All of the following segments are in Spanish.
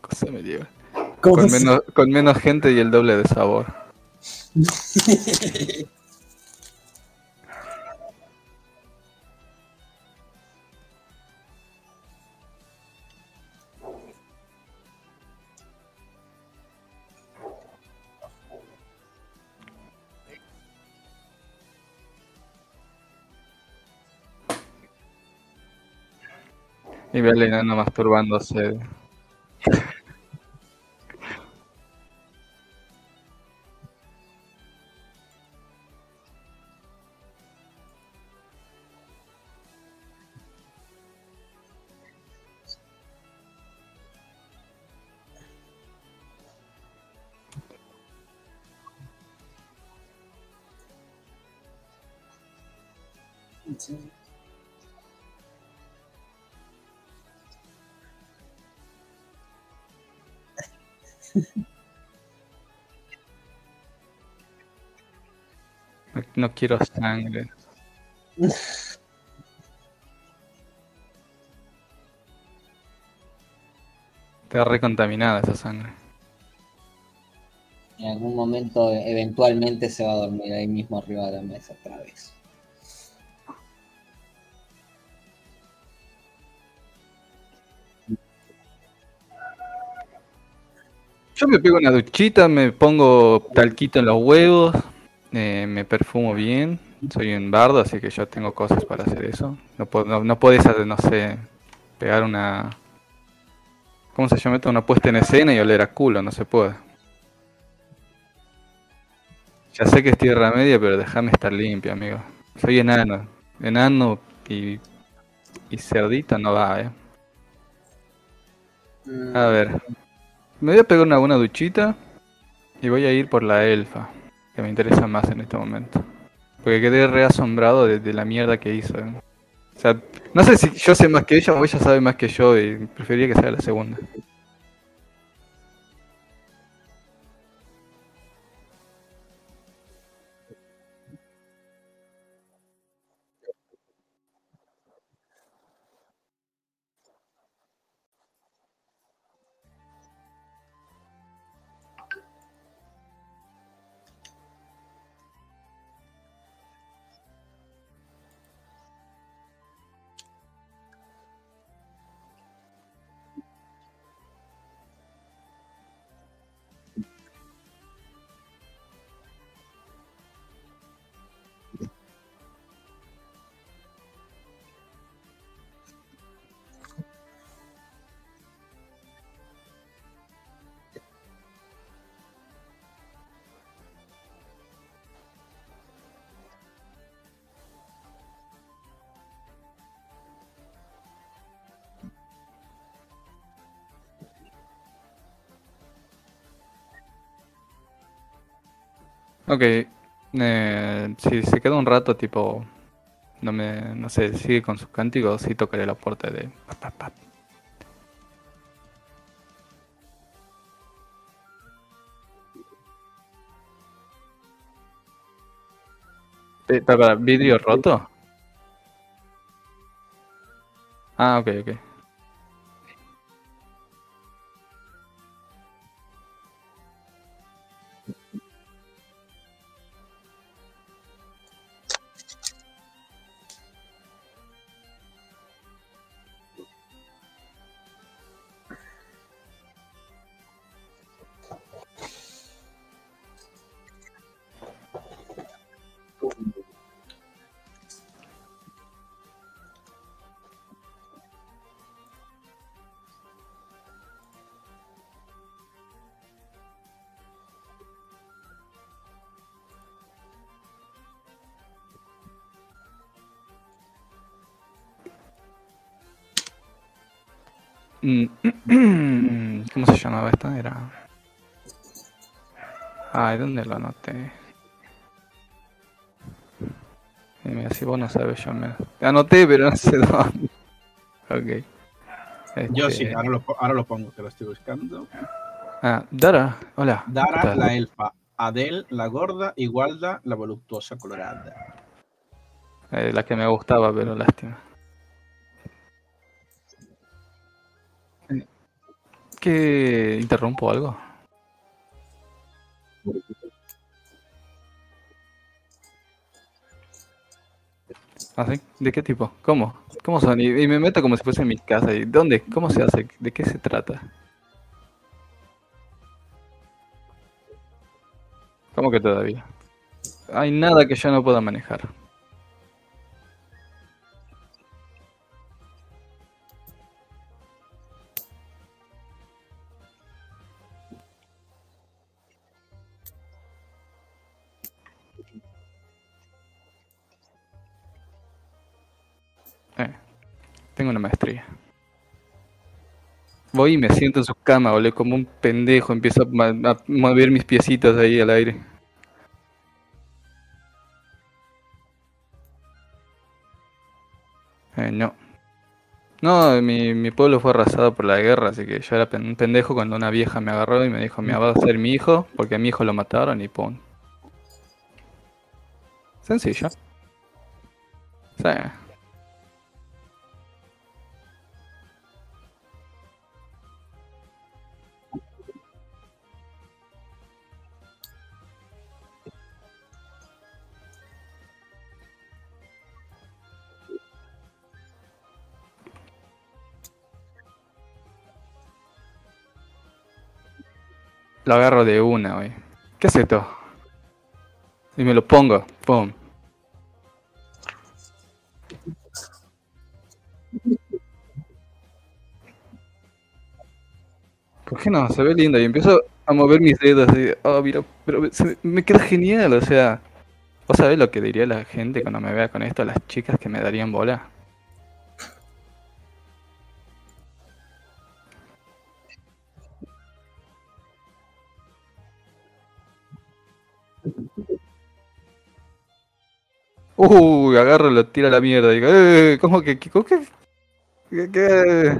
cosa me lleva. Con menos, con menos gente y el doble de sabor. Y ve masturbándose. No, quiero sangre. Está recontaminada esa sangre. En algún momento, eventualmente, se va a dormir ahí mismo arriba de la mesa otra vez. Yo me pego una duchita, me pongo talquito en los huevos, eh, me perfumo bien. Soy un bardo, así que yo tengo cosas para hacer eso. No, puedo, no, no podés, hacer, no sé, pegar una. ¿Cómo se llama? Una puesta en escena y oler a culo, no se puede. Ya sé que es tierra media, pero déjame estar limpio, amigo. Soy enano. Enano y, y cerdito no va, eh. A ver. Me voy a pegar una buena duchita y voy a ir por la elfa, que me interesa más en este momento. Porque quedé re asombrado de, la mierda que hizo. eh. O sea, no sé si yo sé más que ella o ella sabe más que yo y preferiría que sea la segunda. Ok, eh, si se queda un rato, tipo, no me, no sé, sigue con sus cánticos, sí tocaré la puerta de... pa, pa, pa. Eh, para, para, ¿vidrio roto? Ah, ok, ok. ¿dónde lo anoté? Y mira, si vos no sabes, yo menos. Anoté, pero no sé dónde. Ok. Yo sí, este, ahora lo, ahora lo, pongo, te lo estoy buscando. Ah, Dara, hola. Dara, la elfa. Adel, la gorda. Y Walda, la voluptuosa colorada. Eh, la que me gustaba, pero lástima. Eh, ¿Que interrumpo algo? ¿Ah? ¿De qué tipo? ¿Cómo? ¿Cómo son? Y, y me meto como si fuese en mi casa. ¿Y dónde? ¿Cómo se hace? ¿De qué se trata? ¿Cómo que todavía? Hay nada que yo no pueda manejar. Una maestría. Voy y me siento en su cama, boludo, como un pendejo. Empiezo a, mover mis piecitos ahí al aire. Eh, no. No, mi, mi pueblo fue arrasado por la guerra, así que yo era un pendejo cuando una vieja me agarró y me dijo, me va a ser mi hijo, porque a mi hijo lo mataron y pum. Sencillo. Sí. Lo agarro de una, güey. ¿Qué es esto? Y me lo pongo. Pum. ¿Por qué no? Se ve lindo. Y empiezo a mover mis dedos. Y, oh, mira, pero me, me queda genial. O sea, ¿vos sabés lo que diría la gente cuando me vea con esto? Las chicas que me darían bola. Uy, agarro, lo tiro a la mierda. Digo, eh, ¿cómo que? ¿Qué? qué?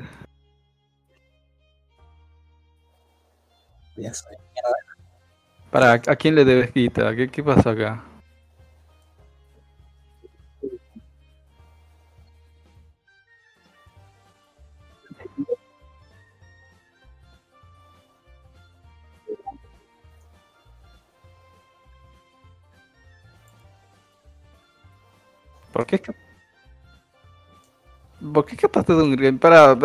Ya sé. Para, ¿a quién le debes guita? ¿Qué, qué pasa acá? ¿Por qué? esca- ¿Por qué escapaste de un gri- Para,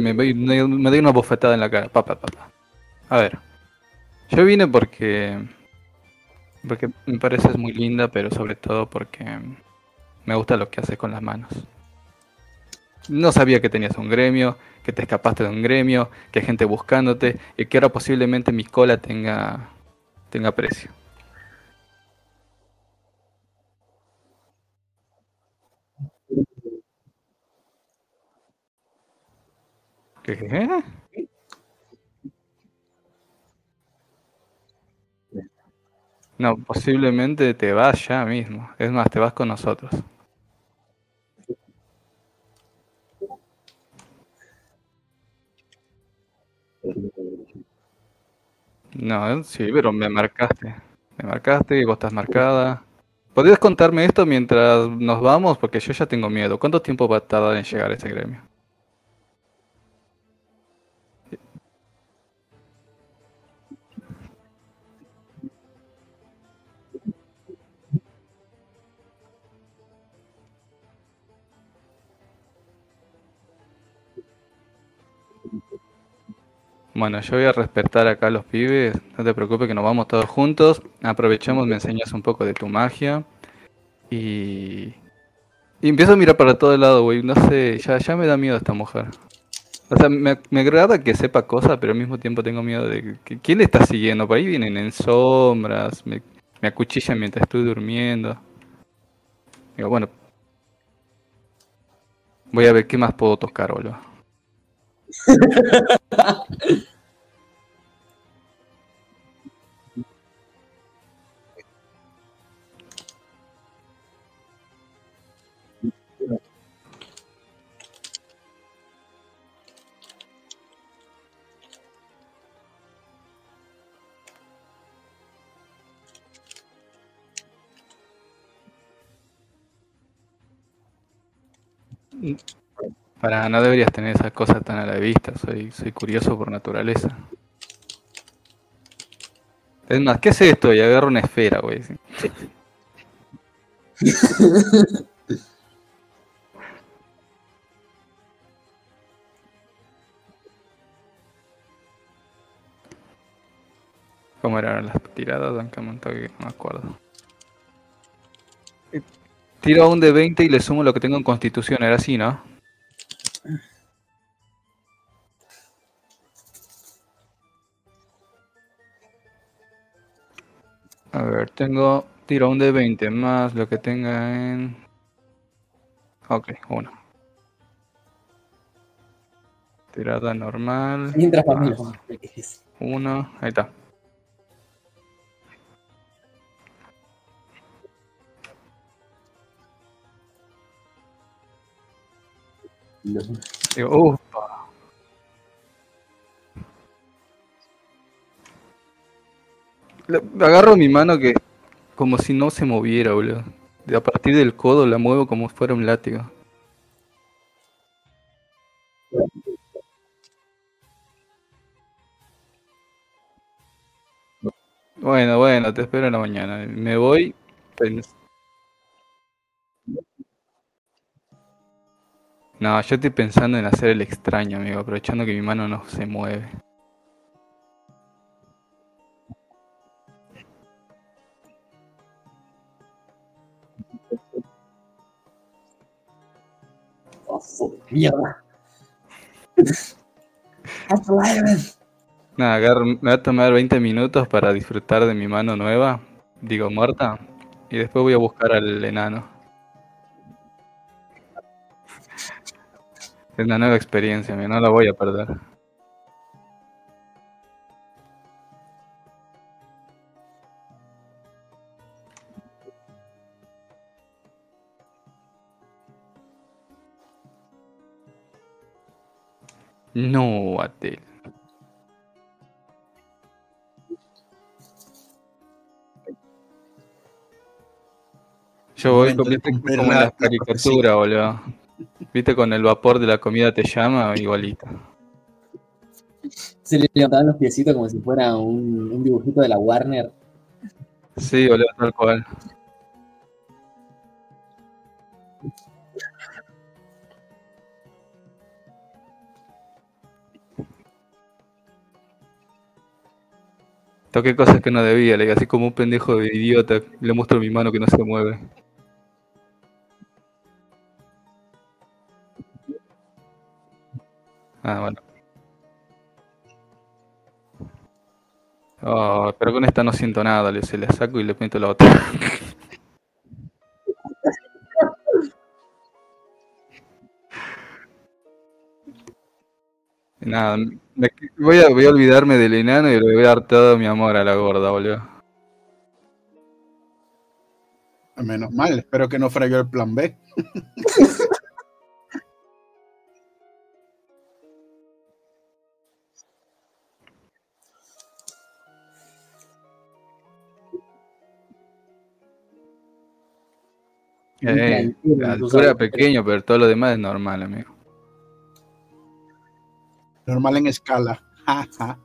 me, me doy una bofetada en la cara. Pa, pa. A ver, yo vine porque porque me pareces muy linda, pero sobre todo porque me gusta lo que haces con las manos. No sabía que tenías un gremio, que te escapaste de un gremio, que hay gente buscándote y que ahora posiblemente mi cola tenga tenga precio. ¿Qué? No, posiblemente te vas ya mismo. Es más, te vas con nosotros. No, sí, pero me marcaste. Me marcaste y vos estás marcada. ¿Podrías contarme esto mientras nos vamos? Porque yo ya tengo miedo. ¿Cuánto tiempo va a tardar en llegar ese gremio? Bueno, yo voy a respetar acá a los pibes. No te preocupes que nos vamos todos juntos. Aprovechamos, me enseñas un poco de tu magia. Y... Y empiezo a mirar para todo lado, güey. No sé, ya, ya me da miedo esta mujer. O sea, me, me agrada que sepa cosas, pero al mismo tiempo tengo miedo de que... ¿Quién le está siguiendo? Por ahí vienen en sombras, me, me acuchillan mientras estoy durmiendo. Digo, bueno. Voy a ver qué más puedo tocar, boludo. Mm-hmm. Para, no deberías tener esas cosas tan a la vista. Soy, soy curioso por naturaleza. Es más, ¿qué es esto? Y agarro una esfera, güey. ¿Cómo eran las tiradas? Aunque no me acuerdo. Eh, Tiro un de 20 y le sumo lo que tengo en constitución, era así, ¿no? A ver, tengo. Tiro un de 20 más lo que tenga en. Ok, uno. Tirada normal. Mientras más. Uno, ahí está. Agarro mi mano que como si no se moviera, boludo. A partir del codo la muevo como si fuera un látigo. Bueno, bueno, te espero en la mañana. Me voy. pens- No, yo estoy pensando en hacer el extraño, amigo, aprovechando que mi mano no se mueve. Mierda. Nada, agarro- me va a tomar 20 minutos para disfrutar de mi mano nueva, digo muerta, y después voy a buscar al enano. Es una nueva experiencia, amigo, no la voy a perder. No, Atel. Yo voy cumplir como en la- las la caricaturas, boludo. Viste, con el vapor de la comida te llama, igualito. Se le levantaban los piecitos como si fuera un, un dibujito de la Warner. Sí, boludo, tal cual. Toqué cosas que no debía, le digo, así como un pendejo de idiota, le muestro mi mano que no se mueve. Ah, bueno. Oh, pero con esta no siento nada, le, se la saco y le meto la otra. Nada, me- voy, a, voy a olvidarme del enano y le voy a dar todo mi amor a la gorda, boludo. Menos mal, espero que no fuera yo el plan B. Eh, la altura pequeño, pero todo lo demás es normal, amigo. Normal en escala. Ja, ja.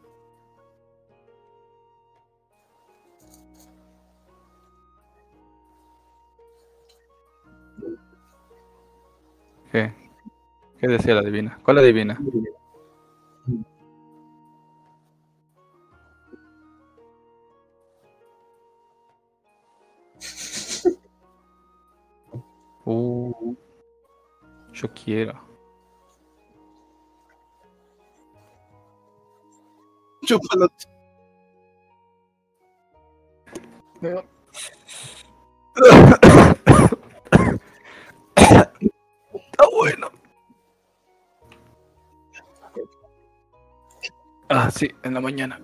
¿Qué? ¿Qué decía la divina? ¿Cuál la divina? Uh, yo quiero. Chúpalo. Está bueno. Ah, sí, en la mañana.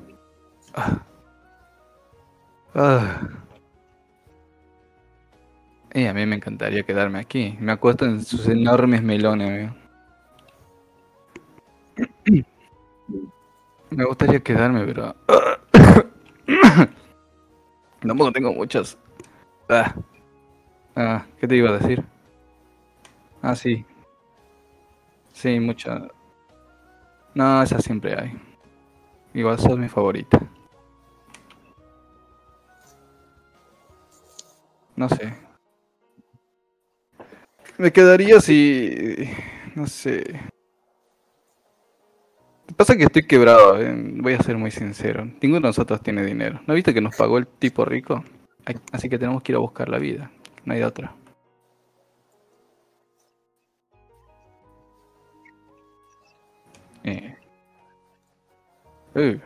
Ah. Ah. Eh, a mí me encantaría quedarme aquí. Me acuesto en sus enormes melones, amigo. Me gustaría quedarme, pero. Tampoco tengo muchos. Ah. Ah, ¿qué te iba a decir? Ah, sí. Sí, mucha. No, esa siempre hay. Igual sos mi favorita. No sé. Me quedaría si. No sé. Pasa que estoy quebrado, eh, voy a ser muy sincero. Ninguno de nosotros tiene dinero. ¿No viste que nos pagó el tipo rico? Así que tenemos que ir a buscar la vida. No hay de otra. Eh. Eh.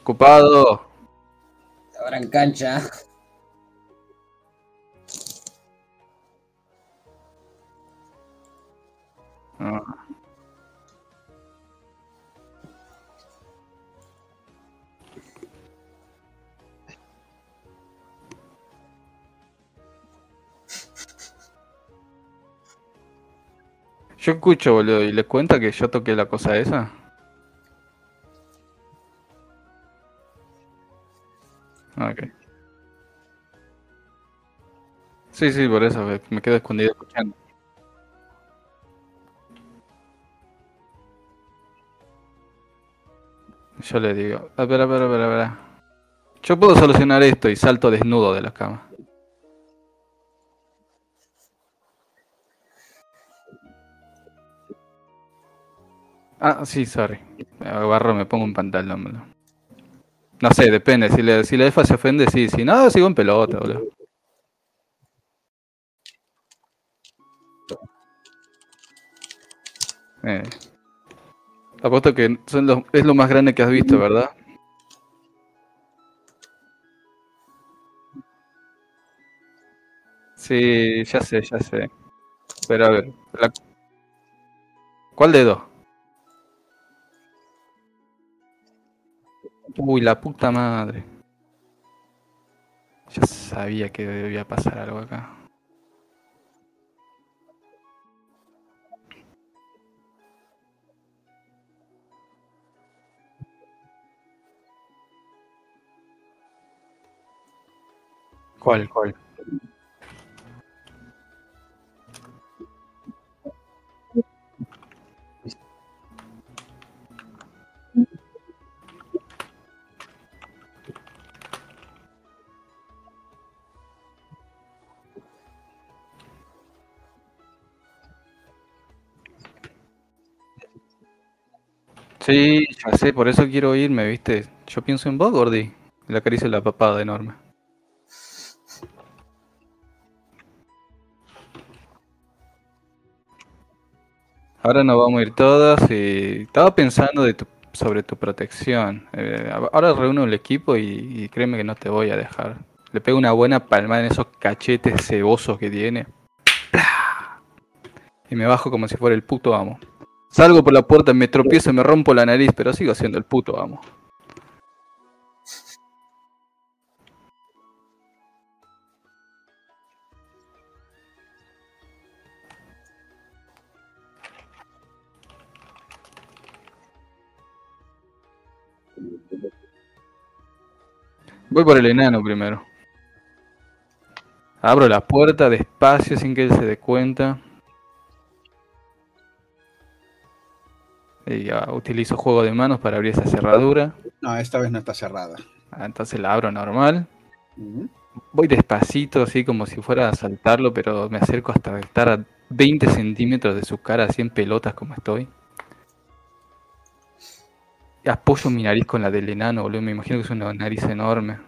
Ocupado. Ahora en cancha. Ah. Yo escucho, boludo, y le cuenta que yo toqué la cosa esa. Ah, Ok. Sí, sí, por eso me quedo escondido escuchando. Yo le digo, a ver, a ver. Yo puedo solucionar esto y salto desnudo de la cama. Ah, sí, sorry. Me agarro, me pongo un pantalón. boludo. No sé, depende. Si, le, si la EFA se ofende, sí. Si no, sigo en pelota, boludo. Eh. Apuesto que son los- es lo más grande que has visto, ¿verdad? Sí, ya sé, ya sé. Pero a ver, la- ¿cuál dedo? Uy, la puta madre. Ya sabía que debía pasar algo acá. ¿Cuál, cuál? Sí, ya sé, por eso quiero irme, ¿viste? Yo pienso en vos, Gordy. Le acaricio la papada enorme. Ahora nos vamos a ir todas y estaba pensando sobre tu protección. Eh, ahora reúno el equipo y, y créeme que no te voy a dejar. Le pego una buena palmada en esos cachetes cebosos que tiene. Y me bajo como si fuera el puto amo. Salgo por la puerta, me tropiezo, me rompo la nariz, pero sigo siendo el puto amo. Voy por el enano primero. Abro la puerta despacio sin que él se dé cuenta. Y ya utilizo juego de manos para abrir esa cerradura. No, esta vez no está cerrada. Ah, Entonces la abro normal. Voy despacito, así como si fuera a saltarlo, pero me acerco hasta estar a 20 centímetros de su cara, así en pelotas como estoy. Apoyo mi nariz con la del enano, boludo. Me imagino que es una nariz enorme.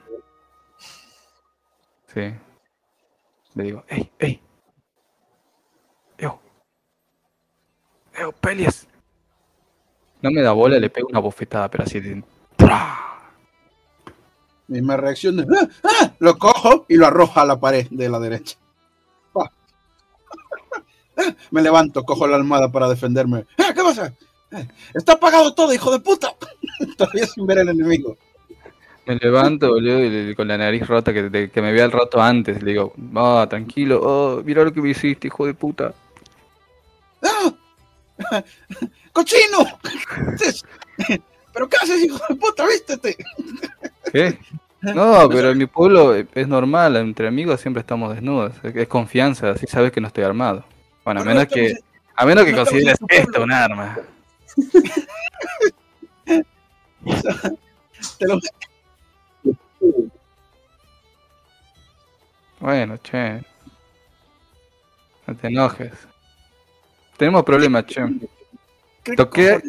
Sí. Le digo, ¡ey, ey! ¡Eo! ¡Eo, Pelias! No me da bola, le pego una bofetada, pero así de... ¡Pra! Misma reacción de ¡Ah! ¡Ah! lo cojo y lo arrojo a la pared de la derecha. ¡Ah! Me levanto, cojo la almohada para defenderme. ¡Ah! ¿Qué pasa? Está apagado todo, hijo de puta. Todavía sin ver al enemigo. Me levanto, boludo, y con la nariz rota, que, que me vea el rato antes. Le digo, ah, tranquilo, oh, mira lo que me hiciste, hijo de puta. ¡Ah! ¡Cochino! ¿Pero qué haces, hijo de puta? ¡Vístete! ¿Qué? No, pero en mi pueblo es normal, entre amigos siempre estamos desnudos. Es, confianza, así sabes que no estoy armado. Bueno, a menos que, A menos que consideres esto un arma. Te lo- Bueno, che. No te enojes. Tenemos problemas, che. ¿Qué Toqué-?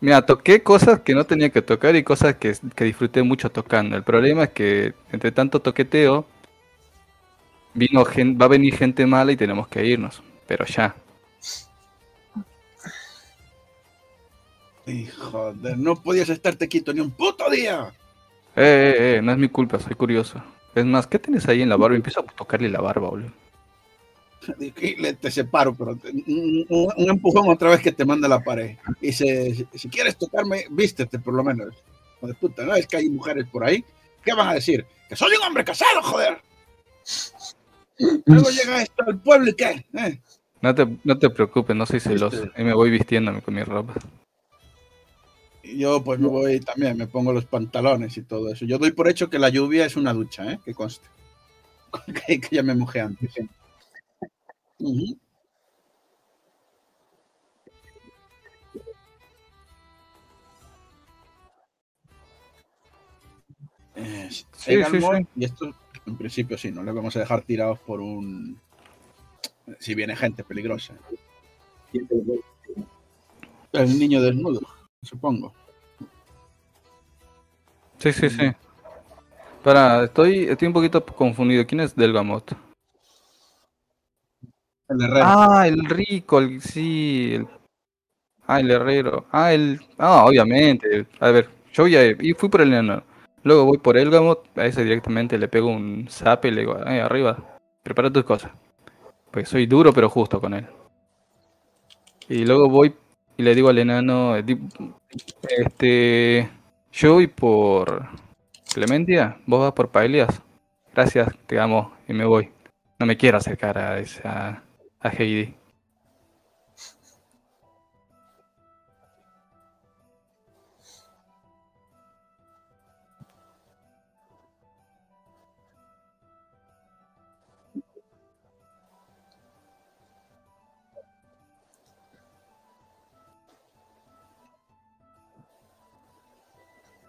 Mira, toqué cosas que no tenía que tocar y cosas que, que disfruté mucho tocando. El problema es que entre tanto toqueteo, vino gen- va a venir gente mala y tenemos que irnos. Pero ya. Hijo de, no podías estarte quieto ni un puto día. Eh, eh, eh, no es mi culpa, soy curioso. Es más, ¿qué tienes ahí en la barba? Empiezo a tocarle la barba, boludo. Y le- te separo, pero te- un, empujón otra vez que te manda a la pared. Y dice, si, quieres tocarme, vístete por lo menos. Hijo de puta, ¿no? Es que hay mujeres por ahí. ¿Qué van a decir? Que soy un hombre casado, joder. Luego llega esto al pueblo y qué. ¿Eh? No te, no te preocupes, no soy celoso. Y me voy vistiéndome con mi ropa. Yo pues me voy también, me pongo los pantalones y todo eso. Yo doy por hecho que la lluvia es una ducha, ¿eh? Que conste. que, que ya me mojé antes. Eh, Sí. Y esto, en principio, sí, no le vamos a dejar tirados por un. Si viene gente peligrosa. El niño desnudo, supongo. Sí, sí, sí. Para, estoy, estoy un poquito confundido. ¿Quién es Delgamot? El herrero. Ah, el rico, el, sí. el- ah, el herrero. Ah, el. Ah, obviamente. A ver, yo ya y fui por el enano. Luego voy por Elgamot, a ese directamente le pego un zap y le digo, eh, arriba, prepara tus cosas. Pues soy duro pero justo con él. Y luego voy y le digo al enano, este, yo voy por Clementia, vos vas por Paelias. Gracias, te amo y me voy. No me quiero acercar a esa a Heidi.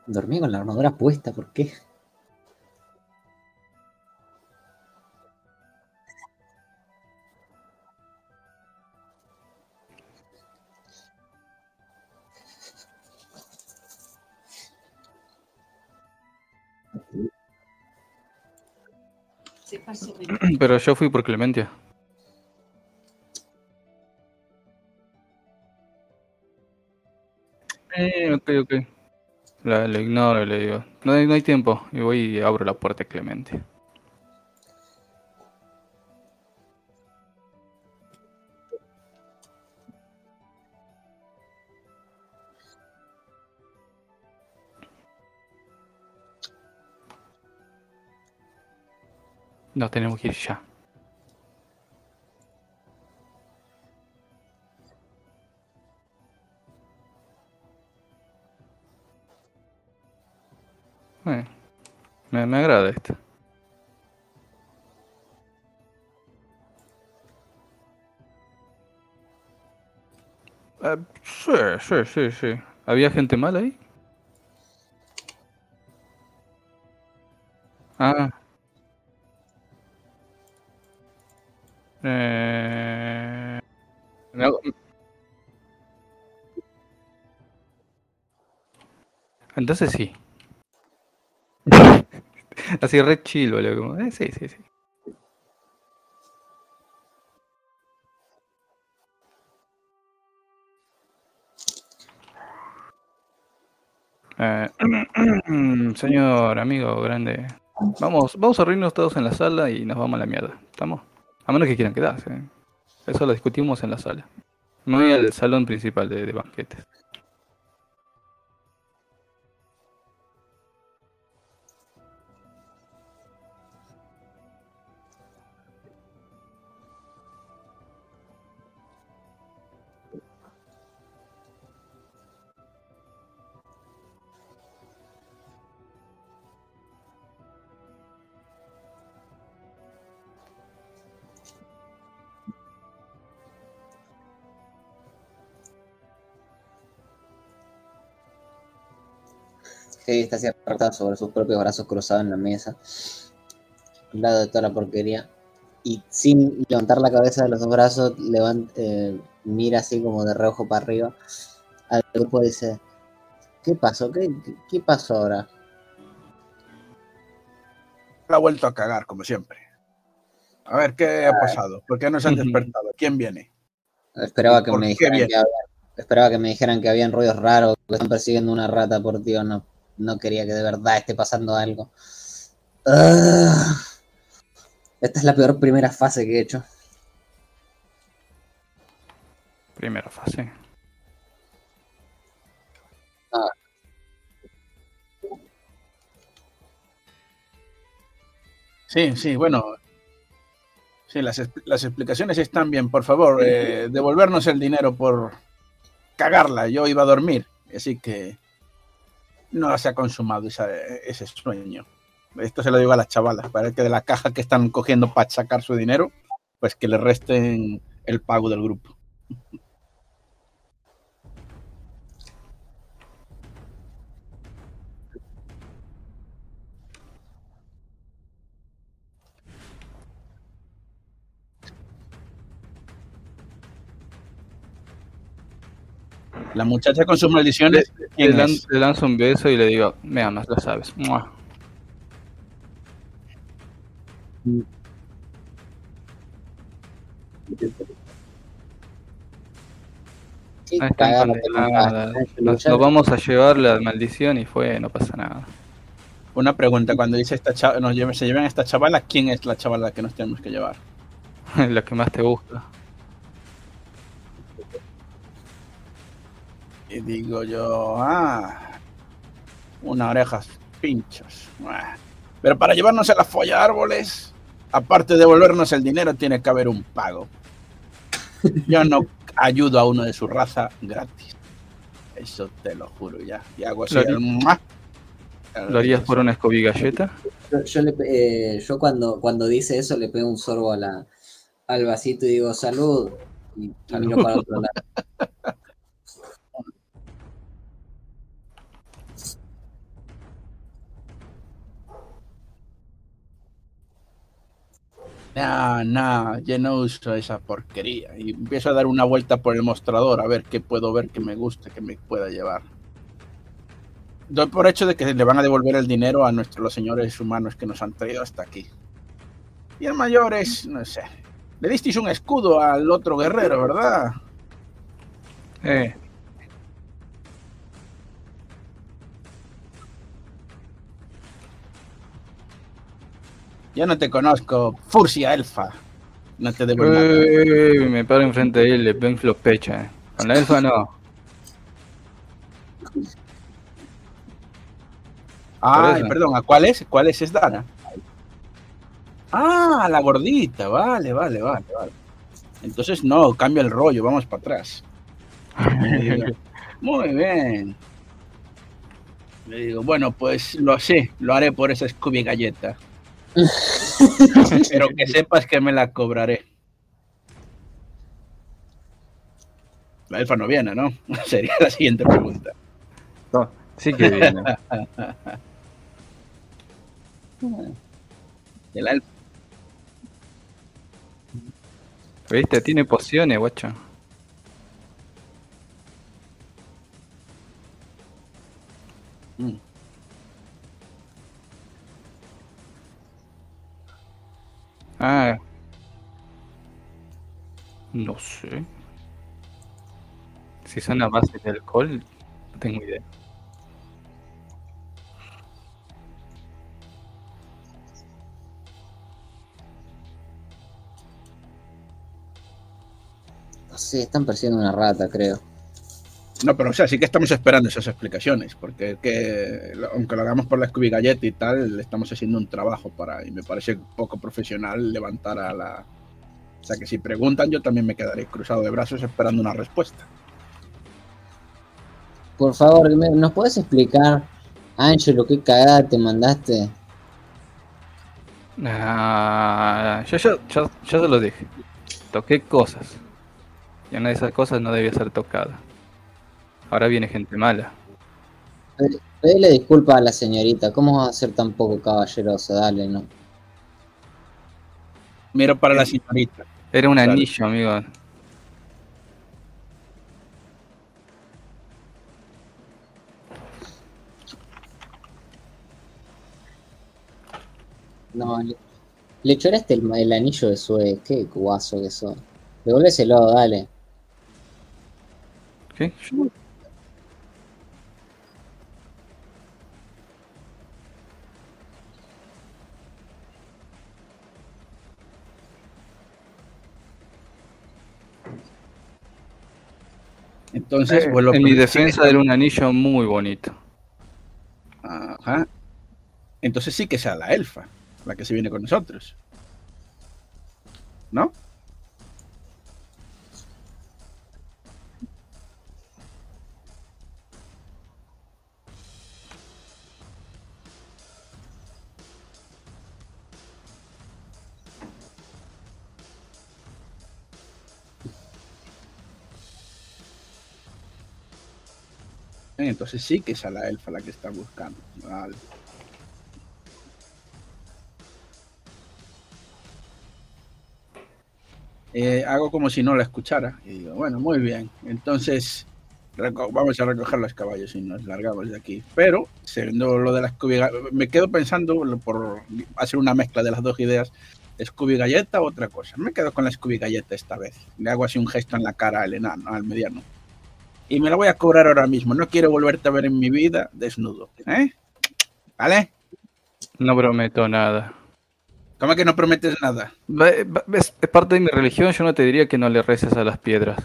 Dormí con la armadura puesta, ¿por qué? Pero yo fui por Clementia. Eh, ok, ok. Lo ignoro le digo, no hay, no hay tiempo. Y voy y abro la puerta a Clemente. Nos tenemos que ir ya. Eh, me, me agrada esto. Eh, sí, sí, sí, sí. ¿Había gente mala ahí? Ah. Eh... Entonces sí. Así re chill, boludo. Como, eh, sí, sí, sí. Eh, señor amigo grande, vamos, vamos a reunirnos todos en la sala y nos vamos a la mierda. ¿Estamos? A menos que quieran quedarse. ¿eh? Eso lo discutimos en la sala. Me voy al salón principal de, de banquetes. Sí, está así acostado sobre sus propios brazos cruzados en la mesa, al lado de toda la porquería. Y sin levantar la cabeza de los dos brazos, levant- eh, mira así como de reojo para arriba al grupo y dice: ¿Qué pasó? ¿Qué, qué- qué pasó ahora? La ha vuelto a cagar, como siempre. A ver, ¿qué ha pasado? ¿Por qué no se han despertado? ¿Quién viene? Esperaba que ¿Por me dijeran que había- esperaba que me dijeran que habían ruidos raros, que están persiguiendo una rata por Dios, no, no quería que de verdad esté pasando algo. Ah. esta es la peor primera fase que he hecho. Primera fase. Sí, sí, bueno. Sí, las, las explicaciones están bien. Por favor, eh, devolvernos el dinero por cagarla. Yo iba a dormir, así que no se ha consumado ese sueño. Esto se lo digo a las chavalas, para que de la caja que están cogiendo para sacar su dinero, pues que le resten el pago del grupo. La muchacha con sus maldiciones, Le, le lanzo un beso y le digo, me amas, sabes. Mua. Cagada la- mandaste, Ángel, Nos, vamos a llevar la maldición y fue, no pasa nada. Una pregunta, cuando dice esta chava, nos lleve- se llevan a esta chavala, ¿quién es la chavala que nos tenemos que llevar? la que más te gusta. Y digo yo, ah, una orejas pinchos. Pero para llevarnos a la folla árboles, aparte de devolvernos el dinero, tiene que haber un pago. Yo no ayudo a uno de su raza gratis. Eso te lo juro ya. Y hago así. Lo harí- el ¡mua! ¿Lo harías por una escobigalleta? Yo, yo le eh, yo cuando, cuando dice eso le pego un sorbo a la, al vasito y digo salud y, y miro para otro lado. Nah, nah, yo no uso esa porquería. Y empiezo a dar una vuelta por el mostrador a ver qué puedo ver que me guste, que me pueda llevar. Doy por hecho de que le van a devolver el dinero a nuestros señores humanos que nos han traído hasta aquí. Y el mayor es, no sé. Le disteis un escudo al otro guerrero, ¿verdad? Eh, Yo no te conozco, Fursia Elfa. No te debo nada. eh, me paro enfrente de él, le ven los pechos. eh. Con la elfa no. Ay, perdón, ¿a cuál es? ¿Cuál es? Es Dana. Ah, la gordita, vale, vale, vale, vale. Entonces no, cambia el rollo, vamos para atrás. Muy bien. Le digo, bueno, pues lo sé, lo haré por esa Scooby galleta. Pero que sepas que me la cobraré. La elfa no viene, ¿no? Sería la siguiente pregunta. No, sí que viene. De la elfa. ¿Viste? Tiene pociones, guacho. Mm. Ah. No sé. Si son a base de alcohol, no tengo idea. No están persiguiendo una rata, creo. No, pero o sea, sí que estamos esperando esas explicaciones, porque que, aunque lo hagamos por la Scooby Galleta y tal, le estamos haciendo un trabajo para, y me parece poco profesional levantar a la... O sea, que si preguntan, yo también me quedaré cruzado de brazos esperando una respuesta. Por favor, ¿me- ¿nos puedes explicar, Angelo, qué cagada te mandaste? Ah, yo ya, ya, ya se lo dije. Toqué cosas. Y una de esas cosas no debía ser tocada. Ahora viene gente mala. Pedile disculpa a la señorita. ¿Cómo va a ser tan poco caballeroso? Dale, no. Miro para la señorita. Era un anillo, amigo. No, le, le choraste el, el anillo de Suez. Qué guaso que sos. Devolvéselo, dale. ¿Qué? Yo- Entonces, Eh, en mi defensa era un anillo muy bonito. Ajá. Entonces sí que sea la elfa, la que se viene con nosotros. ¿No? Entonces sí que es a la elfa la que está buscando. Eh, hago como si no la escuchara. Y digo, bueno, muy bien. Entonces vamos a recoger los caballos y nos largamos de aquí. Pero, siendo lo de la Scooby me quedo pensando por hacer una mezcla de las dos ideas. Scooby Galleta otra cosa. Me quedo con la Scooby Galleta esta vez. Le hago así un gesto en la cara al enano, al mediano. Y me la voy a cobrar ahora mismo. No quiero volverte a ver en mi vida desnudo. ¿Eh? ¿Vale? No prometo nada. ¿Cómo que no prometes nada? Es, parte de mi religión, yo no te diría que no le reces a las piedras.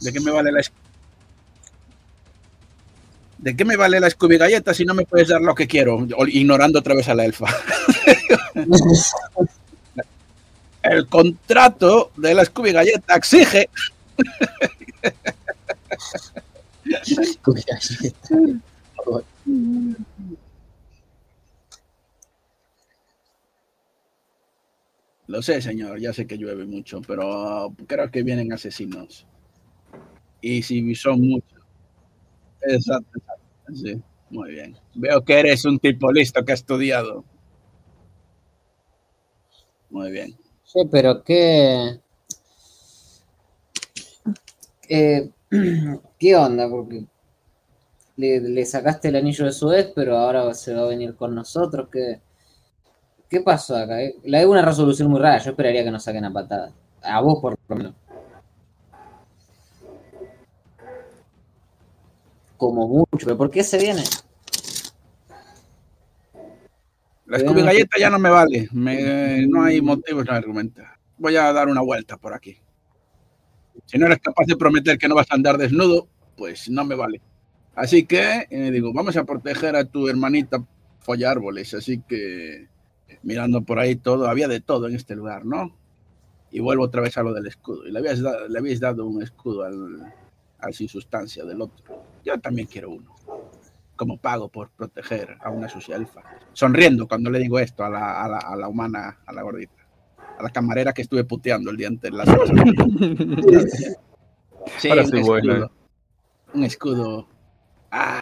¿De qué me vale la ¿De qué me vale la Scooby Galleta si no me puedes dar lo que quiero? Ignorando otra vez a la elfa. El contrato de la Scooby Galleta exige Lo sé, señor, ya sé que llueve mucho, pero creo que vienen asesinos. Y si son muchos. Exacto, exacto. Sí, muy bien. Veo que eres un tipo listo que ha estudiado. Muy bien. Sí, pero qué. Eh, ¿Qué onda? Porque le, le sacaste el anillo de Suez, pero ahora se va a venir con nosotros. ¿Qué, qué pasó acá? Eh, Le doy una resolución muy rara. Yo esperaría que nos saquen a patadas. A vos, por lo menos. Como mucho. ¿Pero por qué se viene? La. Scooby Galleta ya no me vale. Me- no hay motivos, no hay argumento. Voy a dar una vuelta por aquí. Si no eres capaz de prometer que no vas a andar desnudo, pues no me vale. Así que, eh, digo, vamos a proteger a tu hermanita folla árboles. Así que, mirando por ahí todo, había de todo en este lugar, ¿no? Y vuelvo otra vez a lo del escudo. Y le habías dado, le habéis dado un escudo al, al sin sustancia del otro. Yo también quiero uno. Como pago por proteger a una sucia elfa sonriendo cuando le digo esto a la, a la humana, a la gordita, a la camarera que estuve puteando el día pasada. sí, Ahora un soy escudo. bueno. Un escudo. Ah.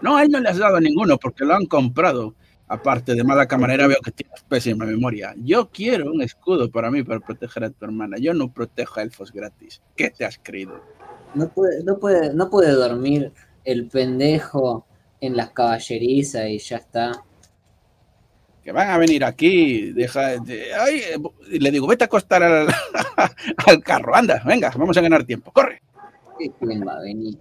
No, a él no le has dado ninguno porque lo han comprado. Aparte de mala camarera, veo que tienes pésima memoria. Yo quiero un escudo para mí, para proteger a tu hermana. Yo no protejo a elfos gratis. ¿Qué te has creído? No puede, no puede, no puede dormir el pendejo en las caballerizas y ya está. Que van a venir aquí, deja de, ay, eh, y le digo, vete a acostar al, al carro, anda, venga, vamos a ganar tiempo, corre. ¿Quién va a venir?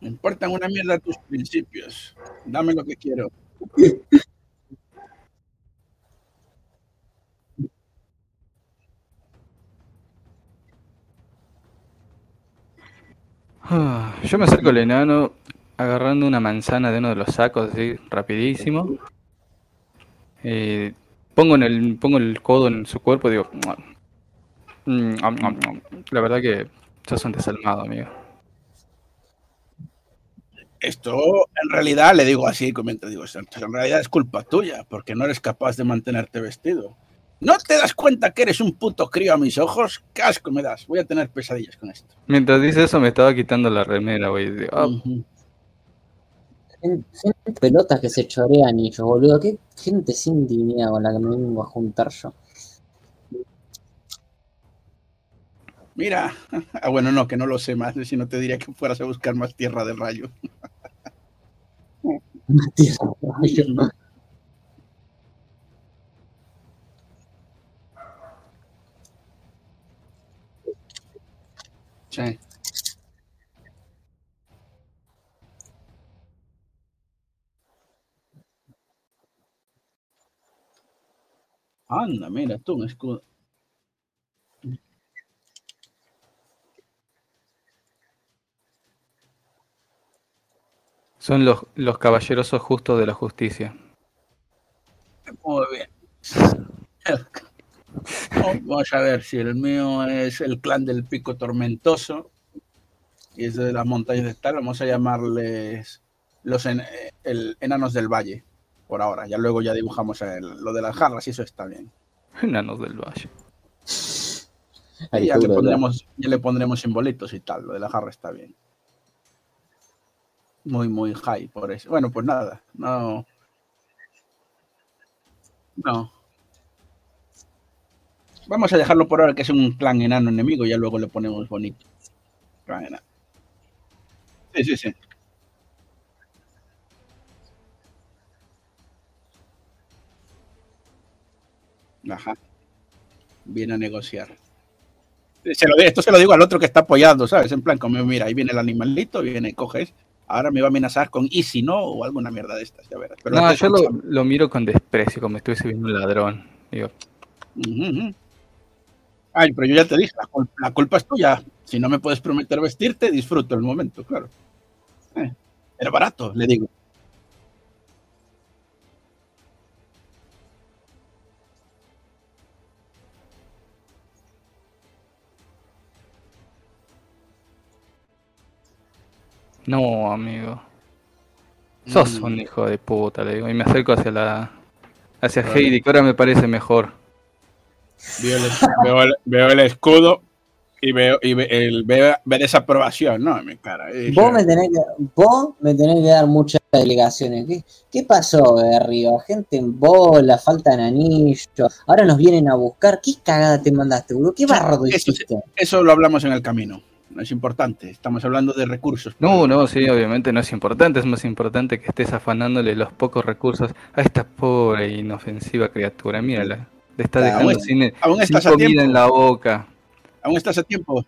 Me importan una mierda tus principios, dame lo que quiero. Yo me acerco al enano agarrando una manzana de uno de los sacos así rapidísimo. Eh, pongo, el, pongo el codo en su cuerpo y digo... Mm. La verdad que sos un desalmado, amigo. Esto en realidad le digo así, comenta, digo, en realidad es culpa tuya, porque no eres capaz de mantenerte vestido. ¿No te das cuenta que eres un puto crío a mis ojos? ¡Qué asco me das! Voy a tener pesadillas con esto. Mientras dice eso me estaba quitando la remera, güey. Ujú. Gente, gente pelotas que se chorean y yo, boludo. Qué gente sin dignidad con la que me vengo a juntar yo. Mira. Ah, bueno, no, que no lo sé más. Si no te diría que fueras a buscar más tierra de rayo. Una tierra de rayo. Sí. Anda, mira, tú, un escudo. son los, los caballerosos justos de la justicia. Muy bien. Vamos a ver si el mío es el clan del pico tormentoso y es de las montañas de tal. Vamos a llamarles los en- el enanos del valle por ahora. Ya luego ya dibujamos el- lo de las jarras y eso está bien. Enanos del valle. Y ya le pondremos, ya le pondremos simbolitos y tal. Lo de la jarra está bien. Muy, muy high por eso. Bueno, pues nada. No. No. Vamos a dejarlo por ahora que es un clan enano enemigo. Ya luego le ponemos bonito. Clan enano. Sí, sí, sí. Ajá. Viene a negociar. Se lo, esto se lo digo al otro que está apoyando, ¿sabes? En plan, como mira, ahí viene el animalito, viene, coges. Ahora me va a amenazar con y si no, o alguna mierda de estas, ya verás. Pero No, yo lo, miro con desprecio, como estuviese viendo un ladrón. Digo, Ujú, ujú. Ay, pero yo ya te dije, la, cul- la culpa es tuya. Si no me puedes prometer vestirte, disfruto el momento, claro. Eh, era barato, le digo. no, amigo. Sos Mm. un hijo de puta, le digo. Y me acerco hacia la. hacia. Heidi, que ahora me parece mejor. Veo el, veo el- veo el escudo y veo, y ve- el, veo, ver desaprobación, ¿no? En mi cara. Vos me tenés que, vos me tenés que dar muchas delegaciones. ¿Qué, qué pasó de arriba? Gente en bola, faltan anillos. Ahora nos vienen a buscar. ¿Qué cagada te mandaste, boludo? ¿Qué Eso sí. hiciste? Eso lo hablamos en el camino. No es importante. Estamos hablando de recursos. No, no, sí, obviamente no es importante. Es más importante que estés afanándole los pocos recursos a esta pobre e inofensiva criatura. Mírala. Le está Ah, dejando sin, Aún sin estás a comida tiempo. en la boca. Aún estás a tiempo.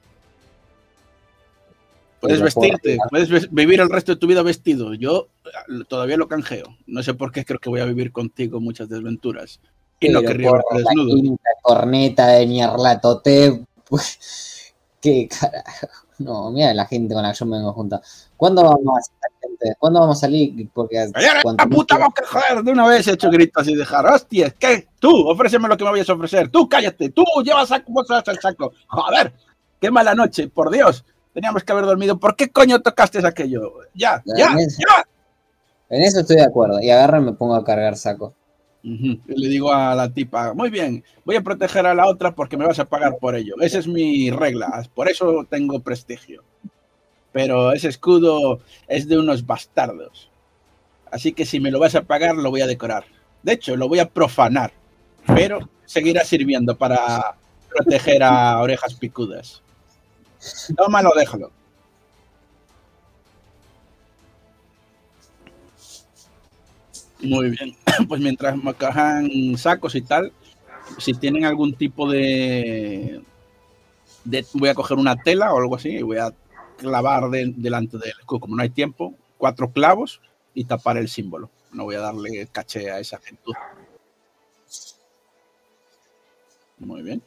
Puedes Pero, vestirte, puedes vivir el resto de tu vida vestido. Yo eh, todavía lo canjeo. No sé por qué creo que voy a vivir contigo muchas desventuras. Y no querría por verte la desnudo. quinta corneta de Ñarlatote. Pues, qué carajo. No, mira la gente con la que yo me vengo junta. ¿Cuándo vamos a salir, gente? ¿Cuándo vamos a salir? Porque ¡Cállate cuanto la puta más- boca, joder! De una vez he hecho gritos así de jar. ¡Hostias! ¿Qué? Tú, ofréceme lo que me vayas a ofrecer. Tú, cállate. Tú, lleva saco, vos llevas el saco. ¡Joder! ¡Qué mala noche! ¡Por Dios! Teníamos que haber dormido. ¿Por qué coño tocaste aquello? ¡Ya! ¡Ya! Ya, ¡Ya! En eso estoy de acuerdo. Y agarro y me pongo a cargar saco. Y le digo a la tipa, muy bien, voy a proteger a la otra porque me vas a pagar por ello. Esa es mi regla, por eso tengo prestigio. Pero ese escudo es de unos bastardos. Así que si me lo vas a pagar, lo voy a decorar. De hecho, lo voy a profanar, pero seguirá sirviendo para proteger a orejas picudas. Tómalo, déjalo. Muy bien. Pues mientras me cajan sacos y tal, si tienen algún tipo de, de- Voy a coger una tela o algo así y voy a clavar de- delante del escudo. Como no hay tiempo, cuatro clavos y tapar el símbolo. No voy a darle caché a esa gentuza. Muy bien.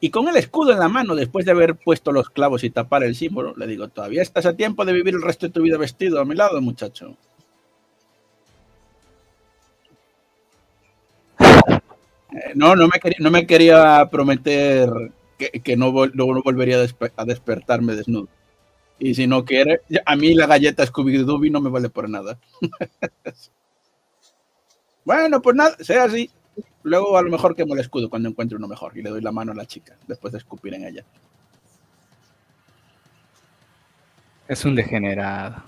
Y con el escudo en la mano, después de haber puesto los clavos y tapar el símbolo, le digo, todavía estás a tiempo de vivir el resto de tu vida vestido a mi lado, muchacho. Eh, no, no me, quería, no me quería prometer que, que no, vol- no, no volvería a, despe- a despertarme desnudo. Y si no quiere, a mí la galleta Scooby-Doo no me vale por nada. Bueno, pues nada, sea así. Luego a lo mejor quemo el escudo cuando encuentre uno mejor y le doy la mano a la chica después de escupir en ella. Es un degenerado.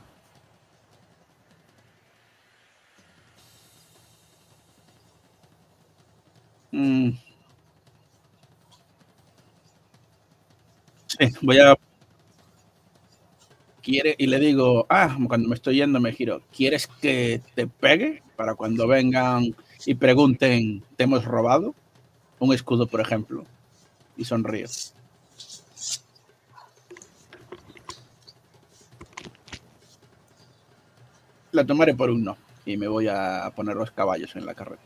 Mm. Sí, voy a. Quiere, y le digo, ah, cuando me estoy yendo me giro, ¿quieres que te pegue para cuando vengan y pregunten, ¿te hemos robado? Un escudo, por ejemplo. Y sonrío. La tomaré por un no y me voy a poner los caballos en la carreta.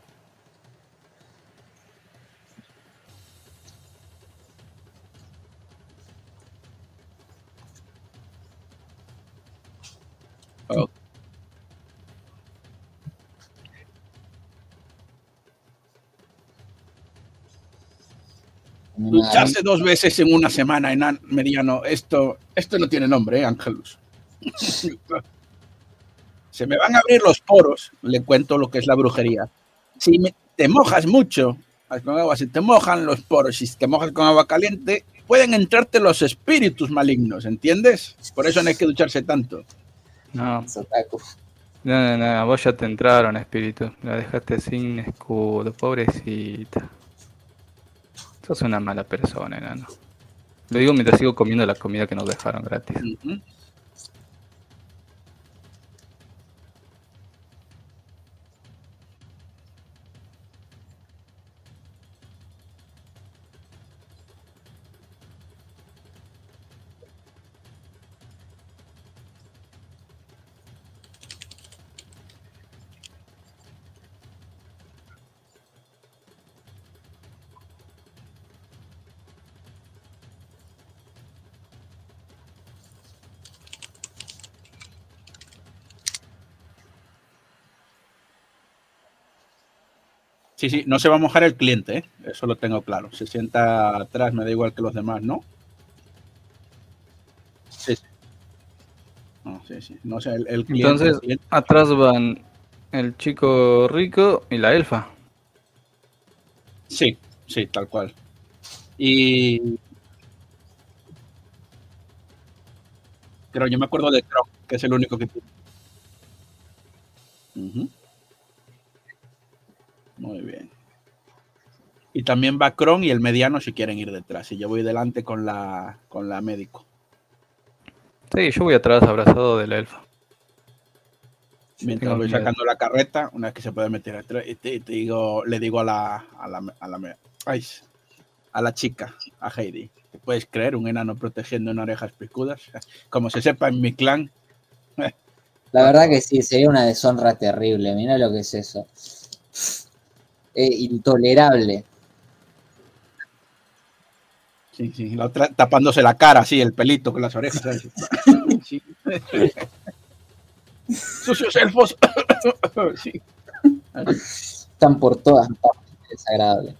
Oh, Lucharse dos veces en una semana, enano mediano, esto, esto no tiene nombre, ¿eh, Ángelus? Se me van a abrir los poros, le cuento lo que es la brujería. Si me- te mojas mucho con agua, si te mojan los poros, si te mojas con agua caliente, pueden entrarte los espíritus malignos, ¿entiendes? Por eso no hay que ducharse tanto. No, no, no, no, vos ya te entraron, espíritu. La dejaste sin escudo, pobrecita. Sos una mala persona, enano. Lo digo mientras sigo comiendo la comida que nos dejaron gratis. Sí, sí, no se va a mojar el cliente, ¿eh? eso lo tengo claro. Se sienta atrás, me da igual que los demás, ¿no? Sí, sí. No, sí, sí. No sé, el, el cliente. Entonces, el cliente- atrás van el chico rico y la elfa. Sí, sí, tal cual. Y. Pero yo me acuerdo de Croc, que es el único que tiene. Ujú. Muy bien. Y también va Kron y el mediano si quieren ir detrás. Y yo voy delante con la, con la médico. Sí, yo voy atrás abrazado de la elfa. Mientras Tengo voy miedo. sacando la carreta, una vez que se puede meter atrás, y te, y te digo, le digo a la, a la, a la, ay, a la chica, a Heidi, ¿te puedes creer un enano protegiendo en orejas picudas? Como se sepa en mi clan, La verdad que sí, sería una deshonra terrible. Mira lo que es eso. Eh, intolerable. sí, sí, la otra tapándose la cara, así, el pelito con las orejas. ¿sabes? Sí. Sucios elfos. Sí. Están por todas partes. Desagradable.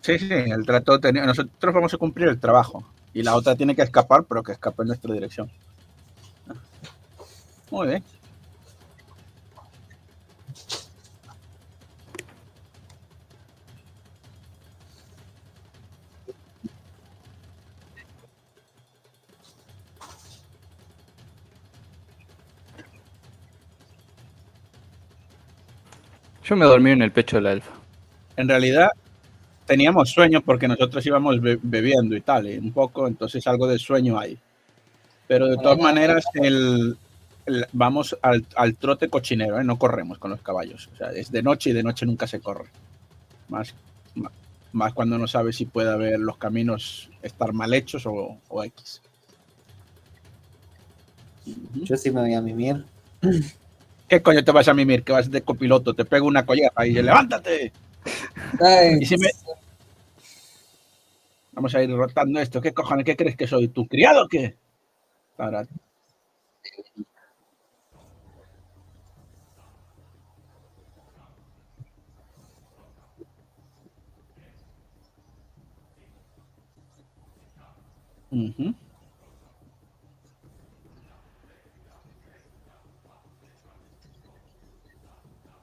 Sí, sí, el trato tenía. Nosotros vamos a cumplir el trabajo. Y la otra tiene que escapar, pero que escape en nuestra dirección. Muy bien. Yo me dormí en el pecho de la elfa. En realidad teníamos sueño porque nosotros íbamos be- bebiendo y tal, y un poco, entonces algo de sueño hay. Pero de todas maneras, el, el- vamos al, al trote cochinero, ¿eh? no corremos con los caballos. O sea, es de noche y de noche nunca se corre. Más, más cuando no sabes si puede haber los caminos estar mal hechos o, o X. Yo sí me voy a mimir. ¿Qué coño te vas a mimir? Que vas de copiloto, te pego una colleja y dice, levántate. Vamos a ir rotando esto. ¿Qué cojones? ¿Qué crees que soy? ¿Tu criado o qué? Ahora.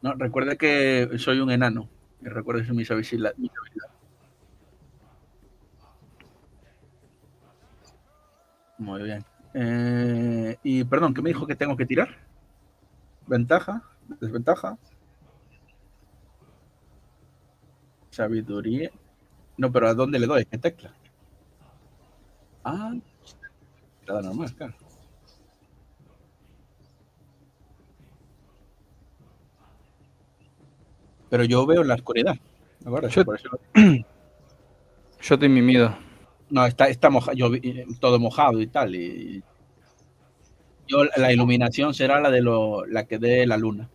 No, recuerde que soy un enano. Y recuerde eso mis habilidades. mis habilidades. Muy bien. Eh, y perdón, ¿qué me dijo que tengo que tirar? ¿Ventaja? ¿Desventaja? Sabiduría. No, pero ¿a dónde le doy? ¿Qué tecla? Ah, nada normal, claro. Pero yo veo la oscuridad. Yo- por eso- Yo estoy mimido. No, está, está moja- yo vi- todo mojado y tal. Y yo, la iluminación será la de lo, la que dé la luna.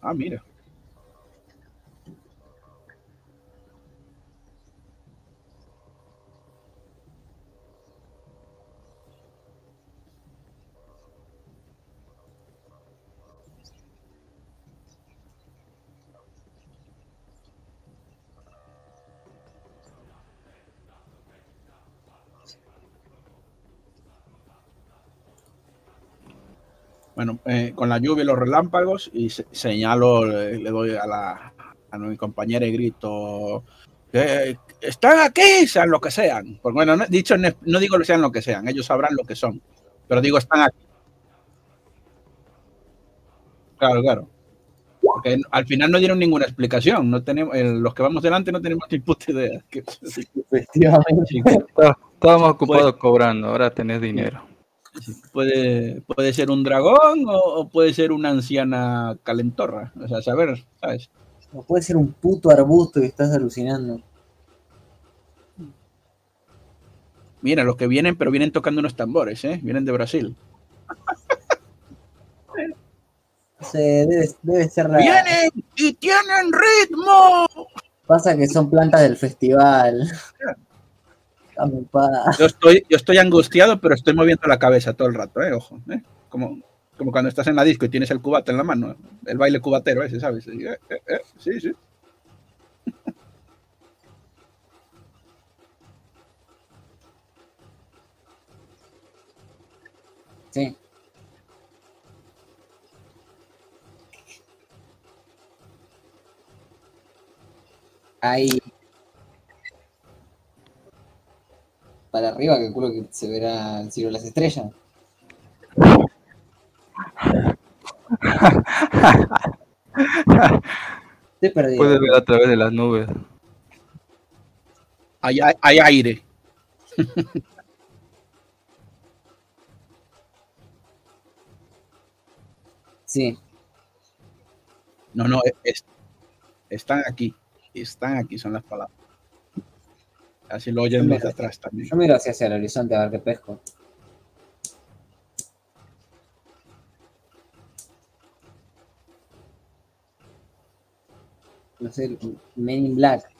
Ah, mira. Bueno, eh, con la lluvia y los relámpagos y se- señalo, eh, le doy a, la, a mi compañera y grito, "Eh, están aquí, sean lo que sean. Porque bueno, no, dicho, no digo que sean lo que sean, ellos sabrán lo que son, pero digo, están aquí. Claro, claro. Porque al final no dieron ninguna explicación, no tenemos, eh, los que vamos delante no tenemos ni puta idea. Efectivamente. Estábamos ocupados cobrando, ahora tenés dinero. Puede, puede ser un dragón o, o puede ser una anciana calentorra. O sea, saber, ¿sabes? No puede ser un puto arbusto y estás alucinando. Mira, los que vienen, pero vienen tocando unos tambores, ¿eh? Vienen de Brasil. Debe, debe ser la. ¡Vienen y tienen ritmo! Pasa que son plantas del festival. Yo estoy, yo estoy angustiado, pero estoy moviendo la cabeza todo el rato, ¿eh? Ojo, ¿eh? Como, como cuando estás en la disco y tienes el cubate en la mano. El baile cubatero ese, ¿sabes? Eh, eh, eh, sí, sí. Sí. Ahí. Para arriba, calculo que se verá el cielo de las estrellas. Te perdí. Puedes ver a través de las nubes. Hay, hay- hay aire. Sí. No, no, es- están aquí. Están aquí, son las palabras. Así lo oyen los de atrás también. Yo miro hacia, hacia el horizonte a ver qué pesco. No sé, Men in Black.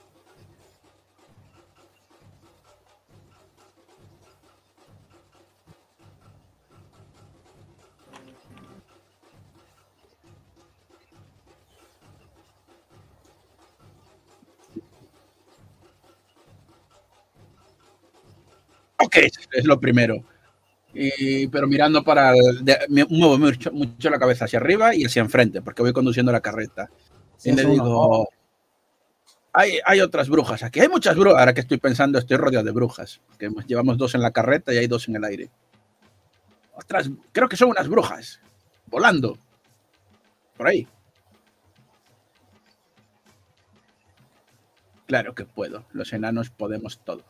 Es lo primero. Y- pero mirando para el, de- me muevo mucho, mucho la cabeza hacia arriba y hacia enfrente, porque voy conduciendo la carreta. Sí, y le digo, hay, hay otras brujas aquí, hay muchas brujas. Ahora que estoy pensando, estoy rodeado de brujas, que llevamos dos en la carreta y hay dos en el aire. Otras, creo que son unas brujas, volando, por ahí. Claro que puedo, los enanos podemos todo.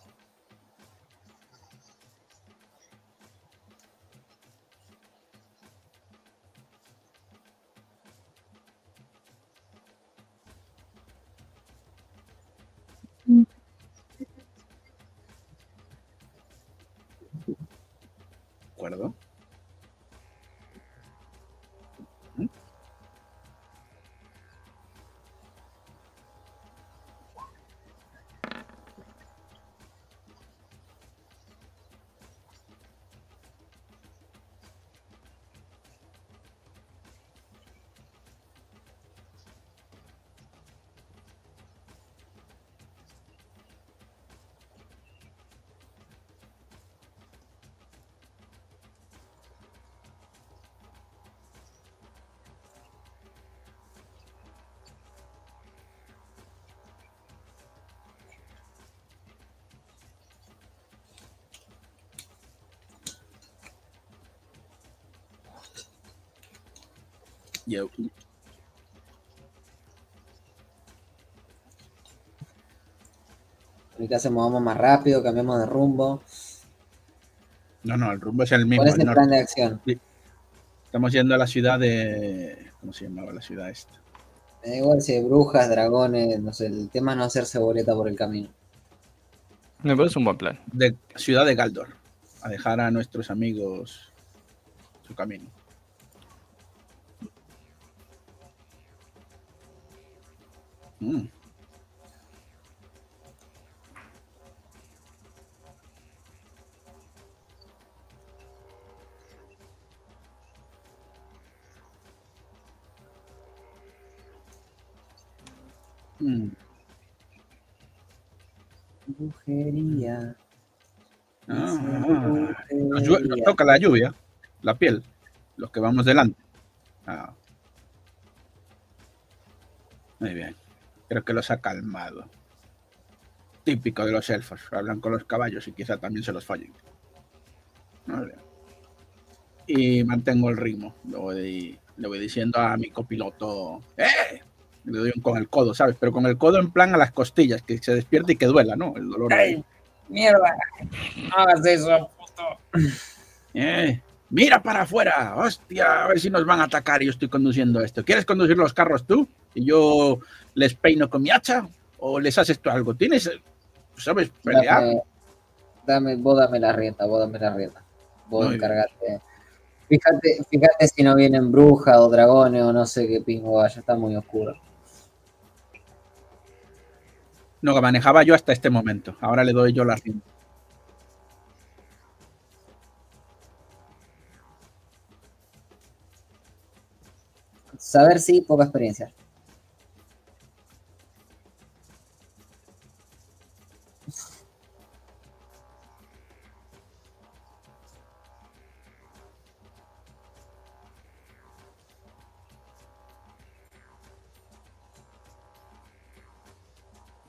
Yo- Ahorita se movamos más rápido, cambiamos de rumbo. no, no, el rumbo es el mismo. ¿Cuál es el el norte. plan de acción? Estamos yendo a la ciudad de. ¿Cómo se llamaba la ciudad esta? Me da igual si hay brujas, dragones, no sé, el tema es no hacerse boleta por el camino. Me parece un buen plan. De ciudad de Galdor. A dejar a nuestros amigos su camino. Mm. Mm. Brujería. Ah, dice Nos, nos toca la lluvia, la piel, los que vamos delante. Ah. Muy bien. Creo que los ha calmado. Típico de los elfos. Hablan con los caballos y quizá también se los fallen. Y mantengo el ritmo. Le voy, le voy diciendo a mi copiloto, ¡eh! Le doy un con el codo, ¿sabes? Pero con el codo en plan a las costillas, que se despierte y que duela, ¿no? El dolor. ¡Ay! ¡Mierda! No hagas eso, puto. Eh, mira para afuera, hostia, a ver si nos van a atacar y yo estoy conduciendo esto. ¿Quieres conducir los carros tú? Y yo les peino con mi hacha o les haces tú algo. ¿Tienes, sabes, pelear? Dame, dame, vos dame la rienda, vos dame la rienda. Vos encargate. Fíjate, fíjate si no vienen brujas o dragones o no sé qué pingo vaya, está muy oscuro. No, que manejaba yo hasta este momento. Ahora le doy yo la rienda. Saber sí, poca experiencia.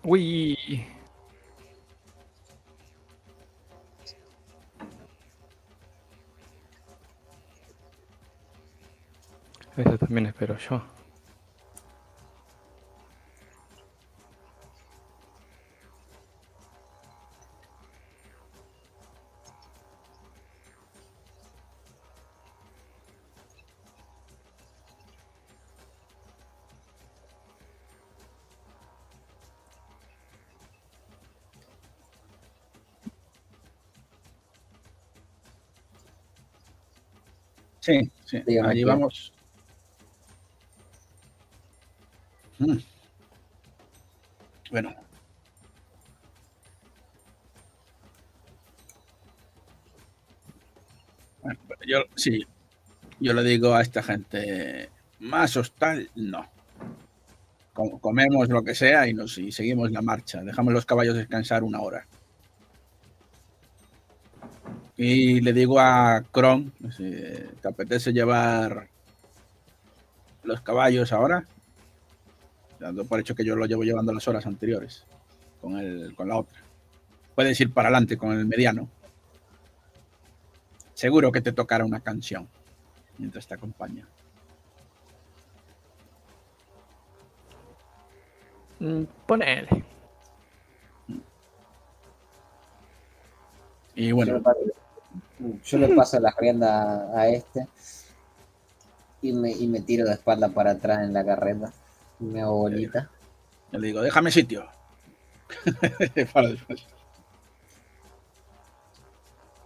Uy. Eso también espero yo. Sí, sí, Dígame, allí vamos. Mm. Bueno. Yo, sí, yo le digo a esta gente, más hostal, no. Com- Comemos lo que sea y, nos, y seguimos la marcha. Dejamos los caballos descansar una hora. Y le digo a Kron, si te apetece llevar los caballos ahora, dando por hecho que yo lo llevo llevando las horas anteriores con, el, con la otra. Puedes ir para adelante con el mediano. Seguro que te tocará una canción mientras te acompaña. Mm, Ponele. Y bueno, yo le paso la rienda a este y me, y me tiro de espalda para atrás en la carreta. Me hago bolita. yo le digo, déjame sitio. Para después.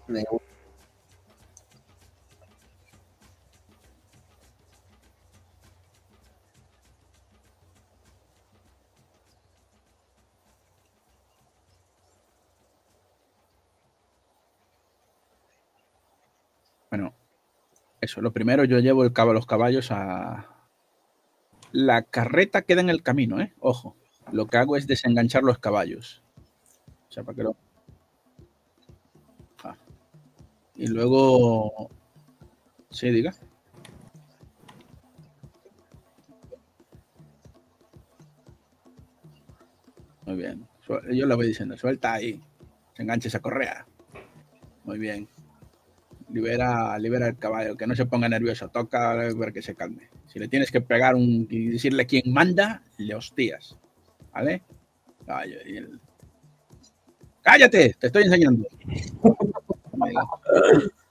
Me- Bueno, eso, lo primero, yo llevo el cab- los caballos a... La carreta queda en el camino, ¿eh? Ojo, lo que hago es desenganchar los caballos. O sea, para que lo... Ah. Y luego... Sí, diga. Muy bien. Yo le voy diciendo, suelta ahí. Se enganche esa correa. Muy bien. Libera, libera el caballo, que no se ponga nervioso, toca para que se calme. Si le tienes que pegar un y decirle quién manda, le hostias. ¿Vale? Caballo, y el- Cállate, te estoy enseñando.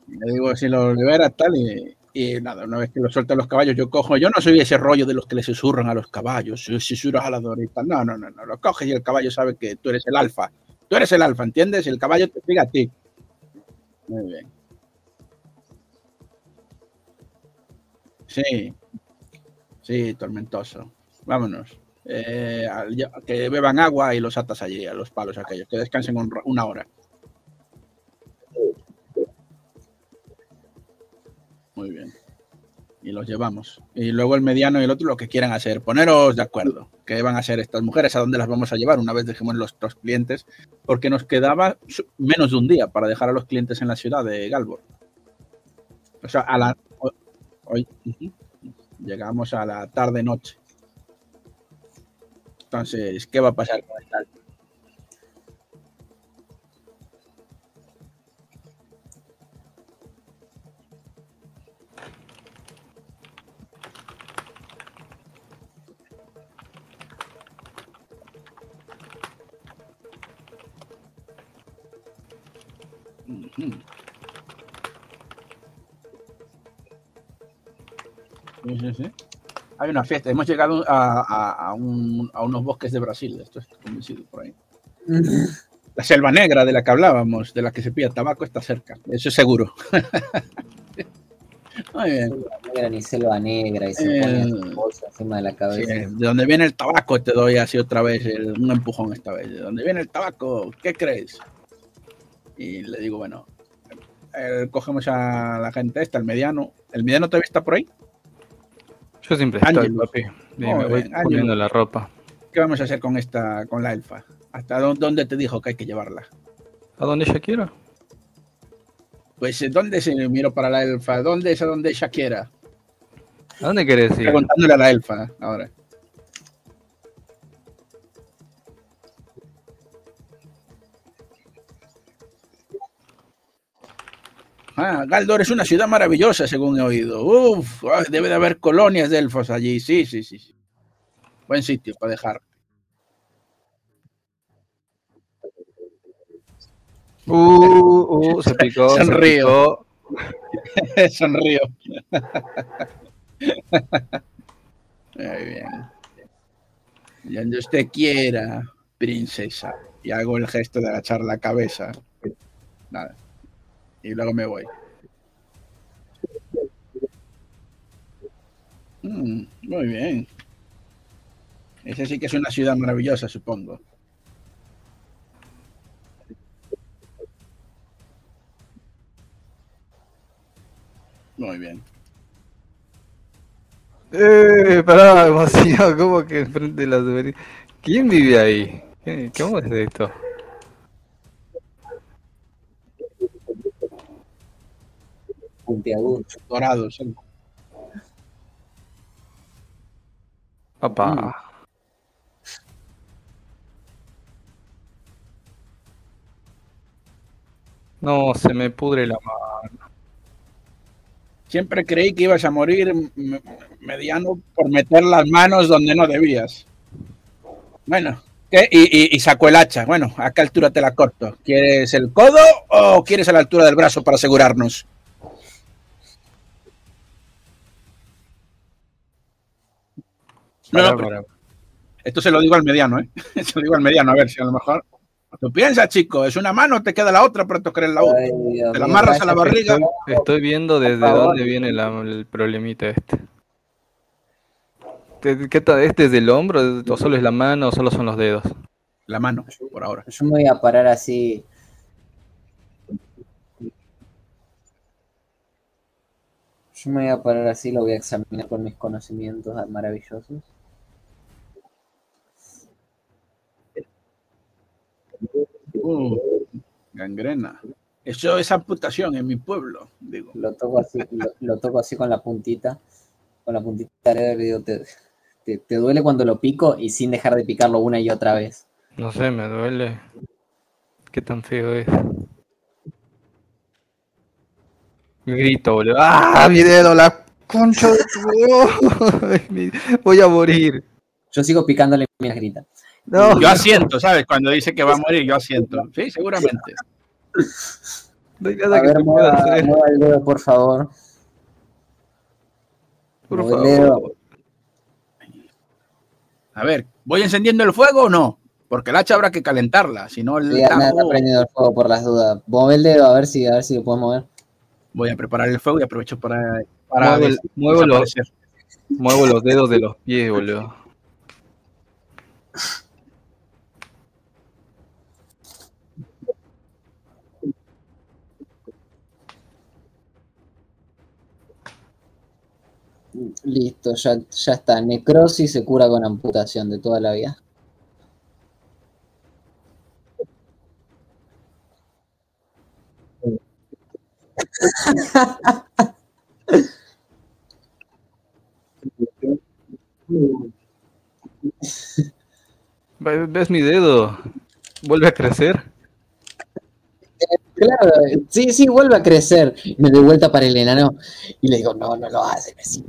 Le digo si lo libera tal y, y nada, una vez que lo sueltan los caballos, yo cojo, yo no soy ese rollo de los que le susurran a los caballos, "Sí, susurras a la dorita. No, no, no, no, lo coges y el caballo sabe que tú eres el alfa. Tú eres el alfa, ¿entiendes? Y el caballo te sigue a ti. Muy bien. Sí, sí, tormentoso. Vámonos. Eh, que beban agua y los atas allí, a los palos aquellos, que descansen una hora. Muy bien. Y los llevamos. Y luego el mediano y el otro lo que quieran hacer. Poneros de acuerdo. ¿Qué van a hacer estas mujeres? ¿A dónde las vamos a llevar una vez dejemos los, los clientes? Porque nos quedaba menos de un día para dejar a los clientes en la ciudad de Galbor. O sea, a la, hoy llegamos a la tarde-noche. Entonces, ¿qué va a pasar con esta? Sí, sí, sí. Hay una fiesta. Hemos llegado a, a- a un- a unos bosques de Brasil. Esto estoy convencido por ahí. La selva negra de la que hablábamos, de la que se pilla tabaco, está cerca. Eso es seguro. Muy bien. Selva negra ni selva negra y se Eh, pone esa bolsa encima de la Sí, cabeza. de donde viene el tabaco te doy así otra vez el- un empujón esta vez. De donde viene el tabaco, ¿qué crees? Y le digo, bueno, eh, cogemos a la gente esta, el mediano. ¿El mediano todavía está por ahí? Yo siempre estoy, papi. Y me voy poniendo la ropa. ¿Qué vamos a hacer con esta, con la elfa? ¿Hasta dó- dónde te dijo que hay que llevarla? ¿A dónde ella quiera? Pues, eh, ¿dónde se miro para la elfa? ¿Dónde es a donde ella quiera? ¿A dónde querés ir? Preguntándole a la elfa ahora. Ah, Galdor es una ciudad maravillosa, según he oído. Uf, ah, debe de haber colonias de elfos allí. Sí, sí, sí. sí. Buen sitio para dejar. Uh, uh, se picó. se Sonrío. picó. Sonrío. Muy bien. Y Donde usted quiera, princesa. Y hago el gesto de agachar la cabeza. Nada. Y luego me voy. Mm, muy bien. Esa sí que es una ciudad maravillosa, supongo. Muy bien. Eh, pará, demasiado. ¿Cómo que enfrente de la tubería? ¿Quién vive ahí? ¿Qué- ¿Cómo es esto? Puntiagudo. Dorados. ¿eh? Papá. No, se me pudre la mano. Siempre creí que ibas a morir mediano por meter las manos donde no debías. Bueno, ¿qué? Y, y- y sacó el hacha. Bueno, ¿a qué altura te la corto? ¿Quieres el codo o quieres a la altura del brazo para asegurarnos? No, Pará, no, pero esto se lo digo al mediano, ¿eh? Se lo digo al mediano, a ver si a lo mejor. Tú piensas, chico, es una mano, te queda la otra para tocar en la otra. Ay, Te la amarras a la barriga. Estoy viendo desde dónde viene la- el problemita este. ¿Qué, qué tal? ¿Este es del hombro? ¿O solo es la mano o solo son los dedos? La mano, por ahora. Yo me voy a parar así. Yo me voy a parar así, lo voy a examinar con mis conocimientos maravillosos. Uh, gangrena. Eso es amputación en mi pueblo, digo. Lo toco así, lo, lo toco así con la puntita, con la puntita y digo, te, te- te duele cuando lo pico y sin dejar de picarlo una y otra vez. No sé, me duele. ¿Qué tan feo es? Grito, boludo. ¡Ah, mi dedo! ¡La concha de tu- Voy a morir. Yo sigo picándole mientras grita. No, Yo asiento, ¿sabes? Cuando dice que va a morir, yo asiento. Sí, seguramente. no hay A nada que ver, se pueda mueva, hacer. mueva el dedo, por favor. Por mueva el dedo. favor. A ver, ¿voy encendiendo el fuego o no? Porque el hacha habrá que calentarla, si no el Sí, tajo- prendido el fuego por las dudas. Mueve el dedo a ver si, a ver si lo puedes mover. Voy a preparar el fuego y aprovecho para, para Muevo el- des- muevo los-. Muevo los dedos de los pies, boludo. Listo, ya, ya está. Necrosis se cura con amputación de toda la vida. Ve- ¿Ves mi dedo? ¿Vuelve a crecer? Claro, sí, sí, vuelve a crecer. Me doy vuelta para el enano y le digo, no, no lo haces, vecino.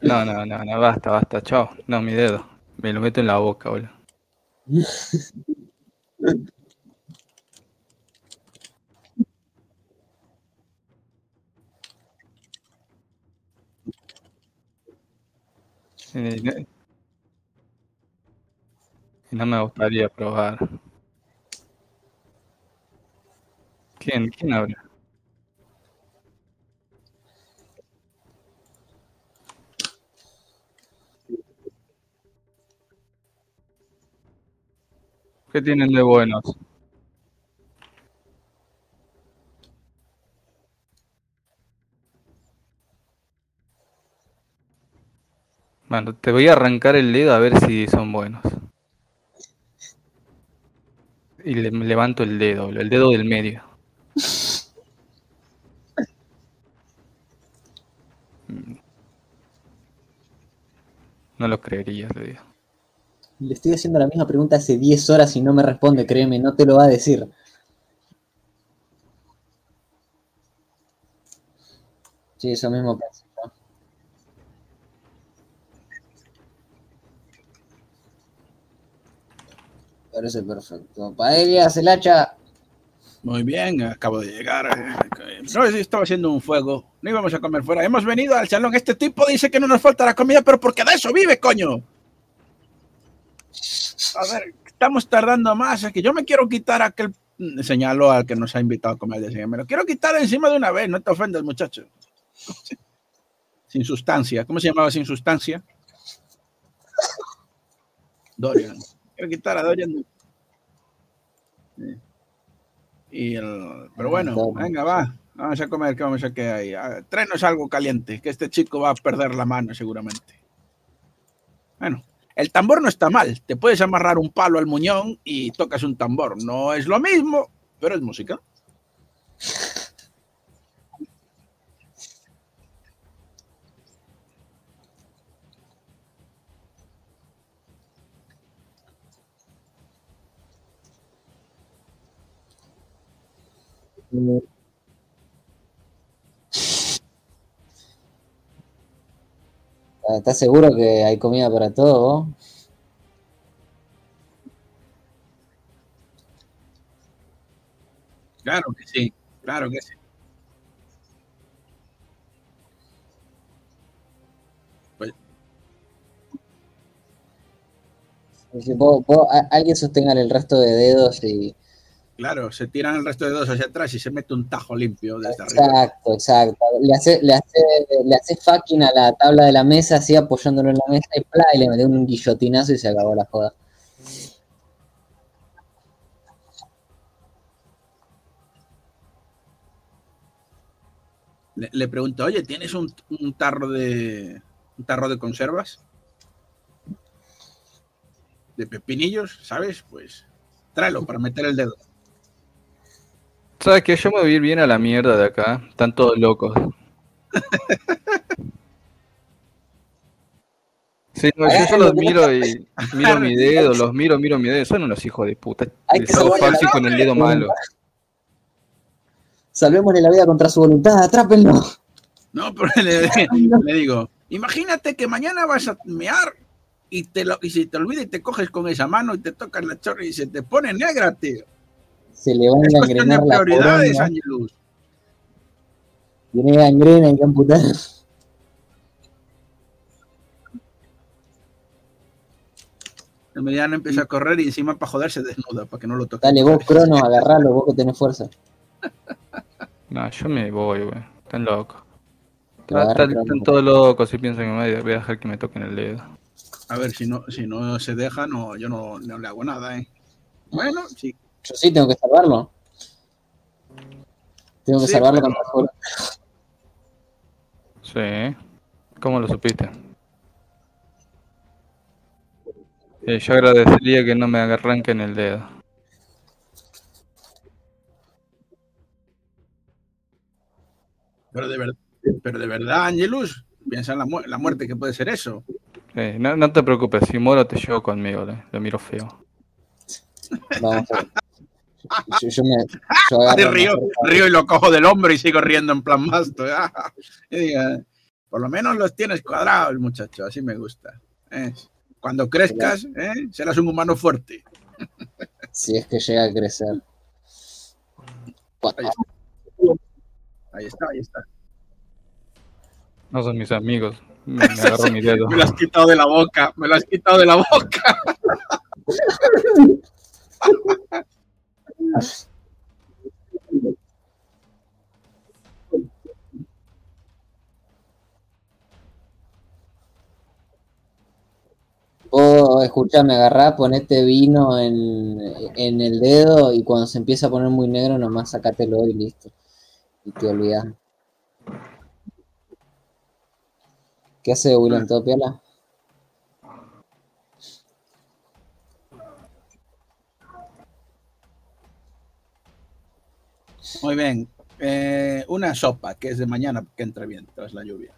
No, no, no, no, basta, basta, chao. No, mi dedo. Me lo meto en la boca, boludo. Eh, no- me gustaría probar. ¿Quién? ¿Quién habla? ¿Qué tienen de buenos? Bueno, te voy a arrancar el dedo a ver si son buenos. Y le levanto el dedo, el dedo del medio. Mm. No lo creerías, le digo. Le estoy haciendo la misma pregunta hace 10 horas y no me responde, créeme, no te lo va a decir. Sí, eso mismo pensé Parece perfecto. Paellas, el hacha. Muy bien, acabo de llegar. No, sí, estaba haciendo un fuego. No íbamos a comer fuera. Hemos venido al salón. Este tipo dice que no nos falta la comida, pero porque de eso vive, coño. A ver, estamos tardando más. Es que yo me quiero quitar aquel. Señalo al que nos ha invitado a comer. Decía, me lo quiero quitar encima de una vez. No te ofendas, muchacho. Sin sustancia. ¿Cómo se llamaba sin sustancia? Dorian. Quiero quitar a Dorian. Sí. Y el, pero bueno, venga, va. Vamos a comer, que vamos a que hay. Ah, Tráenos algo caliente, que este chico va a perder la mano seguramente. Bueno, el tambor no está mal. Te puedes amarrar un palo al muñón y tocas un tambor. No es lo mismo, pero es música. ¿Estás seguro que hay comida para todo? Claro que sí, claro que sí. Si vos- vos- a- alguien sostenga el resto de dedos y. Claro, se tiran el resto de dos hacia atrás y se mete un tajo limpio desde arriba. Exacto, exacto. Le hace, le hace, le hace fucking a la tabla de la mesa, así apoyándolo en la mesa y le mete un guillotinazo y se acabó la joda. Le, le pregunto, oye, ¿tienes un, un tarro de un tarro de conservas? De pepinillos, ¿sabes? Pues tráelo para meter el dedo. ¿Sabes qué? Yo me voy a ir bien a la mierda de acá. Están todos locos. Sí, no, yo solo miro y miro mi dedo, los miro, miro mi dedo. Son unos hijos de puta. Hay que fácil con el dedo malo. Salvémosle la vida contra su voluntad, atrápenlo. No, pero le, le digo, imagínate que mañana vas a mear y, te lo, y si te olvida y te coges con esa mano y te tocas la chorra y se te pone negra, tío. Se le va a engangrenar la prioridades, corona. Tiene gangrena, hay que amputar. El mediano empieza a correr y encima para joder se desnuda, para que no lo toque. Dale, vos, Crono, agarralo, vos que tenés fuerza. No, yo me voy, güey. Están locos. Están, todos locos y piensan que me voy a voy a dejar que me toquen el dedo. A ver, si no, si no se deja, no, yo no, no le hago nada, ¿eh? Bueno, sí. Yo sí tengo que salvarlo. Tengo que Sí, salvarlo pero- voluntad. Sí. ¿Cómo lo supiste? Eh, yo agradecería que no me arranquen el dedo. Pero de, ver- pero de verdad, Angelus, piensa en la, mu- la muerte que puede ser eso. Eh, no, no te preocupes, si muero te llevo conmigo, le- lo miro feo. Vamos a ver. Yo, yo me. Yo río, y lo cojo del hombro y sigo riendo en plan masto. Y diga, por lo menos los tienes cuadrados, muchacho, así me gusta. ¿eh? Cuando crezcas, ¿eh? serás un humano fuerte. Si es que llega a crecer. Ahí Ahí está, ahí está. No son mis amigos. Me, me agarro mi dedo. Me lo has quitado de la boca, me lo has quitado de la boca. Vos, escuchame, agarrá, ponete vino en, en el dedo y cuando se empieza a poner muy negro, nomás sacátelo y listo. Y te olvidás. ¿Qué hace William? ¿Todo Muy bien. Eh, una sopa que es de mañana que entre bien tras la lluvia.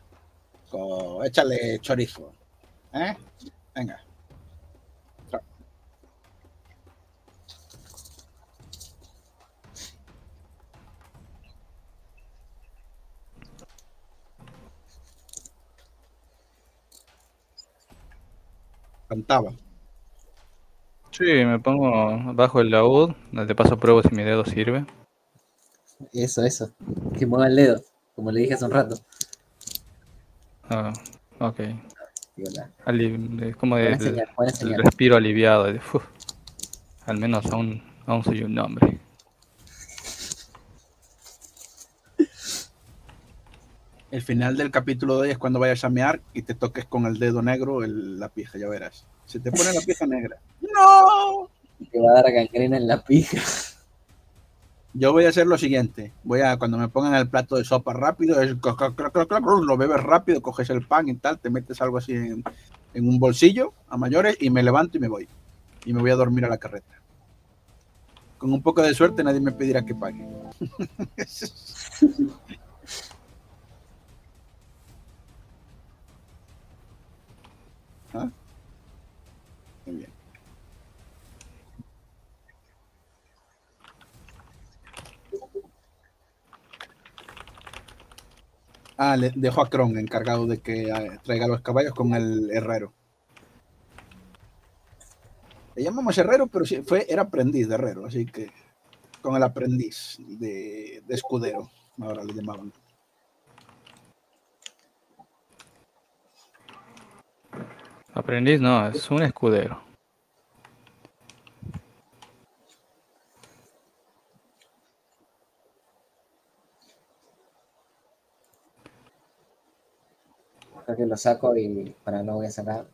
Échale chorizo. ¿Eh? Venga. Cantaba. Sí, me pongo bajo el laúd, de paso pruebo si mi dedo sirve. Eso, eso. Que mueva el dedo, como le dije hace un rato. Ah, ok. Piola. Ali- es como Buena el, respiro aliviado. de, "Uf, al menos aún, aún soy un hombre. El final del capítulo de hoy es cuando vayas a mear y te toques con el dedo negro el- la pija, ya verás. Se te pone la pija negra. ¡No! Te va a dar gangrena en la pija. Yo voy a hacer lo siguiente. Voy a, cuando me pongan el plato de sopa rápido, es lo bebes rápido, coges el pan y tal, te metes algo así en, en un bolsillo a mayores y me levanto y me voy. Y me voy a dormir a la carreta. Con un poco de suerte nadie me pedirá que pague. ¿Ah? Ah, le dejo a Kron encargado de que eh, traiga los caballos con el herrero. Le llamamos herrero, pero sí, fue, era aprendiz de herrero, así que con el aprendiz de, de escudero, ahora le llamaban. Aprendiz no, es un escudero. Creo que lo saco y para no voy a sacar.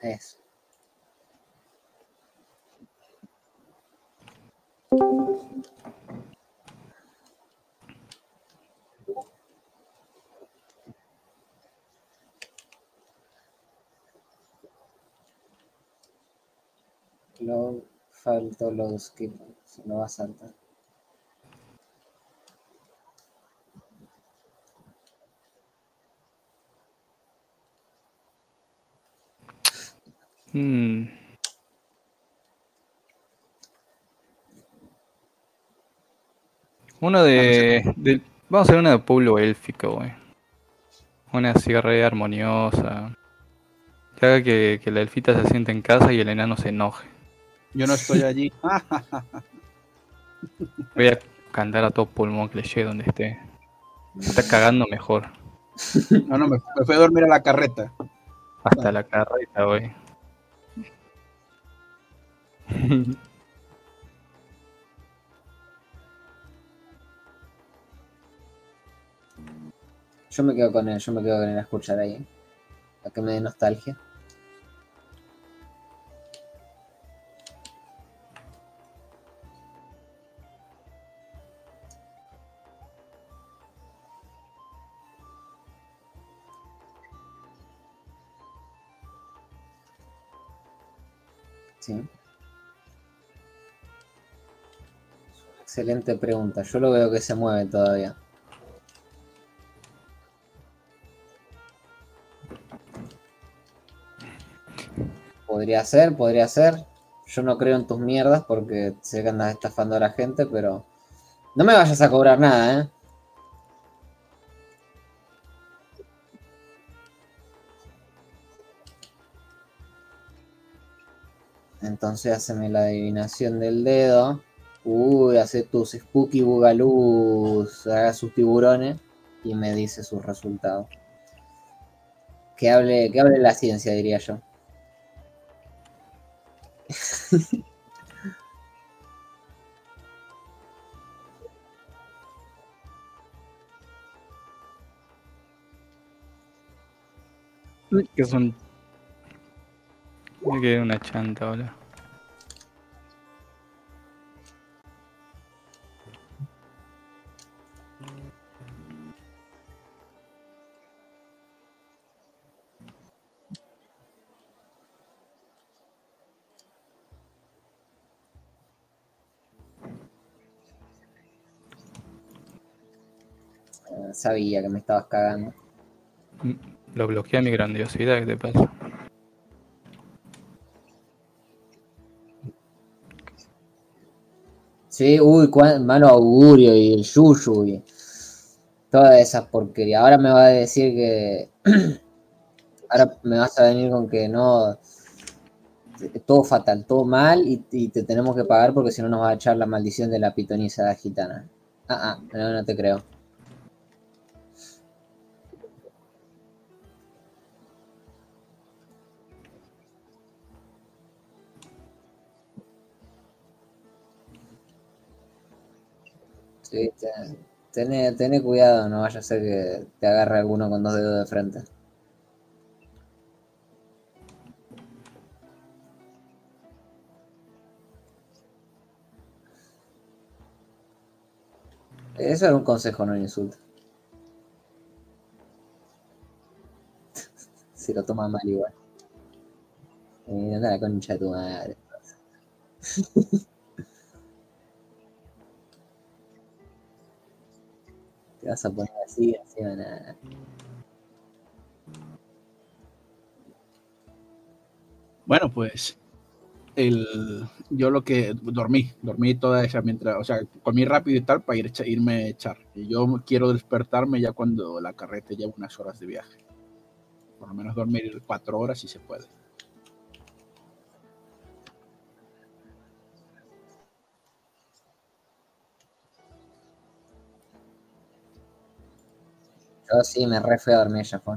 Eso. Lo faltó los skip. Se lo va a saltar. Mm. Uno de, de- Vamos a hacer una de pueblo élfico, güey. Una cierre armoniosa. Que haga que, que la elfita se siente en casa y el enano se enoje. Yo no estoy allí. Voy a cantar a todo pulmón que le llegue donde esté. Se está cagando mejor. No, no, me, me fui a dormir a la carreta. Hasta la carreta, güey. Yo me quedo con él, yo me quedo con él a escuchar ahí. A que me dé nostalgia. Excelente pregunta. Yo lo veo que se mueve todavía. Podría ser, podría ser. Yo no creo en tus mierdas porque sé que andas estafando a la gente, pero no me vayas a cobrar nada, ¿eh? Entonces haceme la adivinación del dedo. Uy, hace tus spooky bugaloos, haga sus tiburones y me dice sus resultados. Que hable, que hable la ciencia, diría yo. Que son. Me quedé una chanta ahora. Sabía que me estabas cagando. Lo bloquea mi grandiosidad, ¿qué te pasa? Sí, uy, cuán- malo augurio y el yuyu y todas esas porquerías. Ahora me va a decir que. Ahora me vas a venir con que no. Todo fatal, todo mal y, y te tenemos que pagar porque si no nos va a echar la maldición de la pitonisa gitana. Ah, ah, no, no te creo. Sí, te- tené, tené cuidado, no vaya a ser que te agarre alguno con dos dedos de frente. Eso era un consejo, no un insulto. Se lo toma mal igual. Eh, la concha de tu madre. Bueno, pues el, yo lo que dormí, dormí toda esa mientras, o sea, comí rápido y tal para ir, irme a echar. Y yo quiero despertarme ya cuando la carreta lleva unas horas de viaje. Por lo menos dormir cuatro horas si se puede. Yo sí me re fui a dormir ya fue.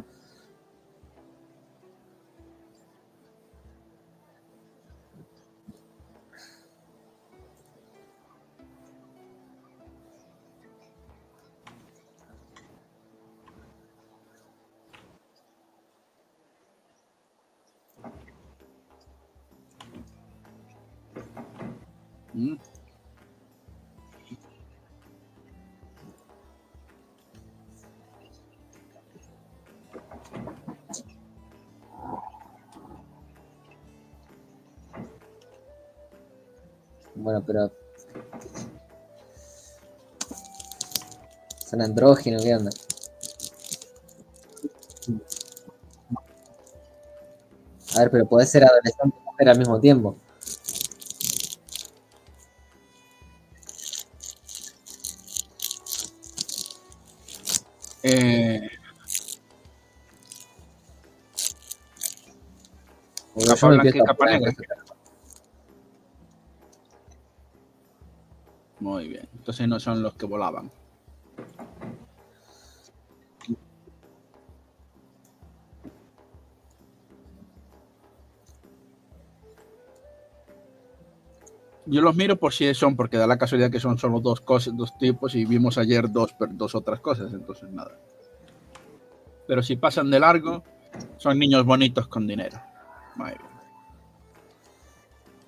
Son andrógenos, ¿qué onda? A ver, pero podés ser adolescente y mujer al mismo tiempo. Eh, Capa blanca y capa negra. muy bien. Entonces no son los que volaban. Yo los miro por si son, porque da la casualidad que son solo dos cosas, dos tipos, y vimos ayer dos, dos otras cosas, entonces nada. Pero si pasan de largo, son niños bonitos con dinero.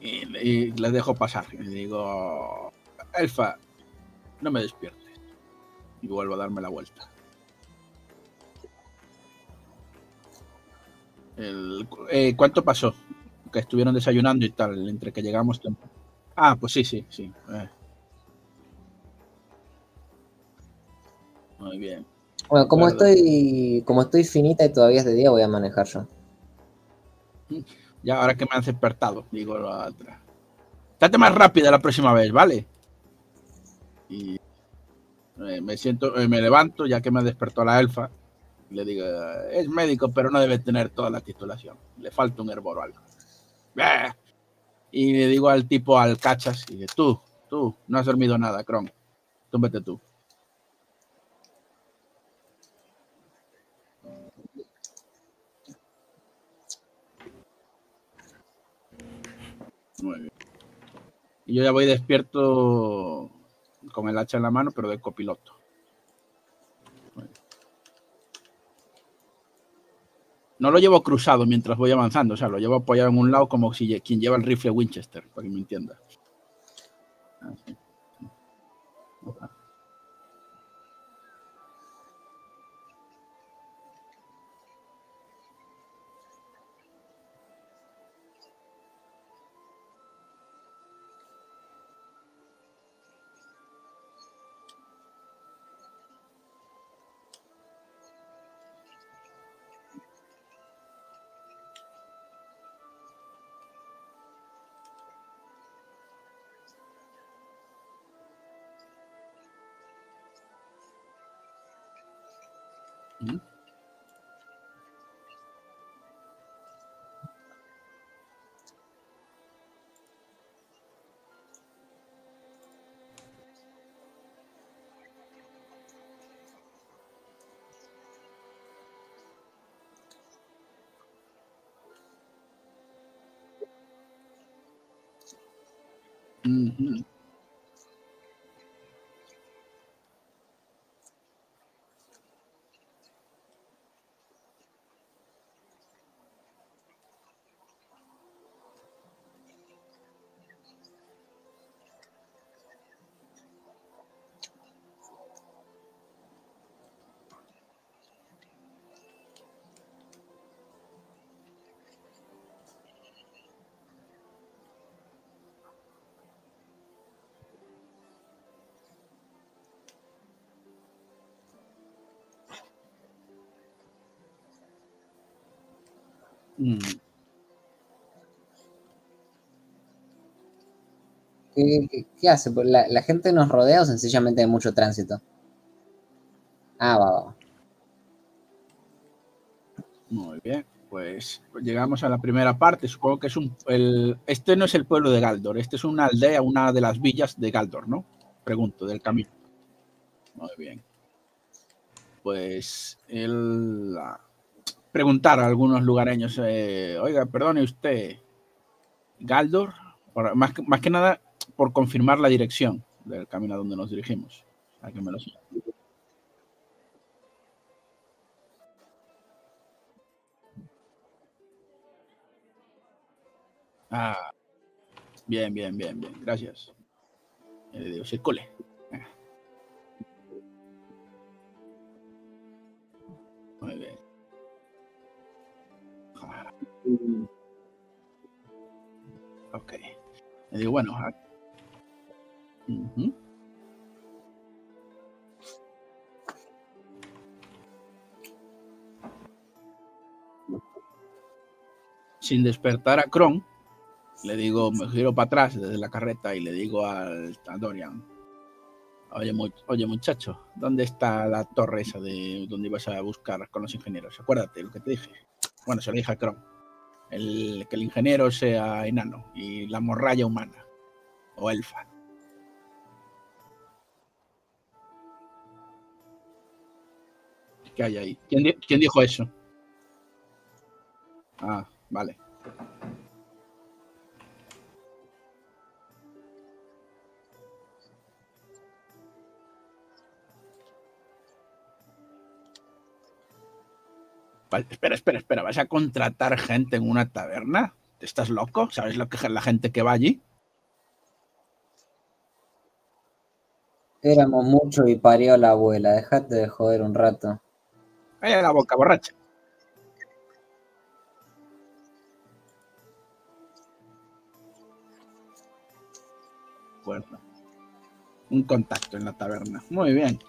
Y, le- y les dejo pasar. Y digo, Elfa, no me despiertes. Y vuelvo a darme la vuelta. El- eh, ¿Cuánto pasó? Que estuvieron desayunando y tal, entre que llegamos. temprano. Ah, pues sí, sí, sí. eh. Muy bien. Bueno, como estoy, como estoy finita y todavía es de día, voy a manejar yo. Ya ahora que me han despertado, digo la otra. Date más rápida la próxima vez, ¿vale? Y eh, me siento, eh, me levanto ya que me despertó la elfa. Le digo, "Eh, es médico, pero no debe tener toda la titulación. Le falta un hervor o algo. ¡Bah! Y le digo al tipo, al cachas, y dice, tú, tú, no has dormido nada, Kron. Túmbate tú. Muy bien. Y yo ya voy despierto con el hacha en la mano, pero de copiloto. Muy bien. No lo llevo cruzado mientras voy avanzando, o sea, lo llevo apoyado en un lado como si quien lleva el rifle Winchester, para que me entienda. Así. Ujú. ¿Qué, hace? Pues ¿La, la gente nos rodea o sencillamente hay mucho tránsito? Ah, va, va. Muy bien, pues llegamos a la primera parte. Supongo que es un. El, este no es el pueblo de Galdor, este es una aldea, una de las villas de Galdor, ¿no? Pregunto, del camino. Muy bien. Pues el. Preguntar a algunos lugareños, eh, oiga, perdone usted, Galdor, Por- más, que, más que nada por confirmar la dirección del camino a donde nos dirigimos. A que me lo. Ah, bien, bien, bien, bien, gracias. Le digo, circule. Ah. Muy bien. Ok. Le digo, bueno. Sin despertar a Kron, le digo, me giro para atrás desde la carreta y le digo al, a Dorian, oye, oye muchacho, ¿dónde está la torre esa de donde ibas a buscar con los ingenieros? Acuérdate lo que te dije. Bueno, se lo dije a Kron. El, que el ingeniero sea enano y la morralla humana o elfa. ¿Qué hay ahí? ¿Quién, quién dijo eso? Ah, vale. Espera, espera, espera. ¿Vas a contratar gente en una taberna? ¿Estás loco? ¿Sabes lo que la gente que va allí? Éramos muchos y parió la abuela. Dejate de joder un rato. Calla la boca, borracha. Bueno. Un contacto en la taberna. Muy bien.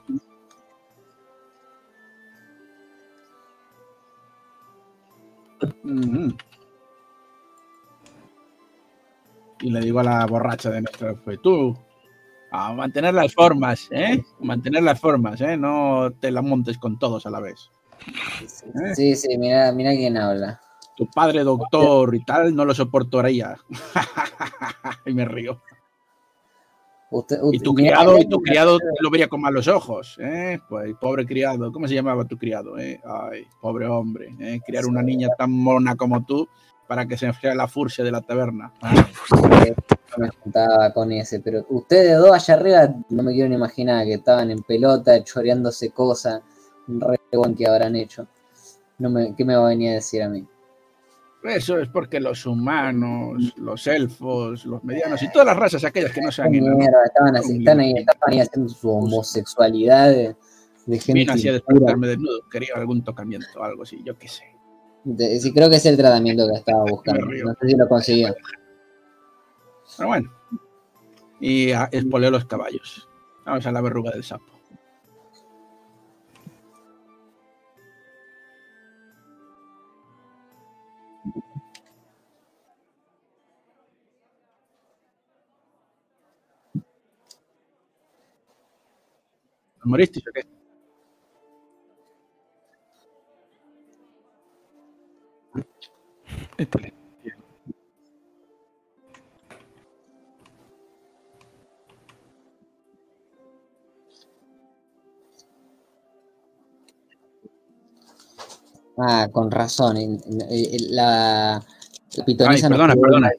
Y le digo a la borracha de nuestra fue tú a mantener las formas, ¿eh? Mantener las formas, ¿eh? No te la montes con todos a la vez. ¿Eh? Sí, sí, mira, mira quién habla. Tu padre doctor y tal no lo soportaría. y me río. Usted, Y tu criado, y tu criado lo vería con malos ojos, ¿eh? Pues pobre criado, ¿cómo se llamaba tu criado? eh? Ay, pobre hombre, ¿eh? Criar una niña tan mona como tú para que se enfríe la furcia de la taberna. Me juntaba con ese, pero ustedes dos allá arriba no me quiero ni imaginar que estaban en pelota, choreándose cosas, un re que habrán hecho. No me, ¿Qué me va a venir a decir a mí? Eso es porque los humanos, los elfos, los medianos y todas las razas aquellas que no sean ¿Qué enanos, mierda? Estaban, así, están ahí, estaban ahí haciendo su homosexualidad de, de gente. vino así a impura. despertarme desnudo, quería algún tocamiento, algo así, yo qué sé. De- sí, creo que es el tratamiento que estaba buscando. No sé si lo consiguió. Pero bueno. Y a- espoleo los caballos. Vamos a la verruga del sapo. ¿Moriste o qué? Ah, con razón. La, la pitonisa Ay, perdona, perdona.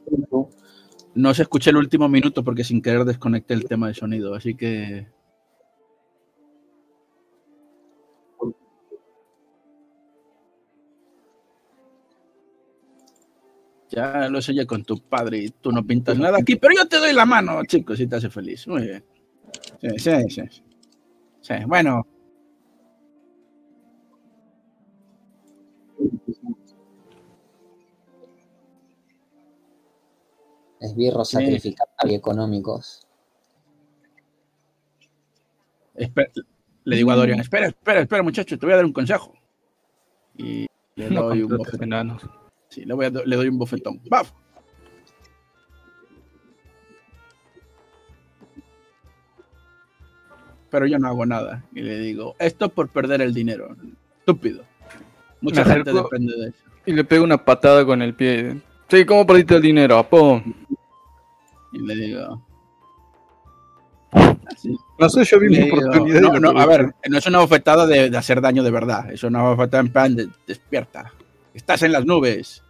No se escuché el último minuto porque sin querer desconecté el tema de sonido, así que. Ya lo sellé con tu padre y tú no pintas nada aquí, pero yo te doy la mano, chicos, si te hace feliz. Muy bien. Sí, sí, sí. Sí, bueno, Esbirros Sí. sacrificados y económicos. espe- le digo a Dorian, espera, espera, espera, muchacho, te voy a dar un consejo. Y le No doy un enanos. Sí, le, voy a do- le doy un bofetón. ¡Baf! Pero yo no hago nada. Y le digo, esto por perder el dinero. Estúpido. Mucha Me gente acerco- depende de eso. Y le pego una patada con el pie. Sí, ¿cómo perdiste el dinero? Y le digo... así. No sé, yo vi mi oportunidad. no, no, a ver, no es una bofetada de, de hacer daño de verdad. Es una bofetada en plan de despierta. Estás en las nubes.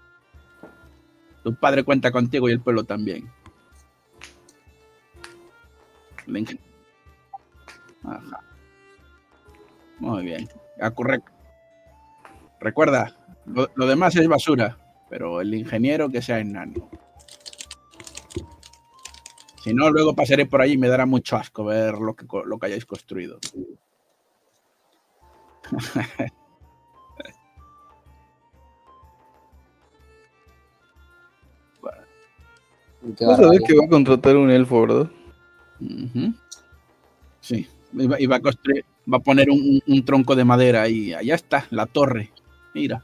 Tu padre cuenta contigo y el pueblo también. Ajá. Muy bien. Ya, correcto. Recuerda, lo, demás es basura, pero el ingeniero que sea enano. Si no, luego pasaré por ahí y me dará mucho asco ver lo que, lo que hayáis construido. Qué Vos sabés barbaridad. que va a contratar un elfo, ¿verdad? Sí, y va, y va a construir, va a poner un, un- un tronco de madera ahí. Allá está, la torre. Mira,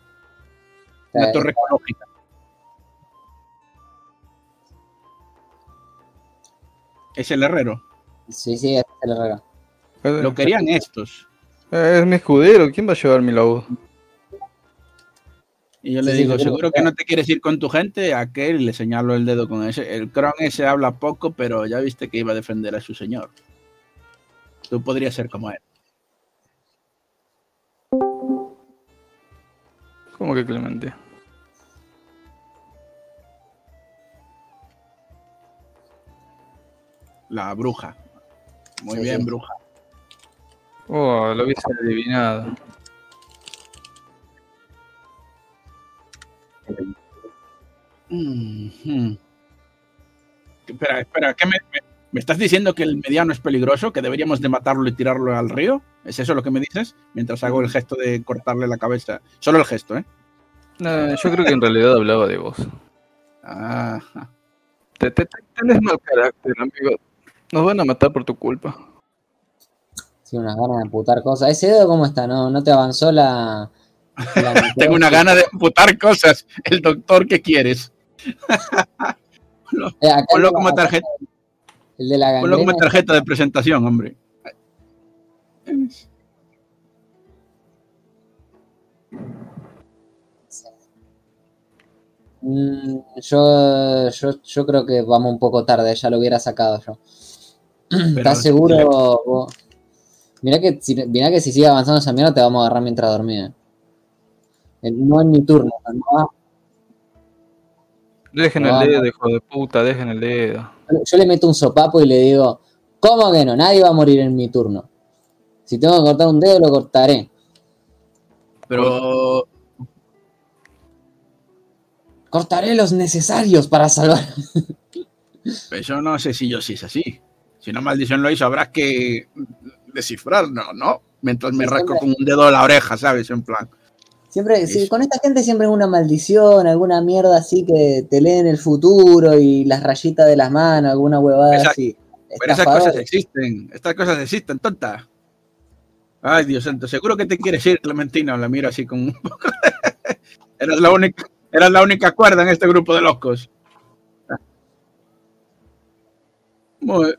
una Eh, torre ecológica. Es el herrero. Sí, sí, es el herrero. Lo querían estos. Eh, Es mi escudero, ¿quién va a llevar mi laúd? Y yo le Sí, digo, seguro. seguro que no te quieres ir con tu gente, aquel y le señalo el dedo con ese. El cron ese habla poco, pero ya viste que iba a defender a su señor. Tú podrías ser como él. ¿Cómo que Clemente? La bruja. Muy Sí, bien, sí. bruja. Oh, lo hubiese adivinado. Espera, espera, ¿qué me, me- me estás diciendo que el mediano es peligroso? ¿Que deberíamos de matarlo y tirarlo al río? ¿Es eso lo que me dices? Mientras hago el gesto de cortarle la cabeza. Solo el gesto, ¿eh? No, yo creo que en realidad hablaba de vos. Ah, Te, te- te- tenés mal carácter, amigo. Nos van a matar por tu culpa. Sí, unas ganas de amputar cosas. ¿Ese dedo cómo está? ¿No, no te avanzó la. tengo una gana de amputar cosas. El doctor, ¿qué quieres? Eh, Ponlo como tarjeta, El de la ponlo como tarjeta de presentación, hombre. Mm, yo, yo, yo creo que vamos un poco tarde, ya lo hubiera sacado yo. ¿Estás seguro? Mirá que, si, mirá que si sigue avanzando esa mierda te vamos a agarrar mientras dormía. No en mi turno, ¿no? Dejen No, el no. dedo, hijo de puta, dejen el dedo. Yo le meto un sopapo y le digo, ¿cómo que no? Nadie va a morir en mi turno. Si tengo que cortar un dedo, lo cortaré. Pero Cortaré los necesarios para salvar. pues, yo no sé si yo sí es así. Si una maldición lo hizo, habrá que descifrarlo, ¿no? Mientras me Sí, rasco siempre- con un dedo a la oreja, ¿sabes? En plan. Siempre, sí, con esta gente siempre es una maldición, alguna mierda así que te leen el futuro y las rayitas de las manos, alguna huevada así. Pero esas cosas existen. Estas cosas existen, tonta. Ay, Dios santo. Seguro que te quieres ir, Clementina. La miro así con un poco. eras, la única, eras la única cuerda en este grupo de locos. Muy-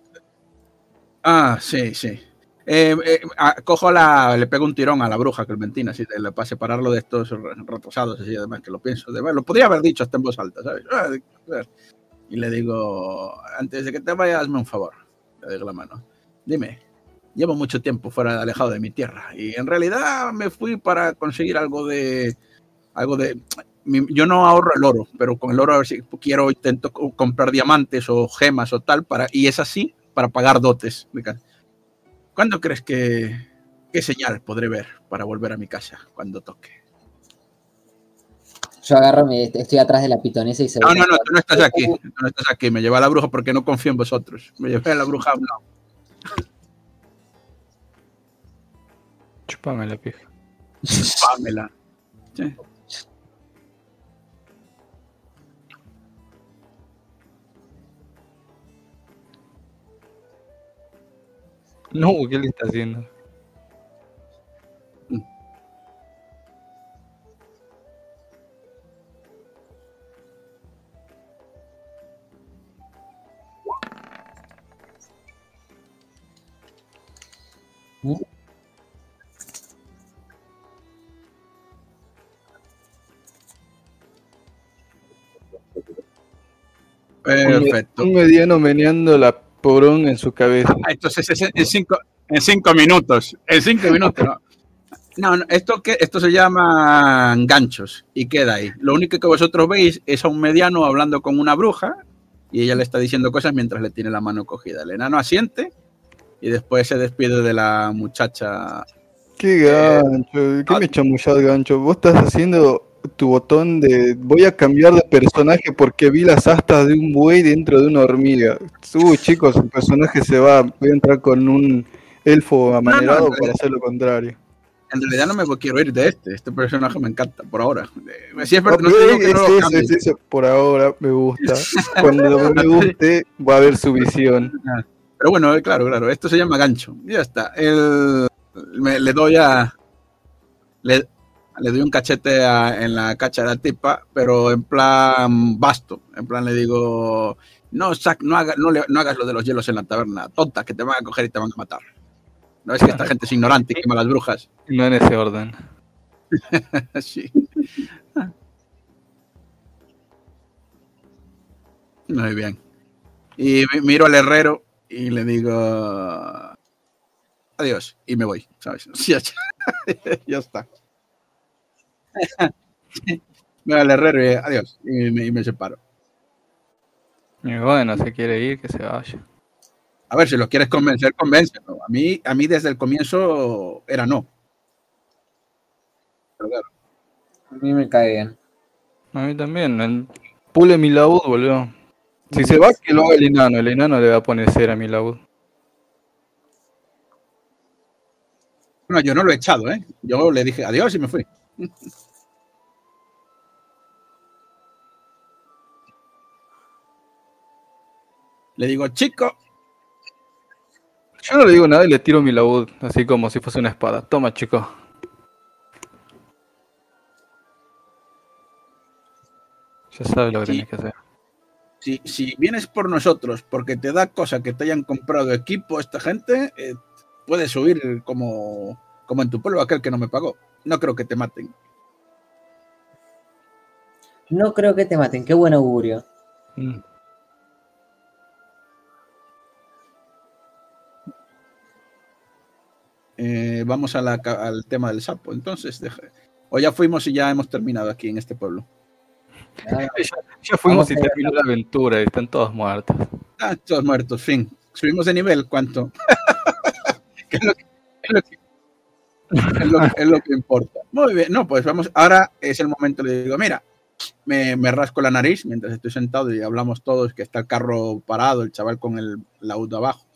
Ah, sí, sí. Eh, eh, cojo la. Le pego un tirón a la bruja Clementina, así, para separarlo de estos re- retrasados, así, además que lo pienso. Lo podría haber dicho hasta en voz alta, ¿sabes? Ah. Y le digo, antes de que te vayas, hazme un favor. Le digo la mano. Dime, llevo mucho tiempo fuera, alejado de mi tierra. Y en realidad me fui para conseguir algo de. Algo de. Yo no ahorro el oro, pero con el oro a ver si quiero, intento co- comprar diamantes o gemas o tal, para, y es así, para pagar dotes. de ca- ¿Cuándo crees que. ¿Qué señal podré ver para volver a mi casa cuando toque? Yo agarro, mi- estoy atrás de la pitonesa y se No, no, no, tú no estás aquí. Tú no estás aquí. Me lleva a la bruja porque no confío en vosotros. Me llevé a la bruja a un lado. Chupame la pija. Pamela. Sí. No, ¿qué le está haciendo? Perfecto. Un mediano meneando la porón en su cabeza. Ah, Entonces es en cinco, en cinco minutos. En cinco minutos. No, no, no, esto, que, esto se llama ganchos y queda ahí. Lo único que vosotros veis es a un mediano hablando con una bruja y ella le está diciendo cosas mientras le tiene la mano cogida. El enano asiente y después se despide de la muchacha. Qué gancho, qué me chamullás gancho. Vos estás haciendo tu botón de voy a cambiar de personaje porque vi las astas de un buey dentro de una hormiga. Uh, chicos, el personaje se va. Voy a entrar con un elfo amanerado no, para hacer lo contrario. En realidad no me quiero ir de este. Este personaje me encanta por ahora. Eh, Si es verdad, no que es es. Por ahora me gusta. Cuando me guste va a haber su visión. Pero bueno, eh, claro, claro, esto se llama gancho. Ya está. El, me- le doy a. Le, le doy un cachete a- en la cacha de la tipa, pero en plan basto. En plan le digo. No, sac, no, haga- no, le- no hagas lo de los hielos en la taberna, tonta, que te van a coger y te van a matar. No es que esta gente es ignorante y quema las brujas. No en ese orden. Sí. Muy bien. Y mi- miro al herrero y le digo adiós y me voy, ¿sabes? Ya está. Al herrero y adiós y me, y me separo. Y bueno, si quiere ir, que se vaya. A ver, si lo quieres convencer, convéncelo. A mí, a mí desde el comienzo era no. Pero claro, A mí me cae bien. A mí también. El pule mi laúd, boludo. Si se va, que lo haga el enano. El enano le va a poner cera a mi laúd. No, yo no lo he echado, ¿eh? Yo le dije adiós y me fui. Le digo, chico, Yo no le digo nada y le tiro mi laúd, así como si fuese una espada. Toma, chico. Ya sabes lo que Sí. tenés que hacer. si, si vienes por nosotros porque te da cosa que te hayan comprado equipo esta gente, eh, puedes subir como, como en tu pueblo aquel que no me pagó. No creo que te maten. No creo que te maten, qué buen augurio. Mm. Eh, vamos a la ca- al tema del sapo. Entonces, deja- o ya fuimos y ya hemos terminado aquí en este pueblo. Ah, Ya, ya fuimos y terminó la aventura y están todos muertos. Ah, todos muertos, fin. Subimos de nivel, ¿cuánto? ¿Qué es lo que, es lo que- es lo- que importa. Muy bien, no, pues vamos. Ahora es el momento, le digo, mira, me, me rasco la nariz mientras estoy sentado y hablamos todos que está el carro parado, el chaval con el laúd abajo.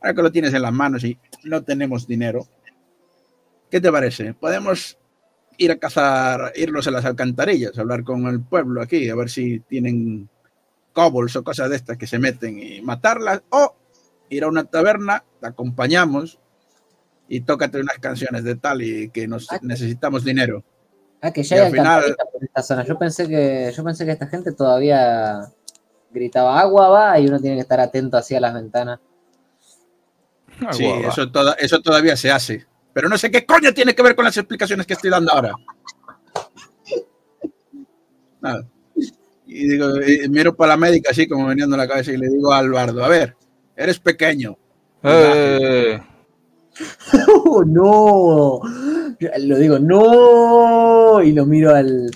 Ahora que lo tienes en las manos y no tenemos dinero, ¿qué te parece? Podemos ir a cazar, irnos a las alcantarillas, hablar con el pueblo aquí, a ver si tienen kobolds o cosas de estas que se meten y matarlas, o ir a una taberna, te acompañamos y tócate unas canciones de tal y que nos Ah. necesitamos dinero. Ah, que Y ya hay al final- por esta zona. Yo pensé que, yo pensé que esta gente todavía gritaba agua va y uno tiene que estar atento hacia las ventanas. Sí, va. eso, toda- eso todavía se hace. Pero no sé qué coño tiene que ver con las explicaciones que estoy dando ahora. Nada. Y digo, y miro para la médica así como veniendo la cabeza y le digo a Albardo, a ver, eres pequeño. Eh, ¡Oh, no! Yo Lo digo, ¡no! Y lo miro al.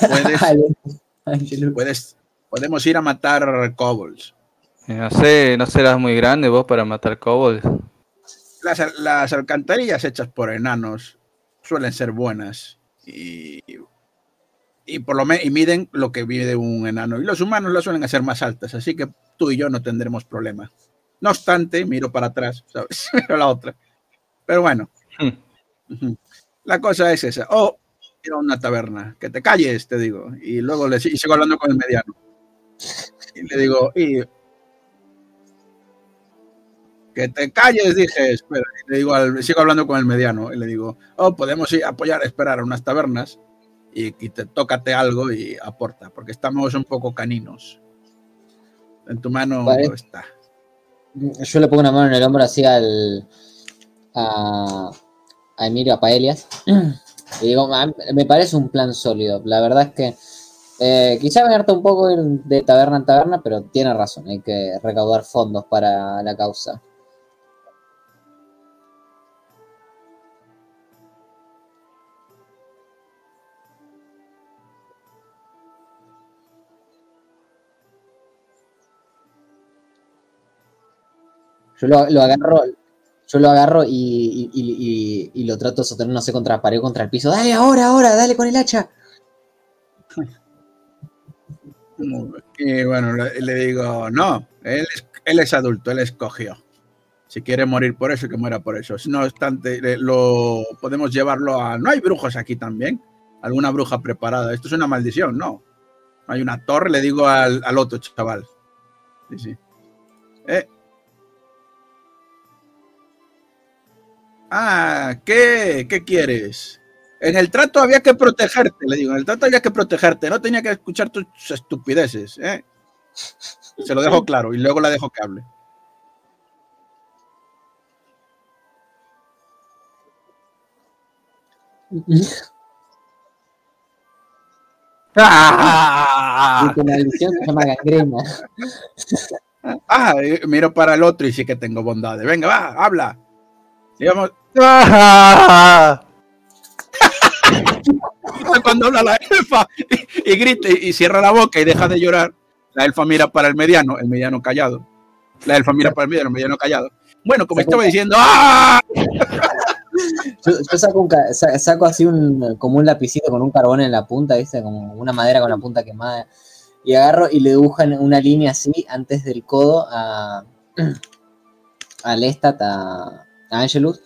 Puedes, al Ángelo. puedes, podemos ir a matar kobolds. no sé, no serás muy grande vos para matar kobolds. Las, las alcantarillas hechas por enanos suelen ser buenas y, y por lo me- y miden lo que mide un enano. Y los humanos las suelen hacer más altas, así que tú y yo no tendremos problema. No obstante, miro para atrás, ¿sabes? Miro la otra. Pero bueno, Hmm. la cosa es esa. O ir a una taberna, que te calles, te digo. Y luego le y sigo hablando con el mediano. Y le digo, y que te calles, dije, espera. Y le digo al- sigo hablando con el mediano y le digo, oh, podemos ir a apoyar, esperar a unas tabernas y, y te tócate algo y aporta, porque estamos un poco caninos. En tu mano Vale. está. Yo le pongo una mano en el hombro así al. a. Emilio, a Paelias. Y digo, "Ma- me parece un plan sólido. La verdad es que. Eh, quizá me harta un poco ir de taberna en taberna, pero tiene razón, hay que recaudar fondos para la causa. Yo lo, agarro, yo lo agarro y, y- lo trato de sostener, no sé, contra la pared contra el piso. Dale ahora, ahora, dale con el hacha. Y bueno, le, digo, no, él es, él es adulto, él escogió. Si quiere morir por eso, que muera por eso. No obstante, lo podemos llevarlo a... No hay brujos aquí también. Alguna bruja preparada. Esto es una maldición, no. Hay una torre, le digo al, al otro chaval. Sí, sí. Eh, Ah, ¿qué? ¿Qué quieres? En el trato había que protegerte, le digo, en el trato había que protegerte, no tenía que escuchar tus estupideces, ¿eh? Se lo dejo claro y luego la dejo que hable. Ah, eh, miro para el otro y sí que tengo bondades. Venga, va, habla. Digamos, ¡Ah! cuando habla la elfa y, y grita y cierra la boca y deja de llorar, la elfa mira para el mediano, el mediano callado. La elfa mira para el mediano, el mediano callado. Bueno, como estaba diciendo, ¡ah! Yo, yo saco, un así un, como un lapicito con un carbón en la punta, ¿viste? Como una madera con la punta quemada. Y agarro y le dibujan una línea así antes del codo a, a Lestat, a, a Angelus.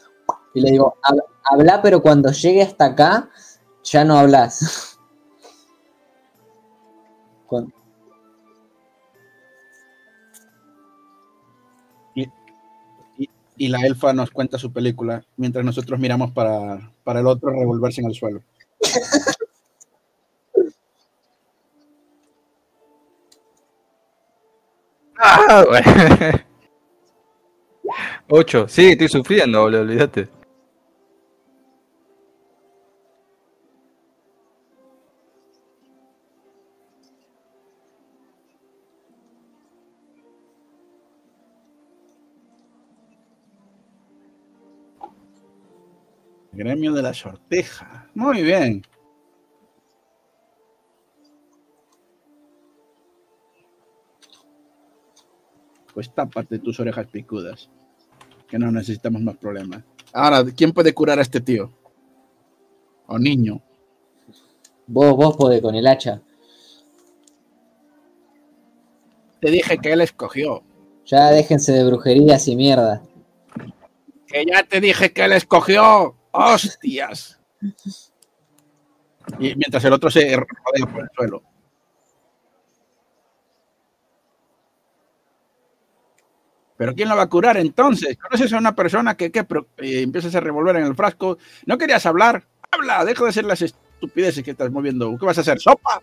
Y le digo, "Hab- habla, pero cuando llegue hasta acá, ya no hablas. Y la elfa nos cuenta su película mientras nosotros miramos para, para el otro revolverse en el suelo. ¡Ah! Bueno. Ocho. Sí, estoy sufriendo, boludo, olvídate. Gremio de la sorteja. Muy bien. Pues tápate tus orejas picudas. Que no necesitamos más problemas. Ahora, ¿quién puede curar a este tío? O niño. Vos, vos podés con el hacha. Te dije que él escogió. Ya déjense de brujerías y mierda. Que ya te dije que él escogió. ¡Hostias! Y mientras el otro se rodea por el suelo. ¿Pero quién lo va a curar entonces? ¿Conoces a una persona que, que eh, empiezas a revolver en el frasco? ¿No querías hablar? ¡Habla! Deja de hacer las estupideces que estás moviendo. ¿Qué vas a hacer? ¿Sopa?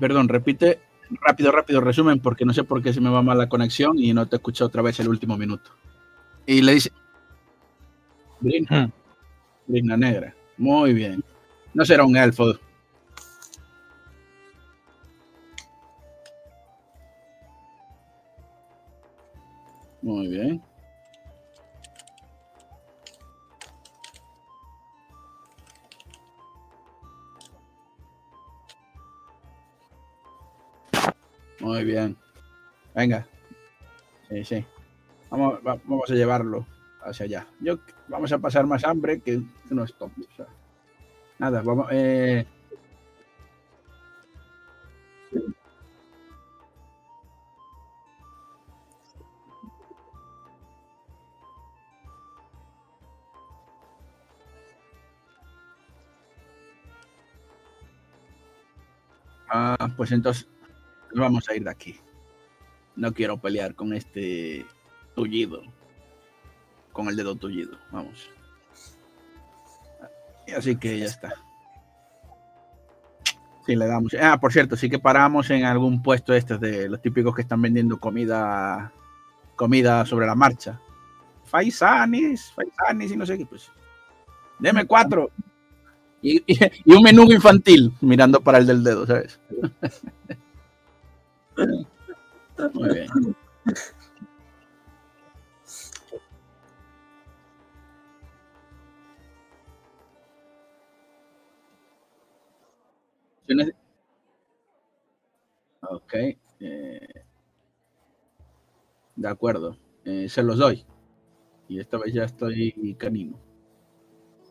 Perdón, repite rápido, rápido resumen porque no sé por qué se me va mal la conexión y no te escuché otra vez el último minuto. Y le dice... Brina. Hmm. Brina negra. Muy bien. No será un elfo. Muy bien. Muy bien. Venga. Sí, sí. Vamos, va- vamos a llevarlo hacia allá. Yo, vamos a pasar más hambre que unos tontos. Nada, vamos. Eh... Ah, pues entonces nos vamos a ir de aquí. No quiero pelear con este tullido. Con el dedo tullido. Vamos. Así que ya está. Sí, le damos. Ah, por cierto, sí que paramos en algún puesto estos de los típicos que están vendiendo comida comida sobre la marcha. Faisanis, faisanis y no sé qué, pues. Deme cuatro. Y, y- y un menú infantil mirando para el del dedo, ¿sabes? Muy bien. ¿Tienes- Ok. eh, de acuerdo. eh, se los doy. Y esta vez ya estoy canino.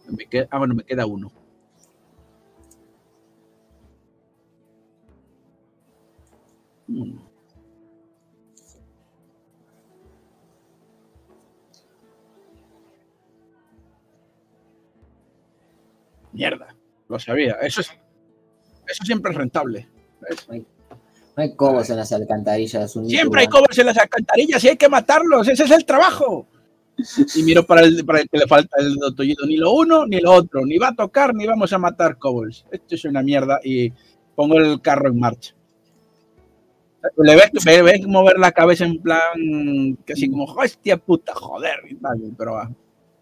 Me queda, ah, bueno, me queda uno. Mierda, lo sabía. Eso, es, eso siempre es rentable. No hay cobos en las alcantarillas. Siempre hay cobos en las alcantarillas y hay que matarlos. Ese es el trabajo. Y miro para el, para el que le falta el dotollido. Ni lo uno ni lo otro. Ni va a tocar ni vamos a matar cobos. Esto es una mierda. Y pongo el carro en marcha. Le ves, ve- ves mover la cabeza en plan casi como hostia puta, joder. y tal, Pero,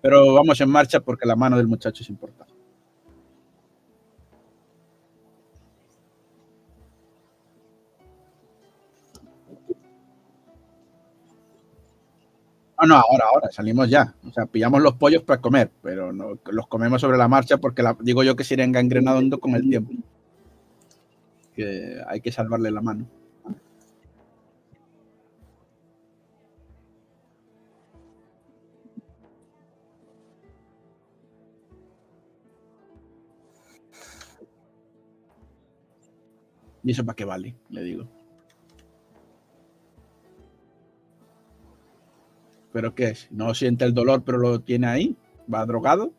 pero vamos en marcha porque la mano del muchacho es importante. Ah, no, ahora, ahora, salimos ya. O sea, pillamos los pollos para comer, pero no, los comemos sobre la marcha porque digo yo que se irán gangrenando con el tiempo. Que hay que salvarle la mano. ¿Y eso para qué vale? Le digo. ¿Pero qué es? ¿No siente el dolor pero lo tiene ahí? ¿Va drogado?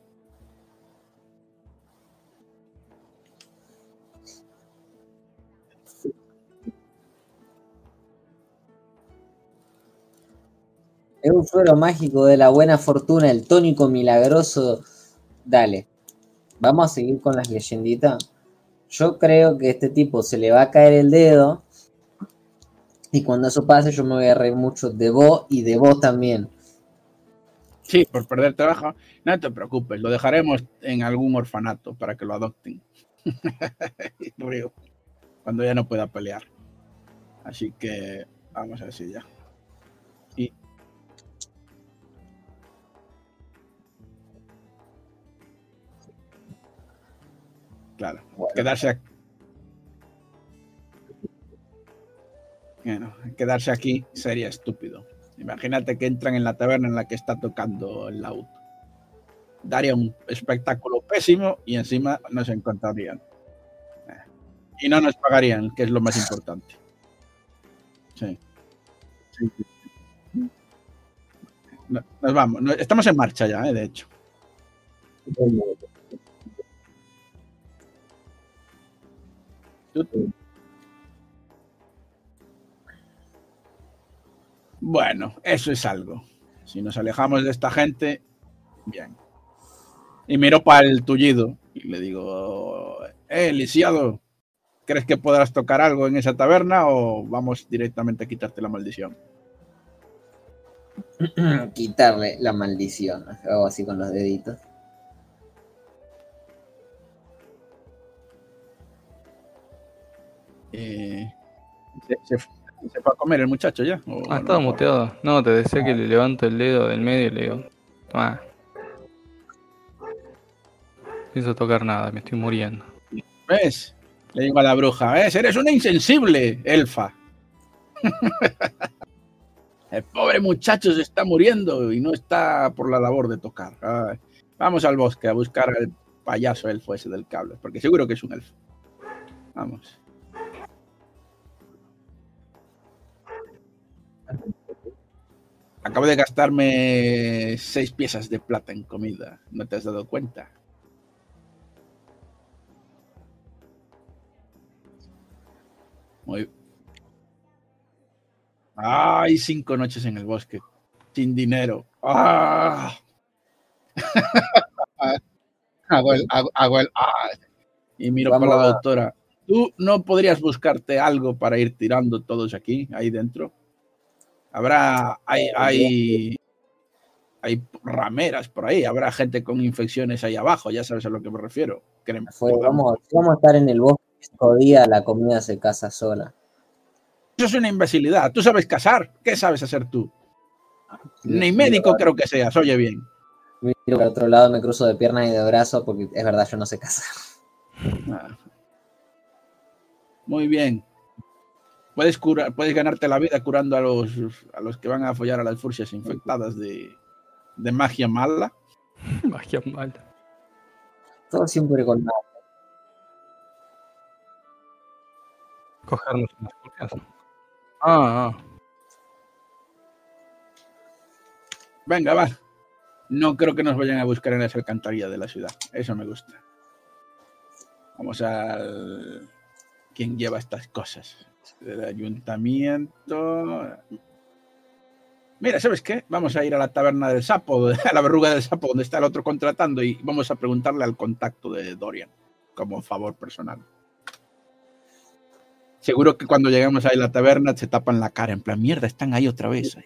Es un suero mágico de la buena fortuna, el tónico milagroso. Dale, vamos a seguir con las leyenditas. Yo creo que este tipo se le va a caer el dedo. Y cuando eso pase, yo me voy a reír mucho de vos y de vos también. Sí, por perder trabajo. No te preocupes, lo dejaremos en algún orfanato para que lo adopten. Río, Cuando ya no pueda pelear. Así que vamos a ver si ya. Claro, quedarse aquí. Bueno, quedarse aquí sería estúpido. Imagínate que entran en la taberna en la que está tocando el laúd. Daría un espectáculo pésimo y encima nos encontrarían. Eh, Y no nos pagarían, que es lo más importante. Sí. Sí, sí. No- Nos vamos. Estamos en marcha ya, eh, de hecho. Bueno, eso es algo. Si nos alejamos de esta gente, bien. Y miro para el tullido y le digo, eh, lisiado, ¿crees que podrás tocar algo en esa taberna o vamos directamente a quitarte la maldición? Quitarle la maldición. Así con los deditos. Eh, ¿se, se fu- se fue a comer el muchacho ya? ¿O Ah, no? estaba muteado. No, te decía que le levanto el dedo del medio y le digo, toma. No pienso tocar nada, me estoy muriendo. ¿Ves? Le digo a la bruja, ¿ves? Eres una insensible, elfa. El pobre muchacho se está muriendo y no está por la labor de tocar. Ay, vamos al bosque a buscar al payaso elfo ese del cable, porque seguro que es un elfo. Vamos. Acabo de gastarme seis piezas de plata en comida. ¿No te has dado cuenta? Muy. Ay, cinco noches en el bosque. Sin dinero. ¡Ah! hago el. Hago, hago el ¡ah! Y miro Vamos para la doctora. ¿Tú no podrías buscarte algo para ir tirando todos aquí, ahí dentro? Habrá. Hay. Hay, hay rameras por ahí. Habrá gente con infecciones ahí abajo. Ya sabes a lo que me refiero. Fue, vamos, a estar en el bosque días, la comida se casa sola. Eso es una imbecilidad. ¿Tú sabes casar? ¿Qué sabes hacer tú? Ni médico creo que seas, oye bien. Miro para otro lado, me cruzo de piernas y de brazos porque es verdad, yo no sé casar. Ah. Muy bien. Puedes, curar, puedes ganarte la vida curando a los, a los que van a follar a las furcias infectadas de, de magia mala. Magia mala. Todo siempre con nada. Cogernos unas furcias. Ah, ah. Venga, va. No creo que nos vayan a buscar en las alcantarillas de la ciudad. Eso me gusta. Vamos al. ¿Quién lleva estas cosas? El ayuntamiento. Mira, ¿sabes qué? Vamos a ir a la taberna del sapo, a la verruga del sapo, donde está el otro contratando, y vamos a preguntarle al contacto de Dorian, como favor personal. Seguro que cuando lleguemos ahí a la taberna se tapan la cara, en plan, mierda, están ahí otra vez.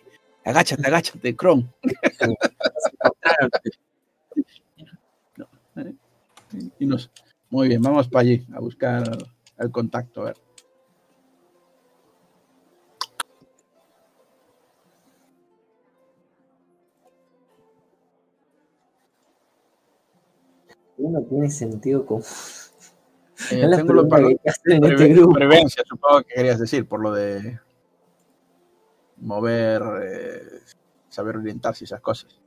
Agáchate, agáchate, Kron. y nos... Muy bien, vamos para allí a buscar el contacto. A ver. Uno tiene sentido común. Eh, lo pregunta para que en este grupo. prevencia, supongo que querías decir, por lo de mover, eh, saber orientarse y esas cosas.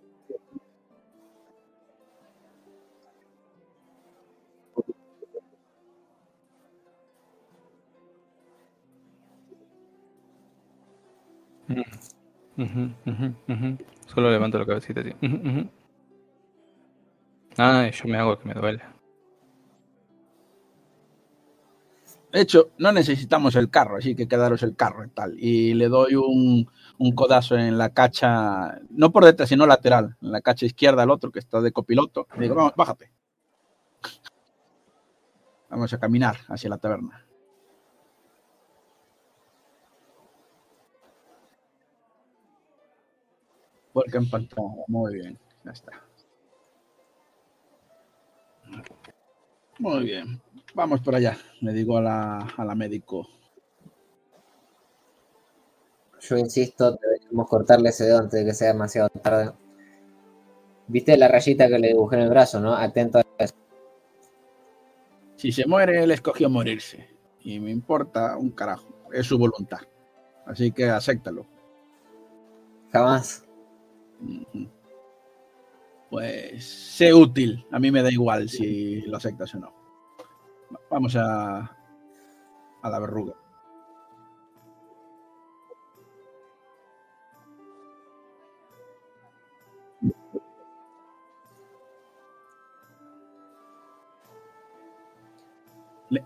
Solo levanto la cabecita así. Ay, yo me hago que me duele. De hecho, no necesitamos el carro, así que quedaros el carro y tal. Y le doy un, un codazo en la cacha, no por detrás, sino lateral, en la cacha izquierda al otro que está de copiloto. Le digo, vamos, bájate. Vamos a caminar hacia la taberna. Vuelca en muy bien, ya está. Muy bien, vamos por allá, le digo a la, a la médico. Yo insisto, deberíamos cortarle ese dedo antes de que sea demasiado tarde. ¿Viste la rayita que le dibujé en el brazo, no? Atento a eso. Si se muere, él escogió morirse. Y me importa un carajo. Es su voluntad. Así que acéptalo. Jamás. Ujú. Pues sé útil. A mí me da igual si lo aceptas o no. Va- Vamos a, a la verruga.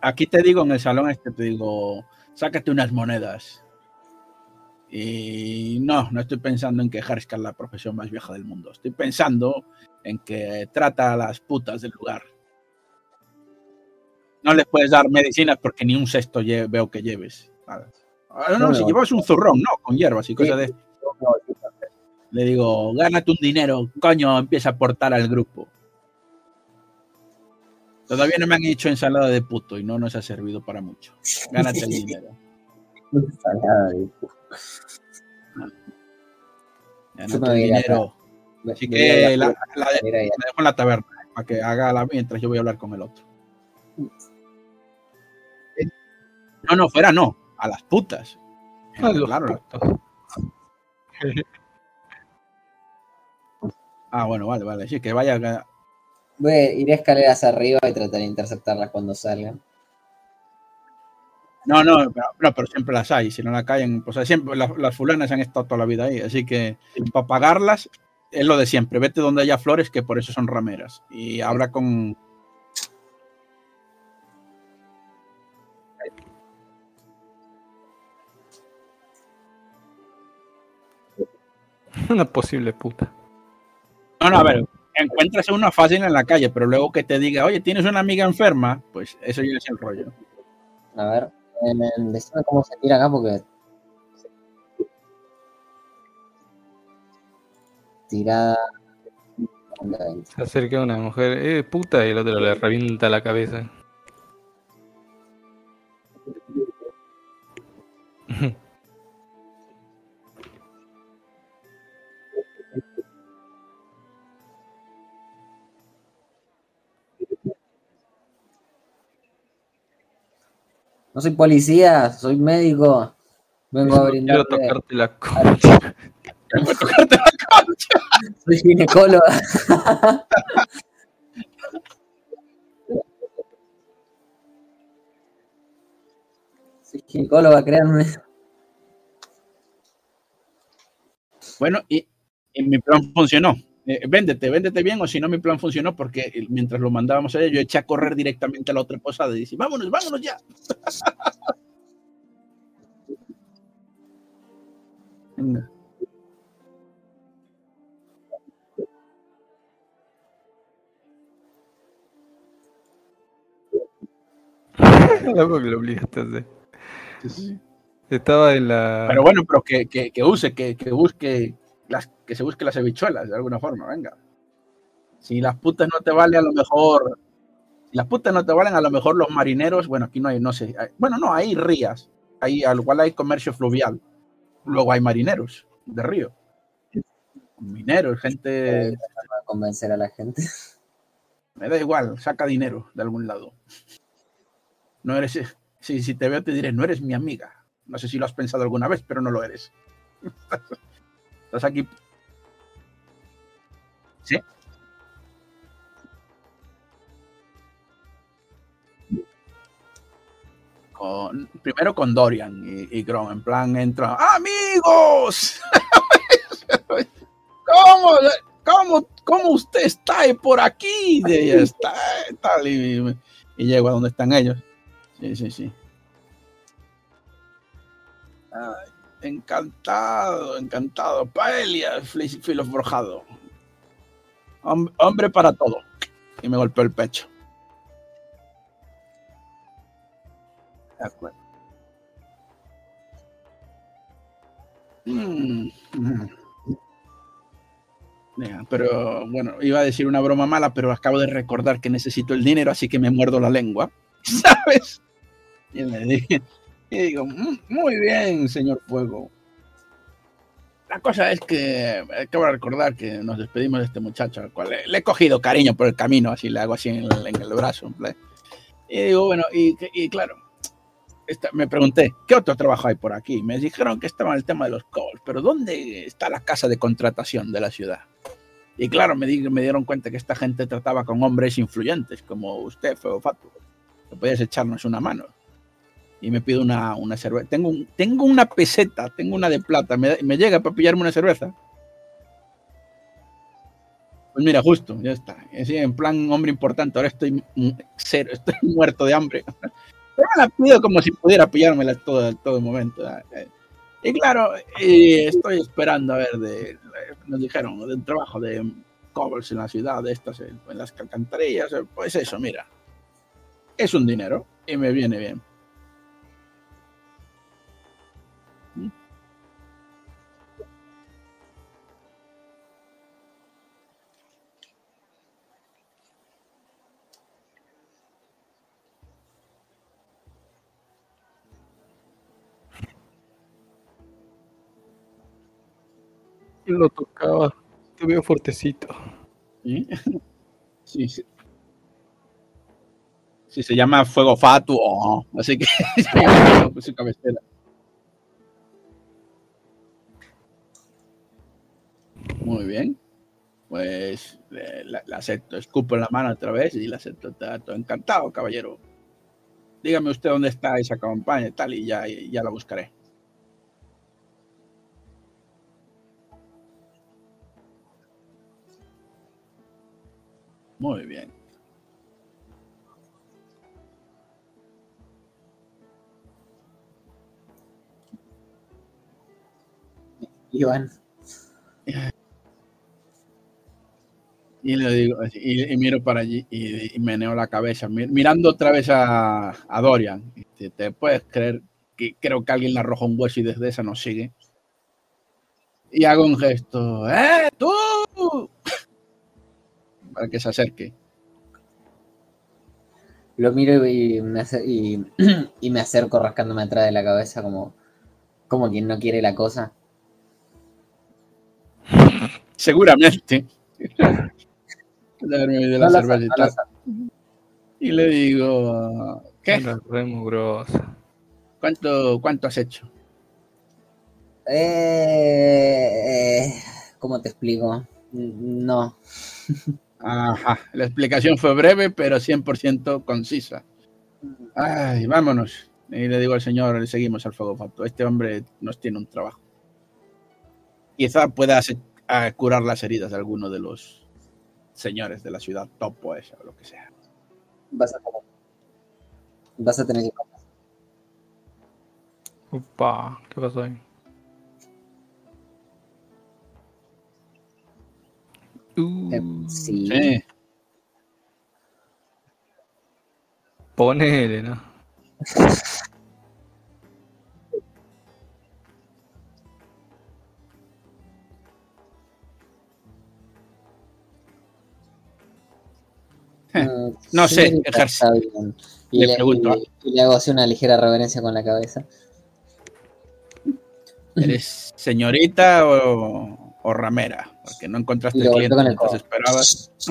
Aquí te digo, en el salón este, te digo, sácate unas monedas. Y no, no estoy pensando en que ejerza la profesión más vieja del mundo. Estoy pensando en que trata a las putas del lugar. No les puedes dar medicinas porque ni un cesto veo que lleves. Ah, No, no, si llevas un zurrón, no, con hierbas y cosas de Le digo, gánate un dinero, coño, empieza a aportar al grupo. Todavía no me han hecho ensalada de puto y no nos ha servido para mucho. Gánate el dinero. Ensalada de- Gánate Yo me el voy a ir acá. dinero. Así que la- dejo en la taberna para que haga la mientras yo voy a hablar con el otro. No, no, fuera no, a las putas. A los Claro. Ah, bueno, vale, vale. Sí, que vaya. Voy a ir a escaleras arriba y tratar de interceptarlas cuando salgan. No, no, pero, no, pero siempre las hay. Si no la caen, pues siempre las, las fulanas han estado toda la vida ahí. Así que para pagarlas es lo de siempre. Vete donde haya flores, que por eso son rameras. Y habla con. Una posible puta. No, no, a ver, encuentras una fácil en la calle, pero luego que te diga, oye, tienes una amiga enferma, pues eso ya es el rollo. A ver, eh, decime cómo se tira acá porque. Tirada. Se acerca una mujer, eh, puta, y el otro le revienta la cabeza. No soy policía, soy médico. Vengo a Quiero brindar. tocarte la concha. Soy ginecóloga. soy ginecóloga, créanme. Bueno, y, y mi plan funcionó. Eh, véndete, véndete bien, o si no, mi plan funcionó porque mientras lo mandábamos allá, yo eché a correr directamente a la otra posada y dije, vámonos, vámonos ya. Que lo obligaste a hacer. Estaba en la. Pero bueno, pero que, que, que use, que, que busque las, que se busque las habichuelas de alguna forma, venga. Si las putas no te valen, a lo mejor. Si las putas no te valen, a lo mejor los marineros, bueno, aquí no hay, no sé. hay- bueno, no, hay rías. Hay, al cual hay comercio fluvial. Luego hay marineros de río. Mineros, gente. Para convencer a la gente. Me da igual, saca dinero de algún lado. No eres. Si, si te veo, te diré, no eres mi amiga. No sé si lo has pensado alguna vez, pero no lo eres. Estás aquí. Sí. Con, primero con Dorian y, y Grom, en plan entra, ¡Amigos! ¿Cómo, cómo, cómo usted está por aquí? Y ella está, tal, y, y llego a donde están ellos. Sí, sí, sí. Ay, encantado, encantado. Paelia, fli- filo forjado. Hom- hombre para todo. Y me golpeó el pecho. De acuerdo. Mm, mm. Pero bueno, iba a decir una broma mala, pero acabo de recordar que necesito el dinero, así que me muerdo la lengua. ¿Sabes? Y le dije, y digo, "Mm, muy bien, señor Fuego. La cosa es que acabo de recordar que nos despedimos de este muchacho, al cual le, he cogido cariño por el camino, así le hago así en el, en brazo. en. Y digo, bueno, y, claro, me pregunté, ¿qué otro trabajo hay por aquí? Me dijeron que estaba el tema de los calls, pero ¿dónde está la casa de contratación de la ciudad? Y claro, me, di- me dieron cuenta que esta gente trataba con hombres influyentes, como usted, Feo Fatu. Que podías echarnos una mano. Y me pido una, una cerveza. Tengo, tengo una peseta, tengo una de plata. ¿Me, me llega para pillarme una cerveza? Pues mira, justo, ya está. En plan hombre importante, ahora estoy cero, estoy muerto de hambre. Pero me la pido como si pudiera pillármela todo, todo el momento. ¿eh? Y claro, y estoy esperando a ver de, nos dijeron, del trabajo de covers en la ciudad, de estas, en en las alcantarillas, eh, pues eso, mira, es un dinero y me viene bien. Lo tocaba. Te veo fuertecito. ¿Sí? Sí, sí. Se llama Fuego Fatu, oh, así que su cabecera. Muy bien. Pues la, acepto, escupo en la mano otra vez y la acepto. Todo encantado, caballero. Dígame usted dónde está esa campaña y tal, y ya, y ya la buscaré. Muy bien. Iván, Y le digo, y, y miro para allí y, y meneo la cabeza, mi- mirando otra vez a, a Dorian. Y Te, te puedes creer que creo que alguien le arroja un hueso y desde esa nos sigue. Y hago un gesto, ¡eh, tú! Para que se acerque. lo miro y me, ace- y, y me acerco rascándome atrás de la cabeza como, como quien no quiere la cosa. Seguramente. De la No la y no le digo, ¿qué? ¿Cuánto, ¿Cuánto has hecho? Eh, eh, ¿Cómo te explico? No. Ajá, la explicación fue breve, pero 100% concisa. Ay, vámonos. Y le digo al señor, le seguimos al fuego facto. Este hombre nos tiene un trabajo. Quizá pueda curar las heridas de alguno de los señores de la ciudad topo esa o lo que sea. Vas a tener, vas a tener que Upa, ¿qué pasó ahí? Uh, Eh, sí. Sí. Ponele, ¿no? Mm, No sé. Y Le le, pregunto. y- y le hago así una ligera reverencia con la cabeza. ¿Eres señorita o, o ramera? Porque no encontraste el cliente que esperabas.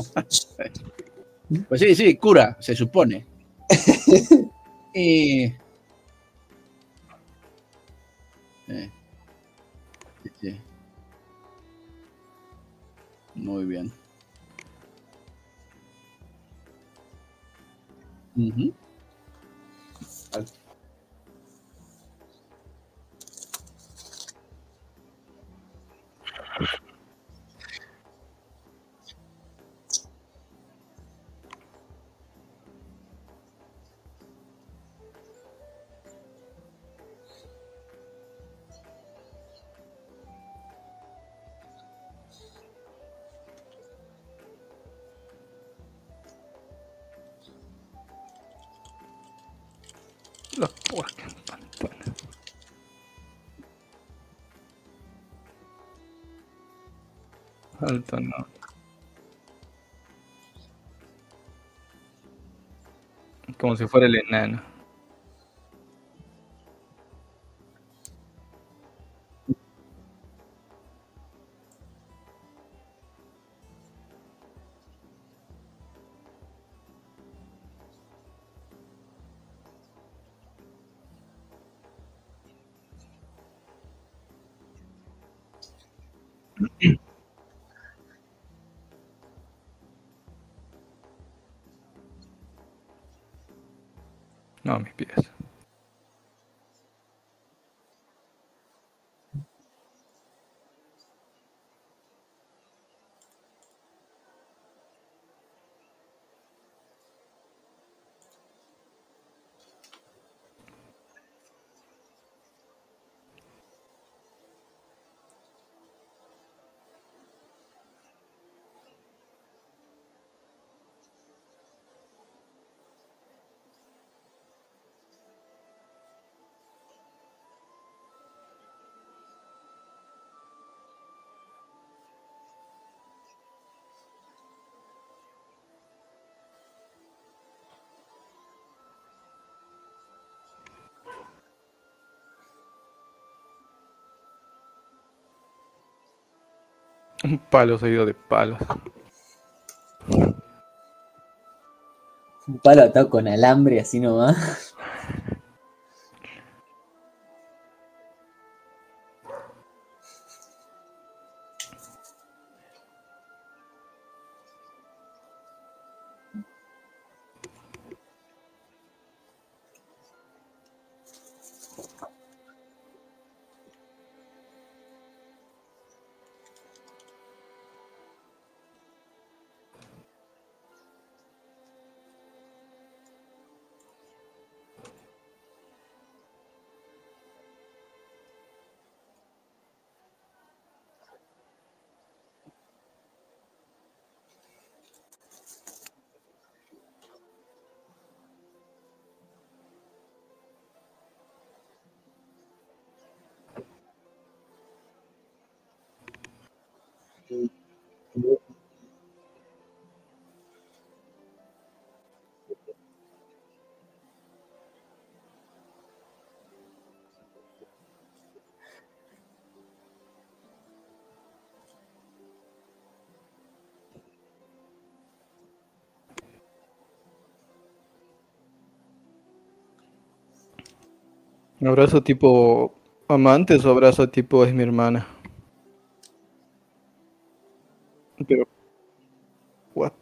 Pues sí, sí, cura, se supone. y... Sí. Sí, sí. Muy bien. Alto no. Como si fuera el enano. Un palo seguido de palos. Un palo atado con alambre así nomás. ¿Abrazo tipo amantes o abrazo tipo es mi hermana? Pero. What?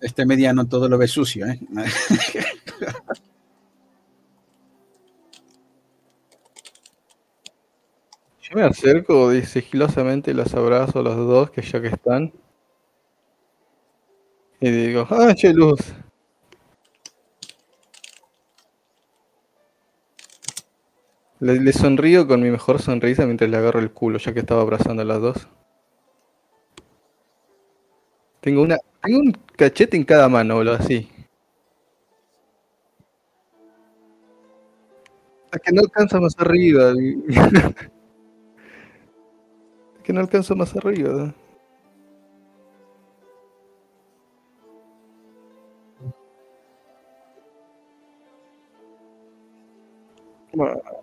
Este mediano todo lo ve sucio, ¿eh? Yo me acerco y sigilosamente los abrazo a los dos, que ya que están. Y digo, ¡ah, che luz! Le, sonrío con mi mejor sonrisa mientras le agarro el culo, ya que estaba abrazando a las dos. Tengo una. Tengo un cachete en cada mano, boludo, así. Es que no alcanza más arriba. Es que no alcanza más arriba. Bueno,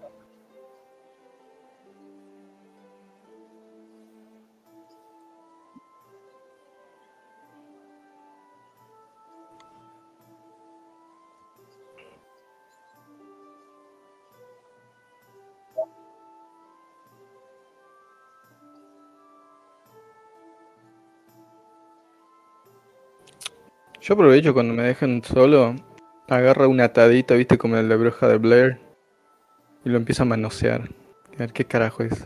Yo aprovecho cuando me dejan solo, agarra una atadita, viste, como de bruja de Blair, y lo empieza a manosear. A ver qué carajo es.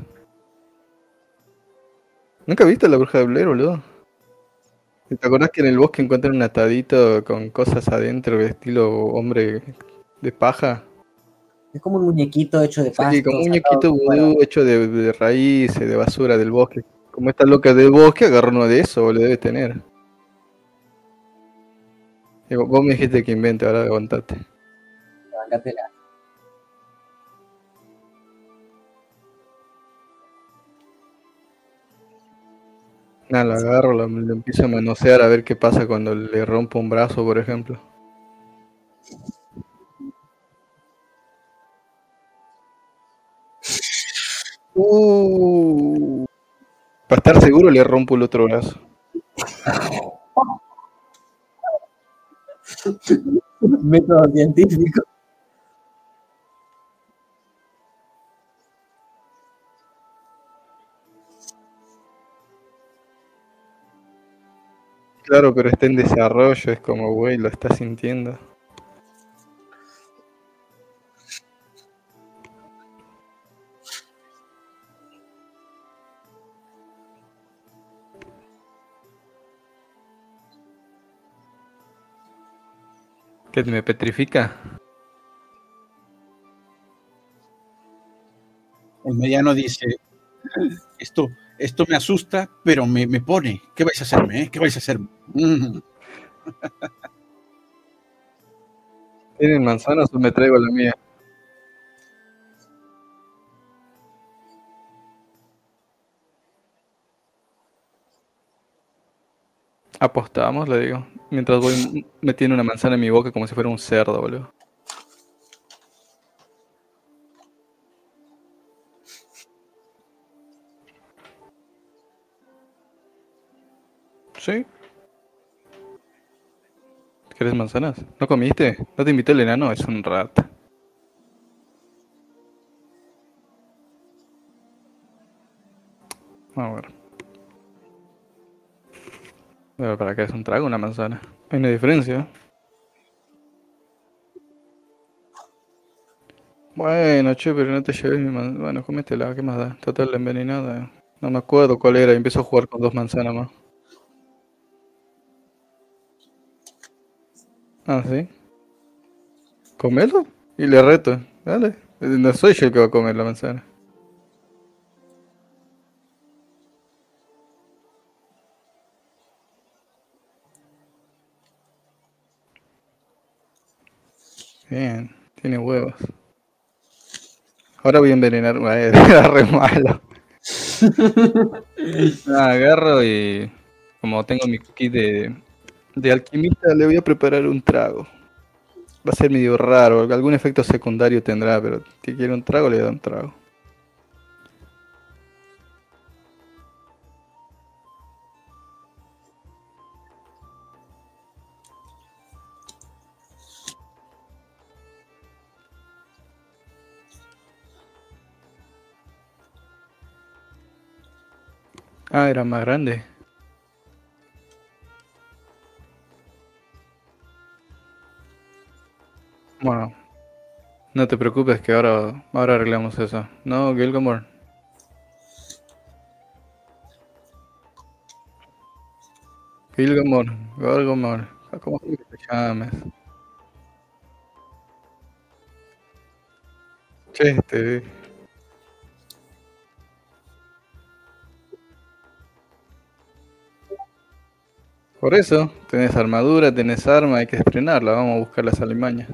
¿Nunca viste la bruja de Blair, boludo? ¿Te acordás que en el bosque encuentran un atadito con cosas adentro, de estilo hombre de paja? Es como un muñequito hecho de pasto. Sí, como un muñequito vudú hecho de, de raíces, de basura del bosque. Como esta loca del bosque, agarra uno de eso, lo debe tener. Digo, vos me dijiste que invente, ahora aguantate. Bancátela. Nada, lo agarro, lo, lo empiezo a manosear a ver qué pasa cuando le rompo un brazo, por ejemplo. Uh, para estar seguro le rompo el otro brazo. Método científico. Claro, pero está en desarrollo, es como, güey, lo está sintiendo. ¿Qué me petrifica? El mediano dice, esto, esto me asusta, pero me, me pone. ¿Qué vais a hacerme? eh? ¿Qué vais a hacerme? Mm. ¿Tienen manzanas o me traigo la mía? Apostamos, le digo. Mientras voy metiendo una manzana en mi boca como si fuera un cerdo, boludo. ¿Sí? ¿Quieres manzanas? ¿No comiste? ¿No te invitó el enano? Es un rat. A ver. Pero ¿para qué es un trago una manzana? Hay una diferencia. Bueno, che, pero no te lleves mi manzana. Bueno, cómetela, ¿qué más da? Total, envenenada. No me acuerdo cuál era y empiezo a jugar con dos manzanas más. Ah, ¿sí? ¿Comelo? Y le reto. Dale. No soy yo el que va a comer la manzana. Bien, tiene huevos. Ahora voy a envenenar. Ay, Era re malo. Ah, agarro y. Como tengo mi kit de, de alquimista, le voy a preparar un trago. Va a ser medio raro, algún efecto secundario tendrá, pero si quiere un trago, le da un trago. Ah, era más grande. Bueno, no te preocupes que ahora, ahora arreglamos eso. No, Gilgamore. Gilgamore, Gilgamore, ¿cómo te llamas? Che, te Por eso, tenés armadura, tenés arma, hay que estrenarla, vamos a buscar las alimañas.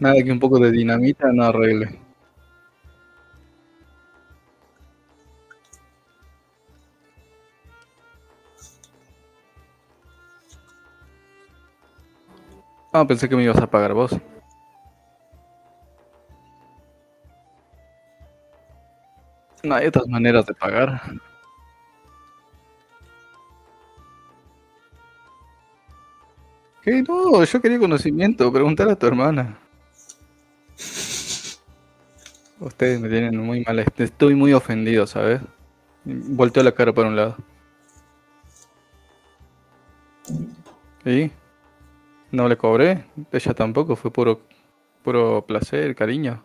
Nada que un poco de dinamita no arregle. Ah, pensé que me ibas a pagar vos. No hay otras maneras de pagar. ¿Qué? No, yo quería conocimiento, preguntar a tu hermana. Ustedes me tienen muy mal, estoy muy ofendido, ¿sabes? Volteo la cara para un lado. ¿Y? No le cobré, ella tampoco, fue puro, puro placer, cariño.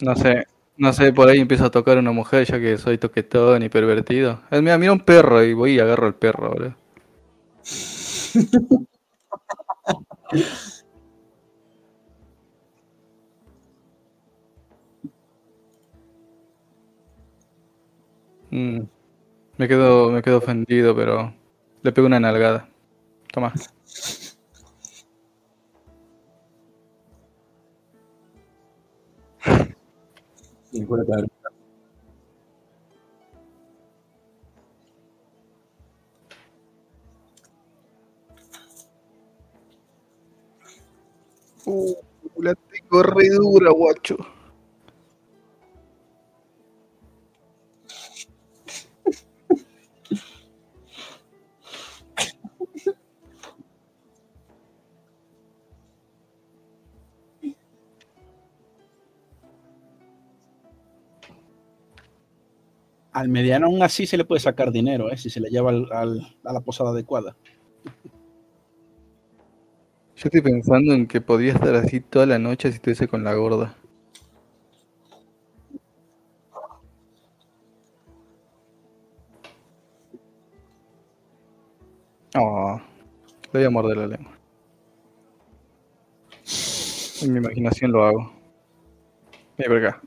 No sé, no sé, por ahí empiezo a tocar una mujer ya que soy toquetón y pervertido. Es mira, mira un perro y voy y agarro al perro, boludo. Mm, me quedo, me quedo ofendido, pero le pego una nalgada. Toma. Uh, la tengo re dura, guacho. Al mediano aún así se le puede sacar dinero, ¿eh? si se le lleva al- a la posada adecuada. Yo estoy pensando en que podía estar así toda la noche si estuviese con la gorda. Oh, le voy a morder la lengua. En mi imaginación lo hago. Por acá.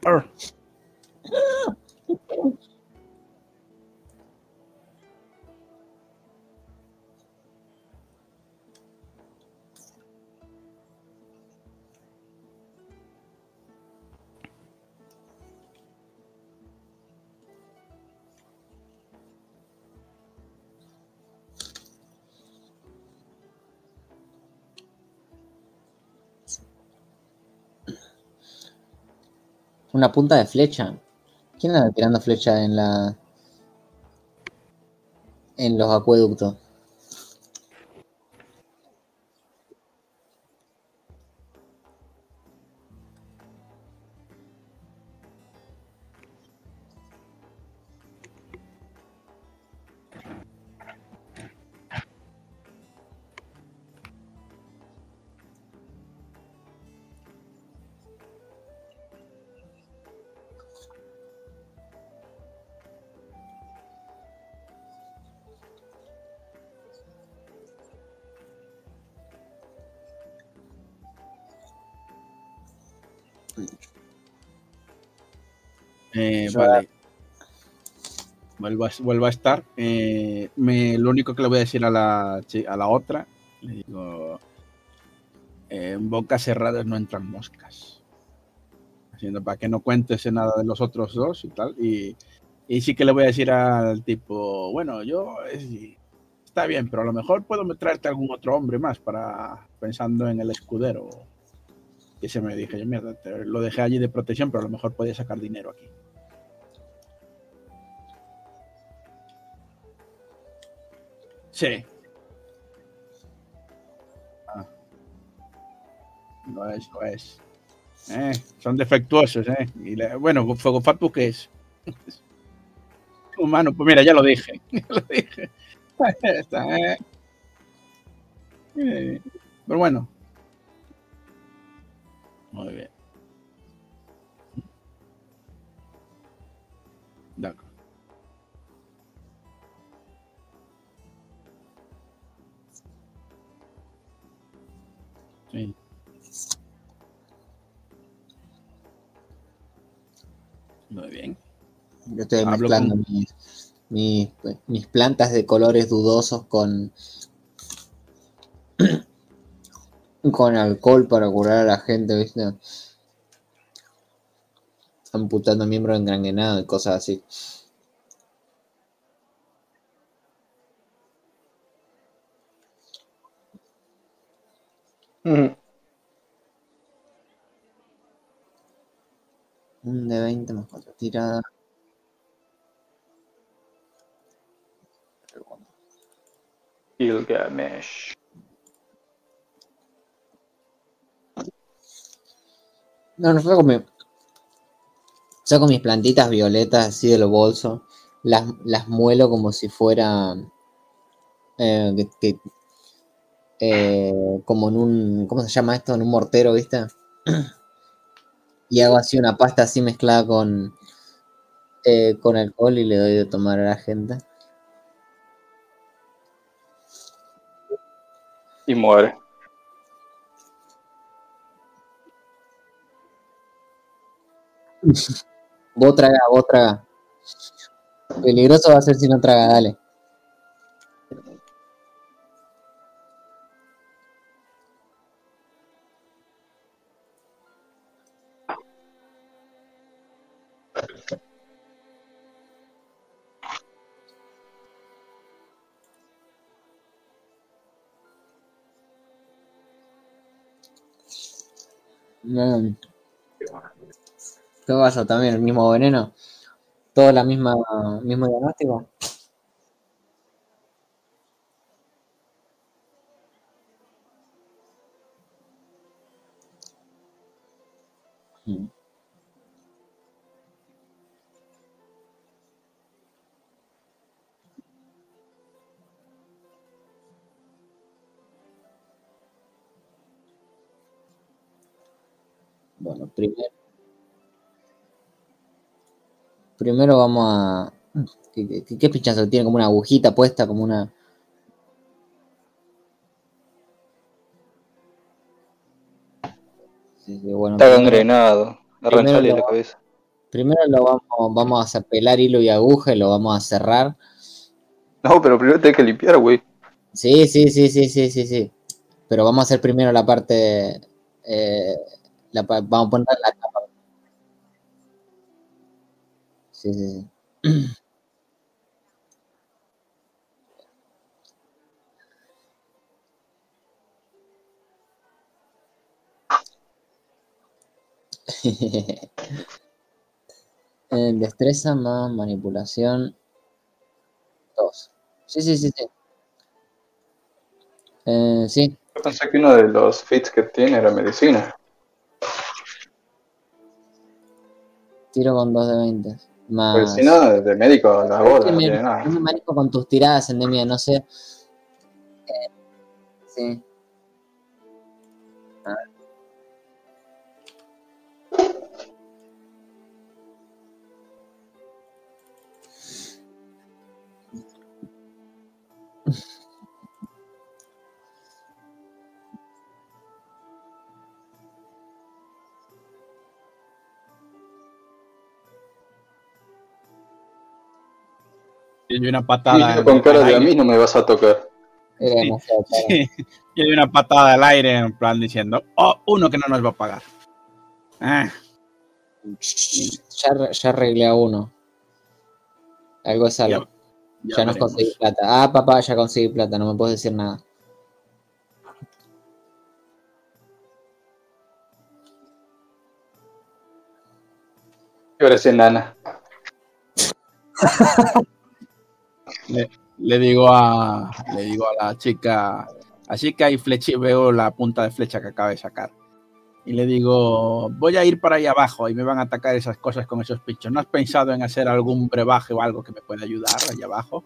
Una punta de flecha. ¿Quién anda tirando flecha en la. en los acueductos? Vuelvo a, estar. Eh, lo único que le voy a decir a la, a la otra, le digo, eh, en bocas cerradas no entran moscas. Haciendo para que no cuentes nada de los otros dos y tal. Y, y sí que le voy a decir al tipo, bueno, yo eh, está bien, pero a lo mejor puedo traerte algún otro hombre más para pensando en el escudero. Y se me dije, yo mierda, lo dejé allí de protección, pero a lo mejor podía sacar dinero aquí. Sí. Ah. Es, lo es. Eh, son defectuosos, ¿eh? Y le- bueno, Fuego Fatu, ¿qué es? Humano, pues mira, ya lo dije. Ya lo dije. Está, eh. Eh, pero bueno. Muy bien. Muy bien. Yo estoy Hablo mezclando con- mis, mis, mis plantas de colores dudosos con, con alcohol para curar a la gente, ¿viste? Amputando miembros engranguenados y cosas así. Ujú. Un de 20 más 4 tiradas. Gilgamesh. No, no saco, mi- saco mis plantitas violetas así de los bolsos, las, las muelo como si fuera eh, que- que- eh, como en un, ¿cómo se llama esto? En un mortero, ¿viste? Y hago así una pasta así mezclada con, eh, con alcohol y le doy de tomar a la gente. Y muere. Vos traga, vos traga. Peligroso va a ser si no traga, dale. Mm. ¿Qué pasa? ¿También el mismo veneno? ¿Todo la misma mismo diagnóstico? Primero vamos a. ¿Qué, qué, qué- pinchazo? Tiene como una agujita puesta, como una. Sí, sí, bueno, Está gangrenado. Arranchale primero la lo- cabeza. Primero lo vamos, vamos a pelar hilo y aguja y lo vamos a cerrar. No, pero primero tenés que limpiar, güey. Sí, sí, sí, sí, sí, sí, sí. Pero vamos a hacer primero la parte. eh, la vamos a poner la Sí, sí, sí. Eh, destreza más manipulación. Dos. Sí, sí, sí, sí. Eh, sí, Yo pensé que uno de los fits que tiene era medicina. tiro con dos de 20. Porque Más. si no, de médico la no me, no me manejo con tus tiradas, endemia, no sé. Eh, sí. Y hay una patada. yo con cara al de a aire. mí no me vas a tocar. Era Sí. Sí, y hay una patada al aire en plan diciendo, oh, uno que no nos va a pagar. Ah, Ya, ya arreglé a uno. Algo es algo. ya Ya, nos veremos. conseguí plata. Ah, papá, ya conseguí plata, no me puedes decir nada. Y ahora Le digo a le digo a la chica, así que hay flecha, veo la punta de flecha que acaba de sacar. Y le digo, voy a ir para ahí abajo y me van a atacar esas cosas con esos pinchos. ¿No has pensado en hacer algún brebaje o algo que me pueda ayudar allá abajo?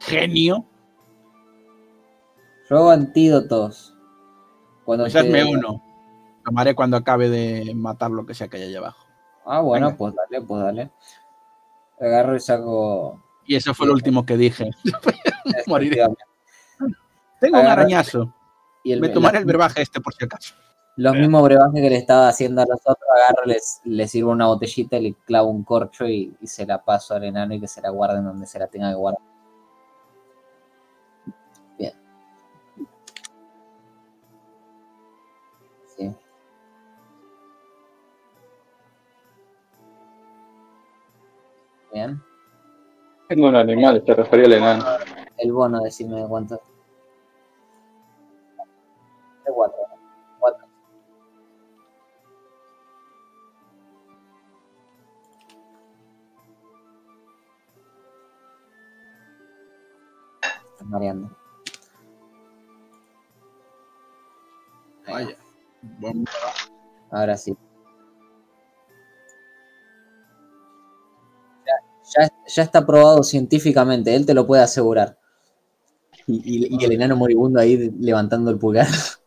Genio. Hago antídotos. Cuando Quizás te- me uno. Tomaré cuando acabe de matar lo que sea que hay allá abajo. Ah, bueno, Venga. pues dale, pues dale. Agarro y saco. Y eso fue lo último que dije. Moriré. Tengo un arañazo. Y el, Me tomaré el brebaje este por si acaso. los mismos brebajes que le estaba haciendo a los otros, agarro, les, les sirvo una botellita, le clavo un corcho y, y se la paso al enano y que se la guarden donde se la tenga que guardar. Bien. Sí. Bien. Tengo un animal, te refería al enano. El bono, decime de cuánto. De cuatro. Cuatro. Estás mareando. Vaya. Bueno, Ahora sí. Ya, está probado científicamente, él te lo puede asegurar. Y, y- y el enano moribundo ahí levantando el pulgar.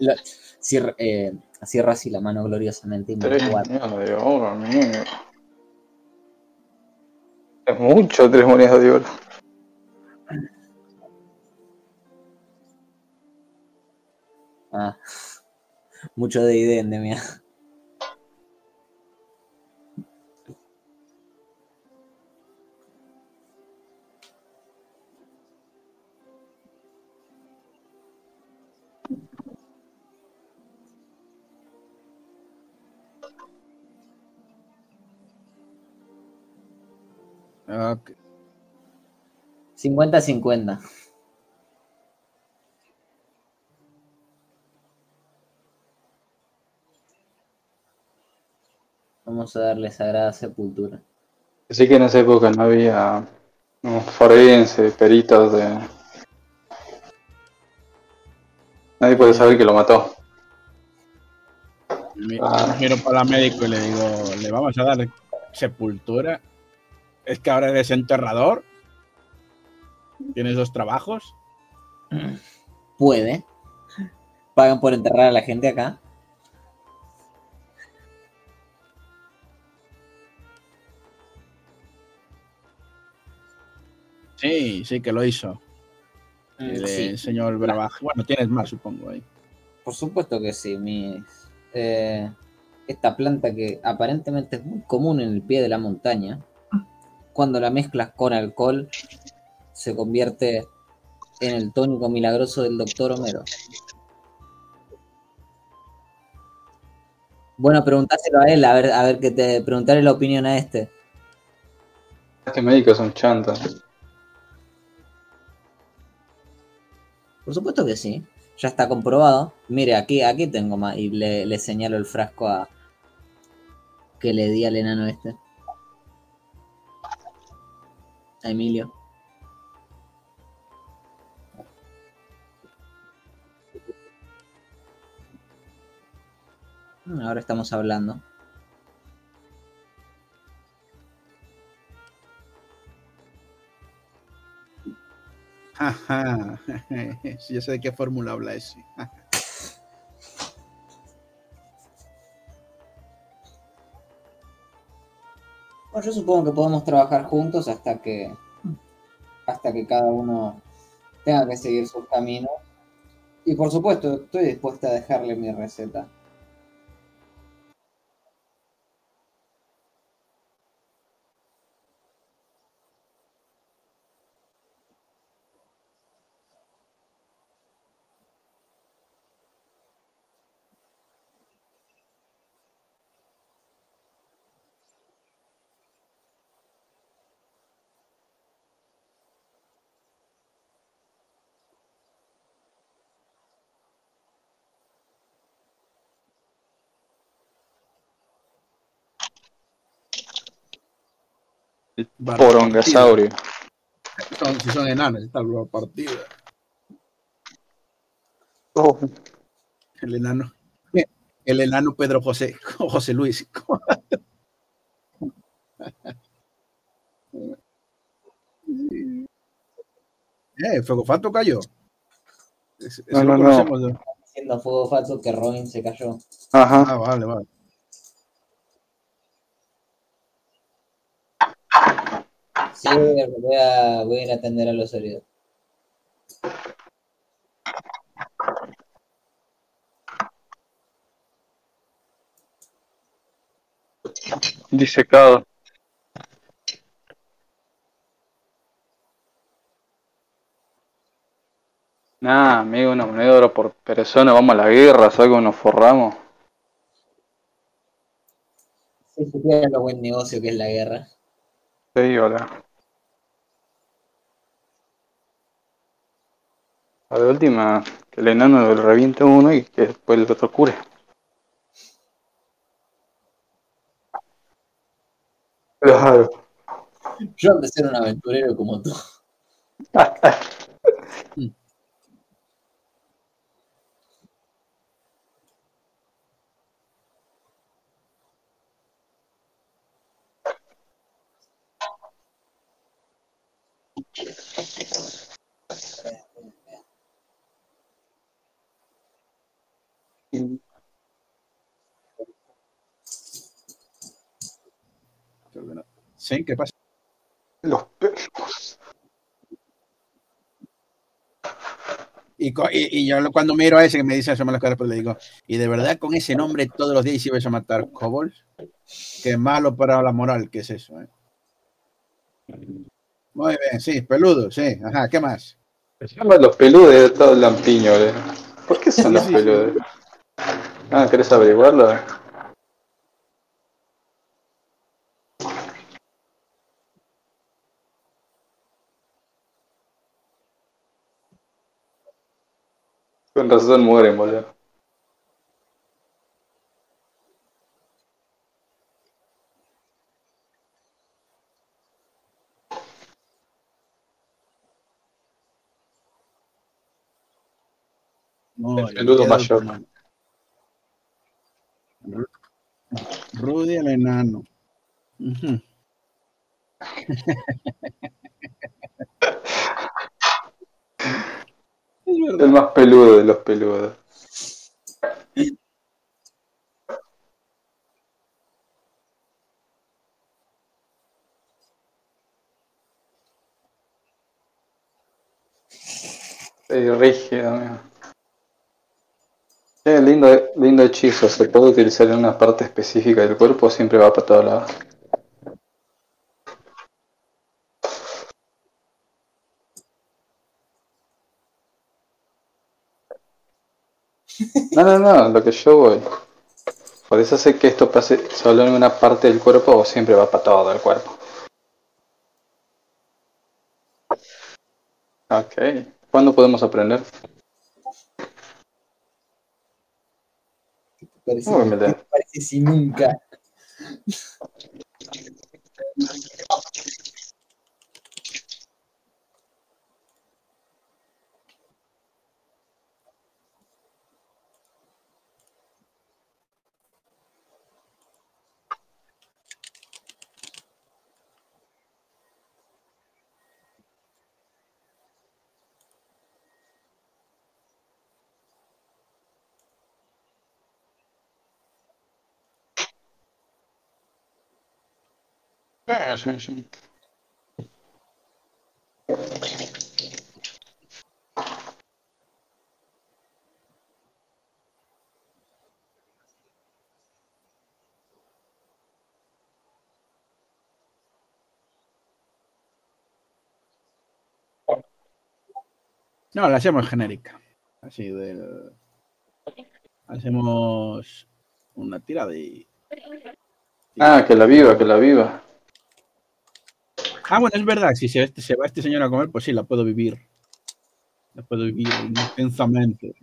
Lo- cierra, eh, cierra así la mano gloriosamente y me guarda. Es mucho tres monedas de oro. Ah, mucho de idea, endemia. Ok. 50-50. Vamos a darle sagrada sepultura. Así que en esa época no había no, forense, peritos de... Nadie puede saber que lo mató. Mi- Ah. me Miro para la médico y le digo, ¿le vamos a dar sepultura? ¿Es que ahora eres enterrador? ¿Tienes dos trabajos? Puede. Pagan por enterrar a la gente acá. Sí, sí que lo hizo. Y le Sí, enseñó el brebaje. Bueno, tienes más, supongo, ahí. por supuesto que sí. Mis, eh, esta planta que aparentemente es muy común en el pie de la montaña, cuando la mezclas con alcohol, se convierte en el tónico milagroso del doctor Homero. Bueno, preguntáselo a él, a ver, a ver que te preguntaré la opinión a este. Este médico es un chanta. Por supuesto que sí. Ya está comprobado. Mire, aquí, aquí tengo más. Y le, le señalo el frasco a que le di al enano este. Emilio. Mm, Ahora estamos hablando. Ajá. Sí, yo sé de qué fórmula habla ese. Bueno, yo supongo que podemos trabajar juntos hasta que hasta que cada uno tenga que seguir sus caminos. Y por supuesto, estoy dispuesta a dejarle mi receta. Porongasaurio. Son, si son enanos, está la partida. Oh, El enano. El enano Pedro José, José Luis. Eh, Fuego Fato cayó. Ese No, lo no, no. Haciendo fuego falso que Robin se cayó. Ajá. Ah, vale, vale. Sí, voy a, voy a ir a atender a los heridos. Disecado. Nah, amigo, una moneda de oro por persona, vamos a la guerra, ¿sabes cómo nos forramos? Si supiera lo buen negocio que es la guerra. Sí, hola. A la última, que el enano le reviente uno y que después el otro cure. Claro. Yo antes de ser un aventurero como tú. Sí, ¿qué pasa? Los pelos. Y, co- y- y yo cuando miro a ese que me dice eso, me las caras, pues le digo, ¿y de verdad con ese nombre todos los días ibas a matar kobolds? Qué malo para la moral, ¿qué es eso? eh? Muy bien, sí, peludo, sí. Ajá, ¿qué más? Se llaman los peludos de todo el lampiño, ¿eh? ¿Por qué son Sí, los sí, peludos? Ah, ¿querés averiguarlo? Con razón mueren, boludo. No, El el mayor. hermano. Ru- Rudy el enano. El más peludo de los peludos. Rígido, amigo. Qué lindo, lindo hechizo. Se puede utilizar en una parte específica del cuerpo, siempre va para todos lados. No, no, no, lo que yo voy. Podés hacer que esto pase solo en una parte del cuerpo o siempre va para todo el cuerpo. Ok. ¿Cuándo podemos aprender? Parece, No, me da. parece si nunca. Ah, sí, sí. No, la hacemos genérica. Así del. Hacemos una tirada y. Ah, que la viva, que la viva. Ah, bueno, es verdad. Si se, se va este señor a comer, pues sí, la puedo vivir. La puedo vivir intensamente.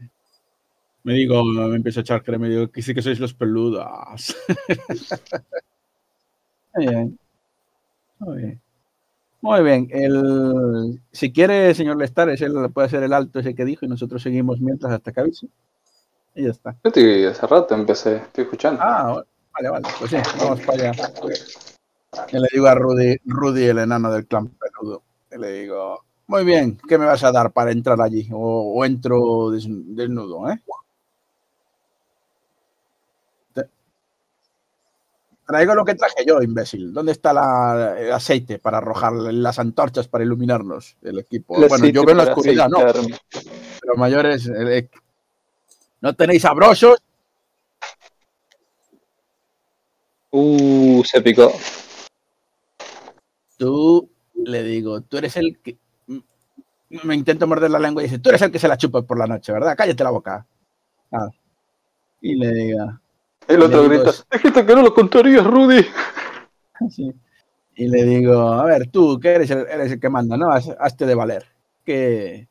Me digo, me empiezo a echar crema y digo que sí que sois los peludos. Muy bien. Muy bien. Muy bien. El, si quiere, señor Lestares, él puede hacer el alto ese que dijo y nosotros seguimos mientras hasta que avise. Y ya está. Yo estoy, hace rato empecé, estoy escuchando. Ah, vale, vale. Pues sí, vamos para allá. Y le digo a Rudy, Rudy, el enano del clan peludo. Y le digo, muy bien, ¿qué me vas a dar para entrar allí? O, o entro des- desnudo, ¿eh? Traigo lo que traje yo, imbécil. ¿Dónde está la- el aceite para arrojar las antorchas para iluminarnos el equipo? El bueno, yo veo la oscuridad, ¿no? Pero mayores, eh, ¿no tenéis abrosos? Uh, se picó. Tú, le digo, tú eres el que... m- Me intento morder la lengua y dice, tú eres el que se la chupa por la noche, ¿verdad? Cállate la boca. Ah. Y le diga, El otro grita, es- dijiste que no lo contarías, Rudy. sí. Y le digo, a ver, tú, que eres el, eres el que manda, ¿no? Haz- Hazte de valer. ¿Qué,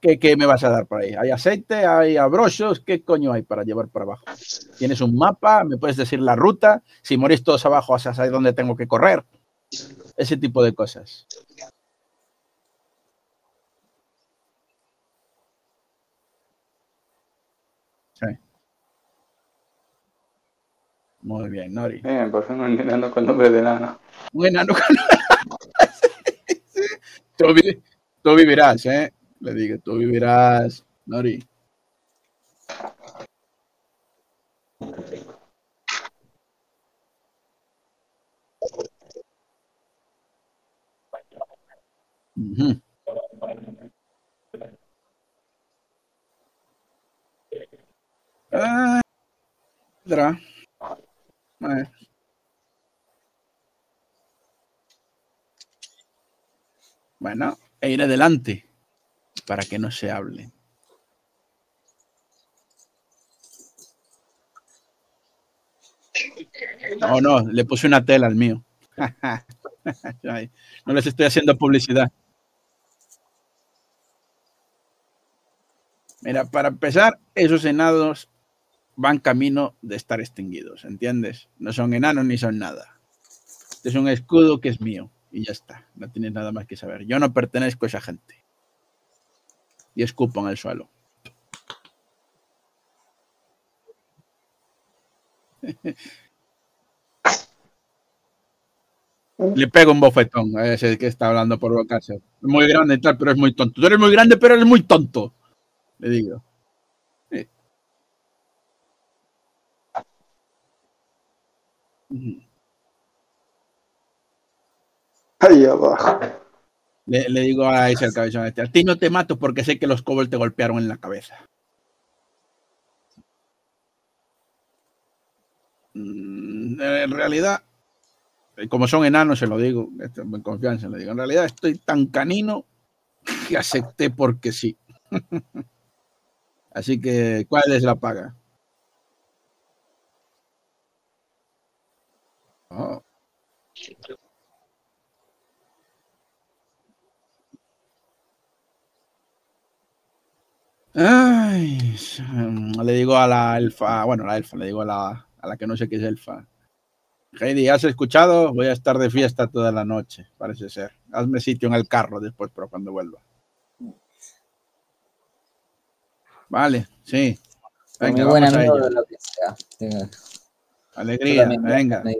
qué, qué me vas a dar por ahí? ¿Hay aceite? ¿Hay abrochos? ¿Qué coño hay para llevar por abajo? ¿Tienes un mapa? ¿Me puedes decir la ruta? Si morís todos abajo, ¿sabes dónde tengo que correr? Ese tipo de cosas. Sí. Muy bien, Nori. Bien, por fin un enano con nombre de enano. Un enano con- tú, vi- tú vivirás, ¿eh? Le digo, tú vivirás, Nori. Eh. Bueno, e ir adelante para que no se hable. No, no, le puse una tela al mío. No les estoy haciendo publicidad. Mira, para empezar, esos enanos van camino de estar extinguidos, ¿entiendes? No son enanos ni son nada. Este es un escudo que es mío y ya está. No tienes nada más que saber. Yo no pertenezco a esa gente. Y escupo en el suelo. Le pego un bofetón a ese que está hablando por. Es muy grande y tal, pero es muy tonto. Tú eres muy grande, pero eres muy tonto. Le digo. Sí. Ujú. Ahí abajo. Le, le digo a ese el cabezón este, a ti no te mato porque sé que los kobolds te golpearon en la cabeza. Mm, En realidad, eh, como son enanos, se lo digo, esto, en confianza le digo, en realidad estoy tan canino que acepté porque sí. Así que, ¿cuál es la paga? Oh. Mm, le digo a la elfa, bueno, la elfa, le digo a la, a la que no sé qué es elfa. Heidi, ¿has escuchado? Voy a estar de fiesta toda la noche, parece ser. Hazme sitio en el carro después, pero cuando vuelva. Vale, sí. Venga, mi buen amigo de lo que sea. Alegría, venga. me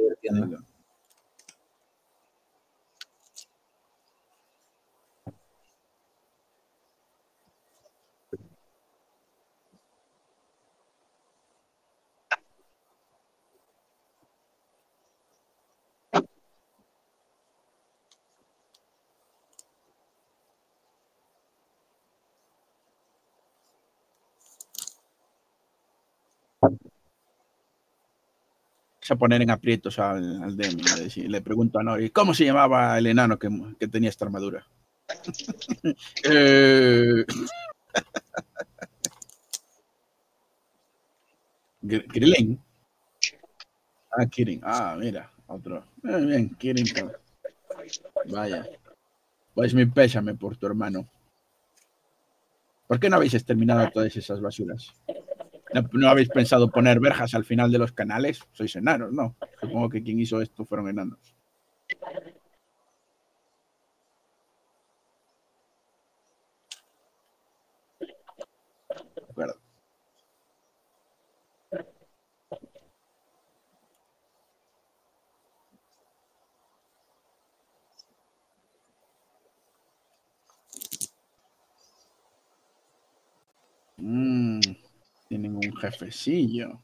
a poner en aprietos al, al Demi. Le, pregunto a Nori, ¿cómo se llamaba el enano que, que tenía esta armadura? Eh, Gr- Krillin. Ah, Kirin. Ah, mira, otro. Eh, bien, Kirin. también. Vaya. Pues mi pésame por tu hermano. ¿Por qué no habéis exterminado todas esas basuras? ¿No, habéis pensado poner verjas al final de los canales? Sois enanos, ¿no? Supongo que quien hizo esto fueron enanos. acuerdo. Mm, tienen jefecillo.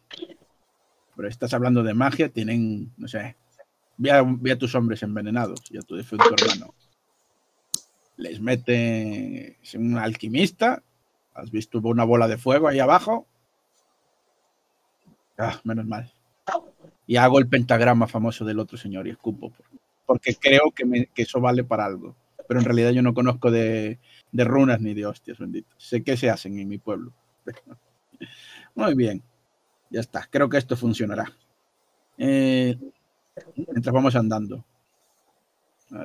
Pero estás hablando de magia, tienen, no sé. Ve a, tus hombres envenenados y a tu difunto hermano. Les mete un alquimista. ¿Has visto una bola de fuego ahí abajo? Ah, menos mal. Y hago el pentagrama famoso del otro señor y escupo. Porque creo que eso vale para algo. Pero en realidad yo no conozco de, de runas ni de hostias, bendito. Sé que se hacen en mi pueblo. Muy bien. Ya está. Creo que esto funcionará. Eh, mientras vamos andando.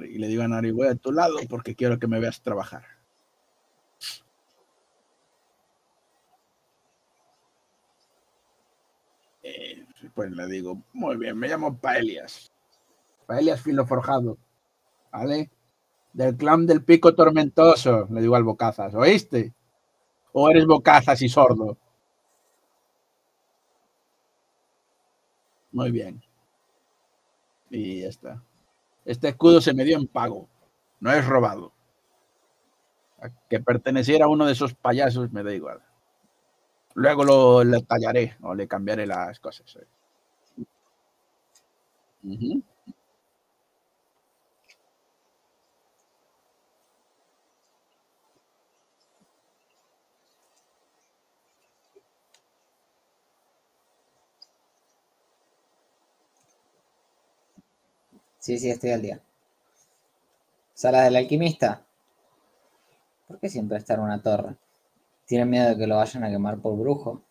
Y le digo a Nari, voy a tu lado porque quiero que me veas trabajar. Eh, pues le digo, muy bien, me llamo Paelias. Paelias Filo Forjado. ¿Vale? Del clan del pico tormentoso, le digo al Bocazas, ¿oíste? ¿O eres Bocazas y sordo? Muy bien. Y ya está. Este escudo se me dio en pago, no es robado. A que perteneciera a uno de esos payasos me da igual. Luego lo le tallaré o le cambiaré las cosas. eh. Sí, sí, estoy al día. Sala del alquimista. ¿Por qué siempre está en una torre? ¿Tienen miedo de que lo vayan a quemar por brujo?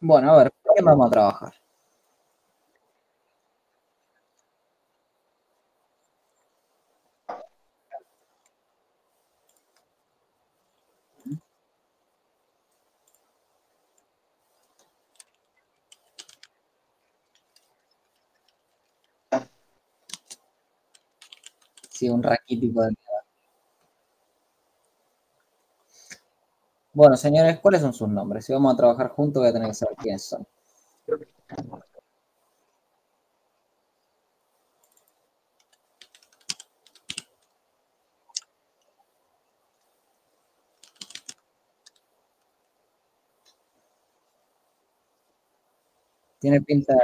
Bueno, a ver, ¿por qué vamos a trabajar? Sí, un raquítico de mierda. Bueno, señores, ¿cuáles son sus nombres? Si vamos a trabajar juntos, voy a tener que saber quiénes son. Tiene pinta,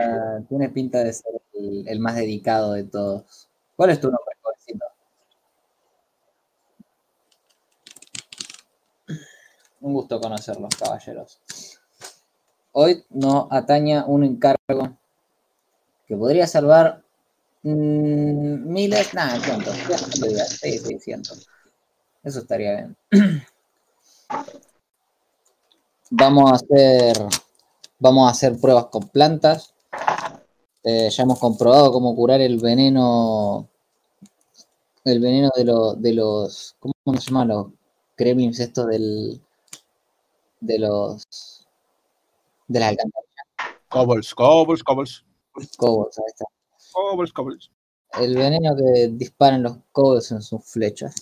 tiene pinta de ser el, el más dedicado de todos. ¿Cuál es tu nombre, Un gusto conocerlos, caballeros. Hoy nos ataña un encargo que podría salvar mm, miles, nada, cientos. Sí, sí, cientos. Eso estaría bien. Vamos a hacer, vamos a hacer pruebas con plantas. Eh, ya hemos comprobado cómo curar el veneno, el veneno de, los de los, ¿cómo se llaman los gremlins estos del, de los, de las alcantarillas? Cobbles, cobbles, cobbles, Kobolds, ahí está. cobbles, cobbles. El veneno que disparan los kobolds en sus flechas.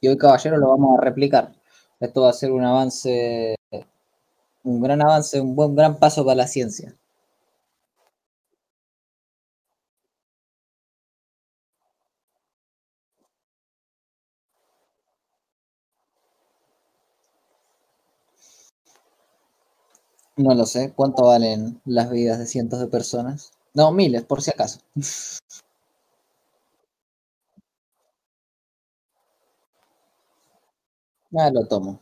Y hoy, caballero, lo vamos a replicar. Esto va a ser un avance, un gran avance, un buen gran paso para la ciencia. No lo sé. ¿Cuánto valen las vidas de cientos de personas? No, miles, por si acaso. Ya lo tomo.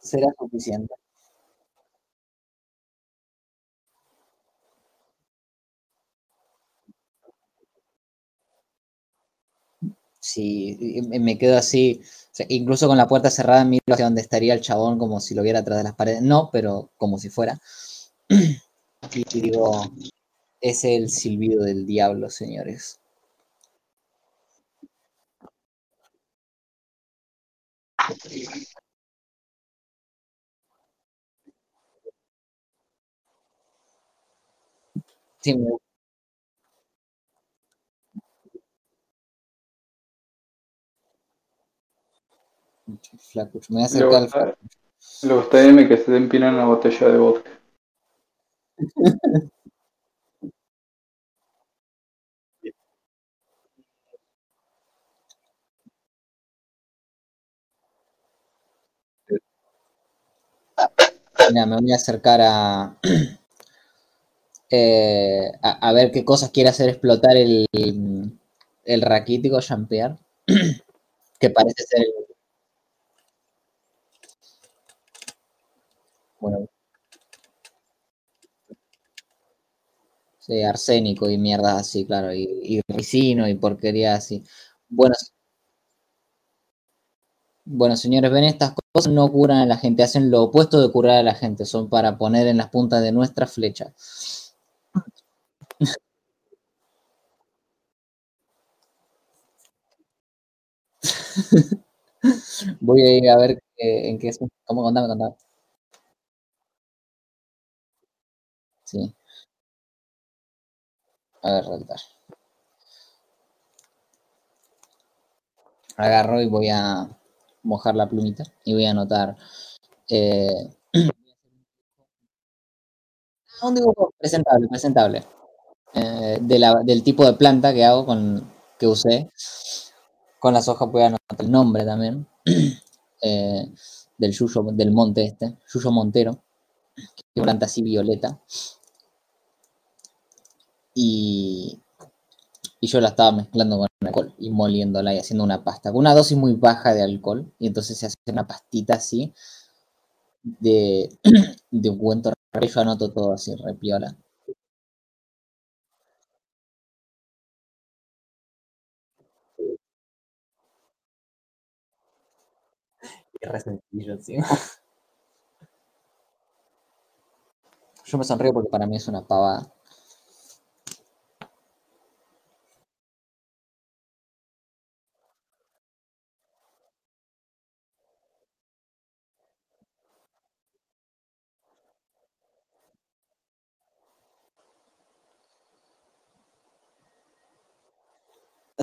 Será suficiente. Sí, me quedo así, incluso con la puerta cerrada, miro hacia donde estaría el chabón como si lo viera atrás de las paredes. No, pero como si fuera. Y digo, es el silbido del diablo, señores. Sí, me Flacucho. Me voy a acercar al flacucho. M que se te empina una botella de vodka. Mira, me voy a acercar a, eh, a, a ver qué cosas quiere hacer explotar el, el raquítico Jean-Pierre. que parece ser el. Bueno. Sí, arsénico y mierdas así, claro, y, y ricino y porquería así. Bueno, bueno, señores, ven, estas cosas no curan a la gente, hacen lo opuesto de curar a la gente, son para poner en las puntas de nuestra flecha. Voy a ir a ver en qué es. ¿Cómo contame, contame? Sí. A ver, redactar. Agarro y voy a mojar la plumita y voy a anotar. Eh, un dibujo presentable, presentable. Eh, del tipo de planta que hago, con, que usé. Con las hojas voy a anotar el nombre también. eh, del yuyo, del monte este, yuyo montero. Que planta así violeta. Y, y yo la estaba mezclando con alcohol y moliéndola y haciendo una pasta. Con una dosis muy baja de alcohol. Y entonces se hace una pastita así de, de ungüento. Yo anoto todo así, repiola. Qué re sencillo, sí. Yo me sonrío porque para mí es una pavada.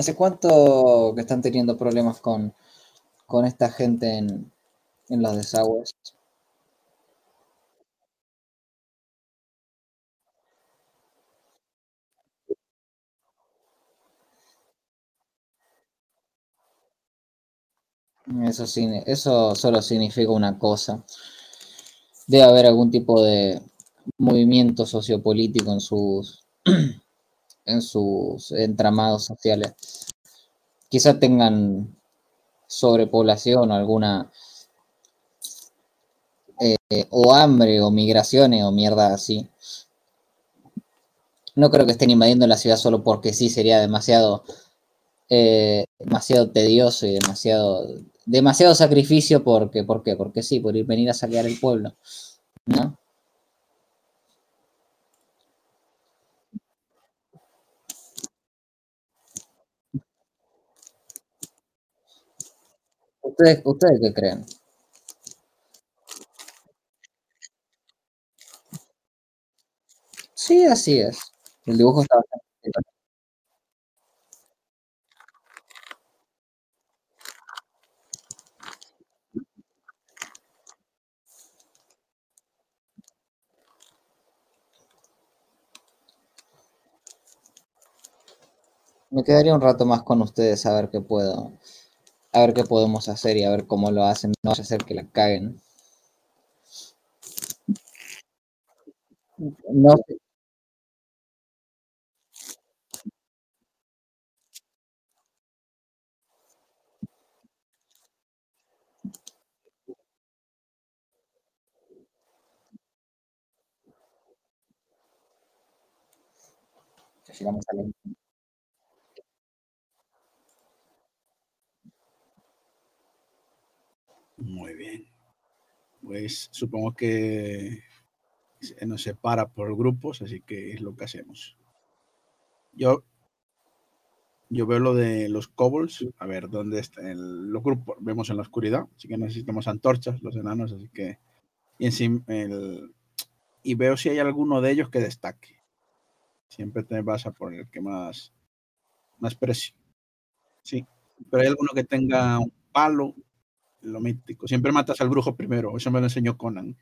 ¿Hace cuánto que están teniendo problemas con, con esta gente en, en los desagües? Eso, eso solo significa una cosa. Debe haber algún tipo de movimiento sociopolítico en sus, en sus entramados sociales. Quizá tengan sobrepoblación o alguna eh, o hambre o migraciones o mierda así. No creo que estén invadiendo la ciudad solo porque sí, sería demasiado eh, demasiado tedioso y demasiado demasiado sacrificio porque ¿por qué? Porque sí, por ir venir a saquear el pueblo, ¿no? ¿Ustedes, ustedes qué creen? Sí, así es. El dibujo está bastante Me quedaría un rato más con ustedes a ver qué puedo, a ver qué podemos hacer y a ver cómo lo hacen. No vaya a ser que la caguen. No, Muy bien. Pues supongo que nos separa por grupos, así que es lo que hacemos. Yo, Yo veo lo de los kobolds. A ver, ¿dónde está? El, los grupos vemos en la oscuridad. Así que necesitamos antorchas, los enanos. Así que. Y, encima, el, y veo si hay alguno de ellos que destaque. Siempre te vas a por el que más, más precio. Sí. Pero hay alguno que tenga un palo. Lo mítico. Siempre matas al brujo primero. Eso me lo enseñó Conan.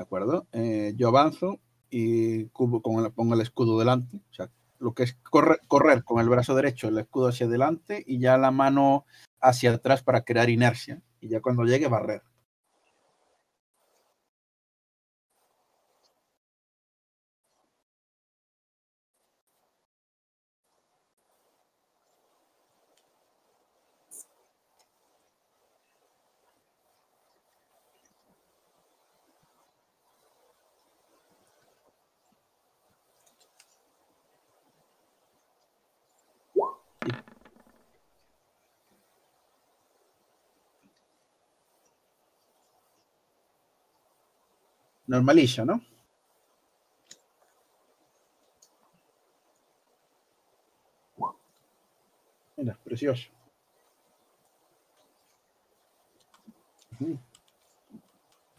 ¿De acuerdo? Eh, yo avanzo y cubo con el- pongo el escudo delante. O sea, lo que es correr, correr con el brazo derecho, el escudo hacia adelante y ya la mano hacia atrás para crear inercia. Y ya cuando llegue, barrer. Normalilla, ¿no? Mira, precioso.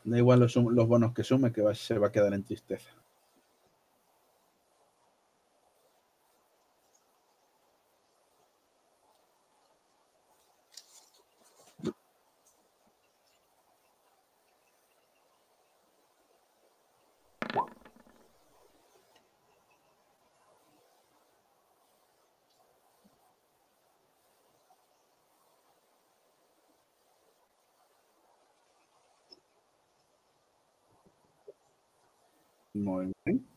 Da igual los, los bonos que sume, que va, se va a quedar en tristeza. Muy bien.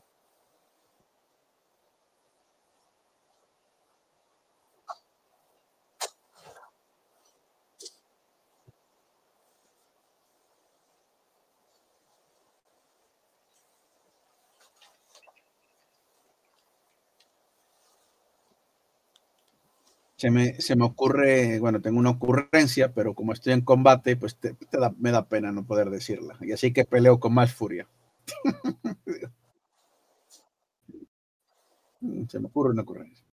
Se me, se me ocurre, bueno, tengo una ocurrencia, pero como estoy en combate, pues te- da- me da pena no poder decirla. Y así que peleo con más furia. Mm, Se me ocurre una ocurrencia.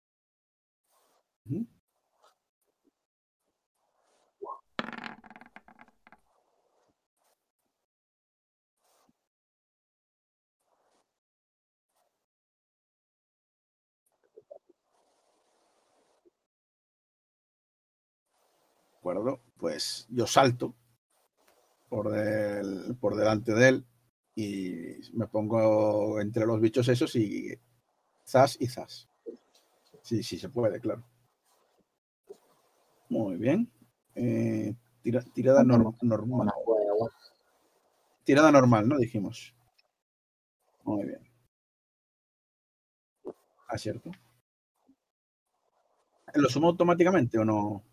Ujú. Acuerdo? Pues yo salto por, del- por delante de él y me pongo entre los bichos esos y zas y zas. Sí, sí se puede, claro. Muy bien. Eh, tira- tirada nor- normal. Tirada normal, ¿no? Dijimos. Muy bien. Acierto. ¿Lo sumo automáticamente o no?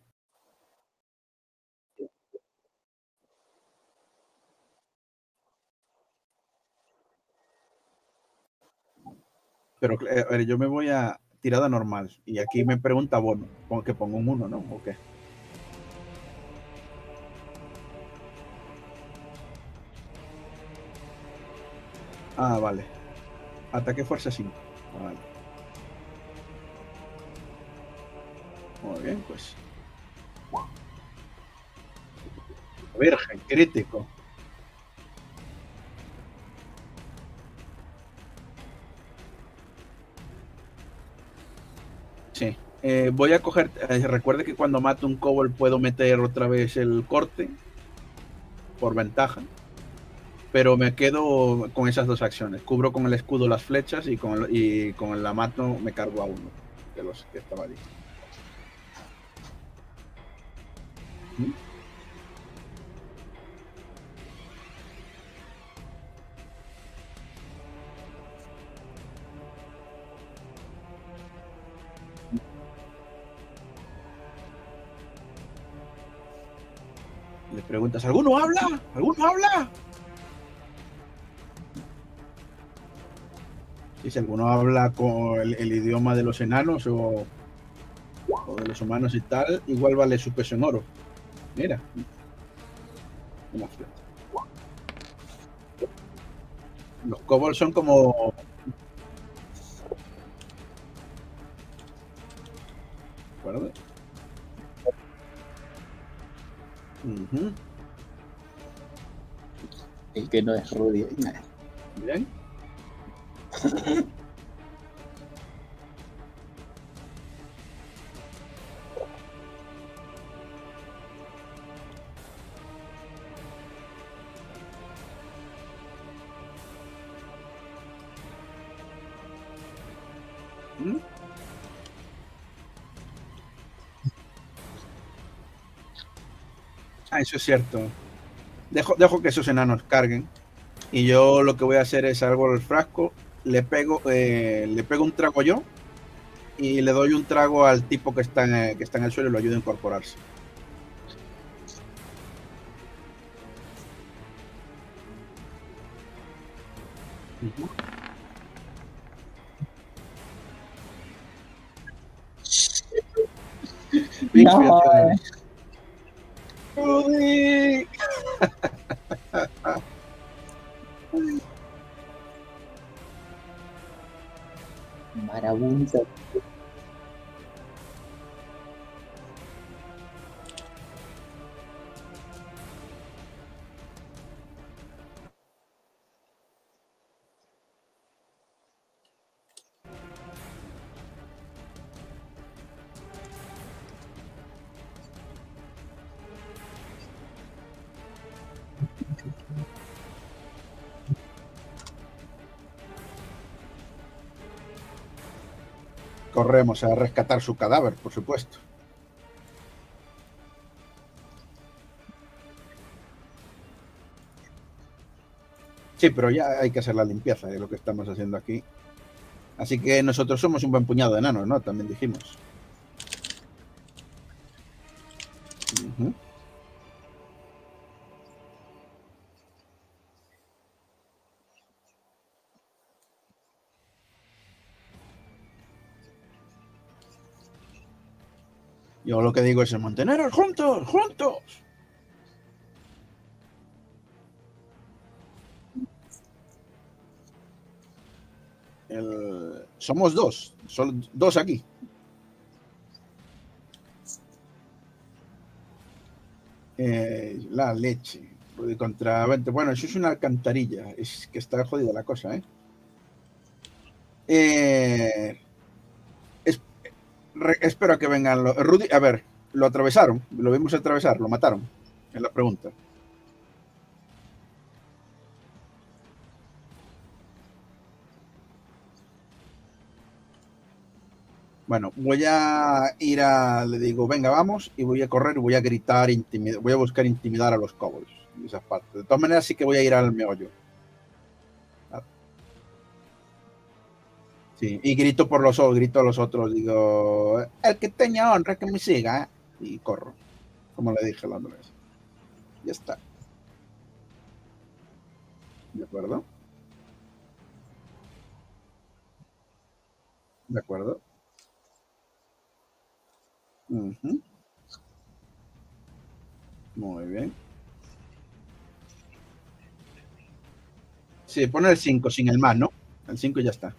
Pero eh, yo me voy a tirada normal y aquí me pregunta bono, pongo que pongo un 1, ¿no? ¿O qué? Ah, vale. Ataque fuerza 5. Vale. Muy bien, pues. Virgen, crítico. Sí. Eh, voy a coger. eh, recuerde que cuando mato un kobold puedo meter otra vez el corte. Por ventaja. Pero me quedo con esas dos acciones. Cubro con el escudo las flechas y con el, y con el amato me cargo a uno de los que estaba allí. ¿Mm? Preguntas, ¿alguno habla? ¿Alguno habla? Sí, si alguno habla con el, idioma de los enanos o, de los humanos y tal, igual vale su peso en oro. Mira. Una. Los kobolds son como. Que no es rubio. Bien. ¿Mm? Ah, eso es cierto. Dejo, dejo que esos enanos carguen. Y yo lo que voy a hacer es algo al frasco, le pego, eh, le pego un trago yo y le doy un trago al tipo que está en, eh, que está en el suelo y lo ayudo a incorporarse. No, Corremos a rescatar su cadáver, por supuesto. Sí, pero ya hay que hacer la limpieza de lo que estamos haciendo aquí. Así que nosotros somos un buen puñado de enanos, ¿no? También dijimos. Ujú. Yo lo que digo es, Monteneros, juntos, juntos. El- Somos dos, son dos aquí. Eh, la leche. Contra 20. Bueno, eso es una alcantarilla. Es que está jodida la cosa, ¿eh? Eh, re- espero que vengan los. Rudy, a ver, lo atravesaron. Lo vimos atravesar, lo mataron. Es la pregunta. Bueno, voy a ir a. Le digo, venga, vamos. Y voy a correr voy a gritar, voy a buscar intimidar a los parte. De todas maneras, sí que voy a ir al meollo. Sí, y grito por los otros, grito a los otros, digo, el que tenga honra que me siga, y corro, como le dije la otra vez. Ya está. ¿De acuerdo? ¿De acuerdo? Muy bien. Sí, pone el 5 sin el más, ¿no? El 5 ya está.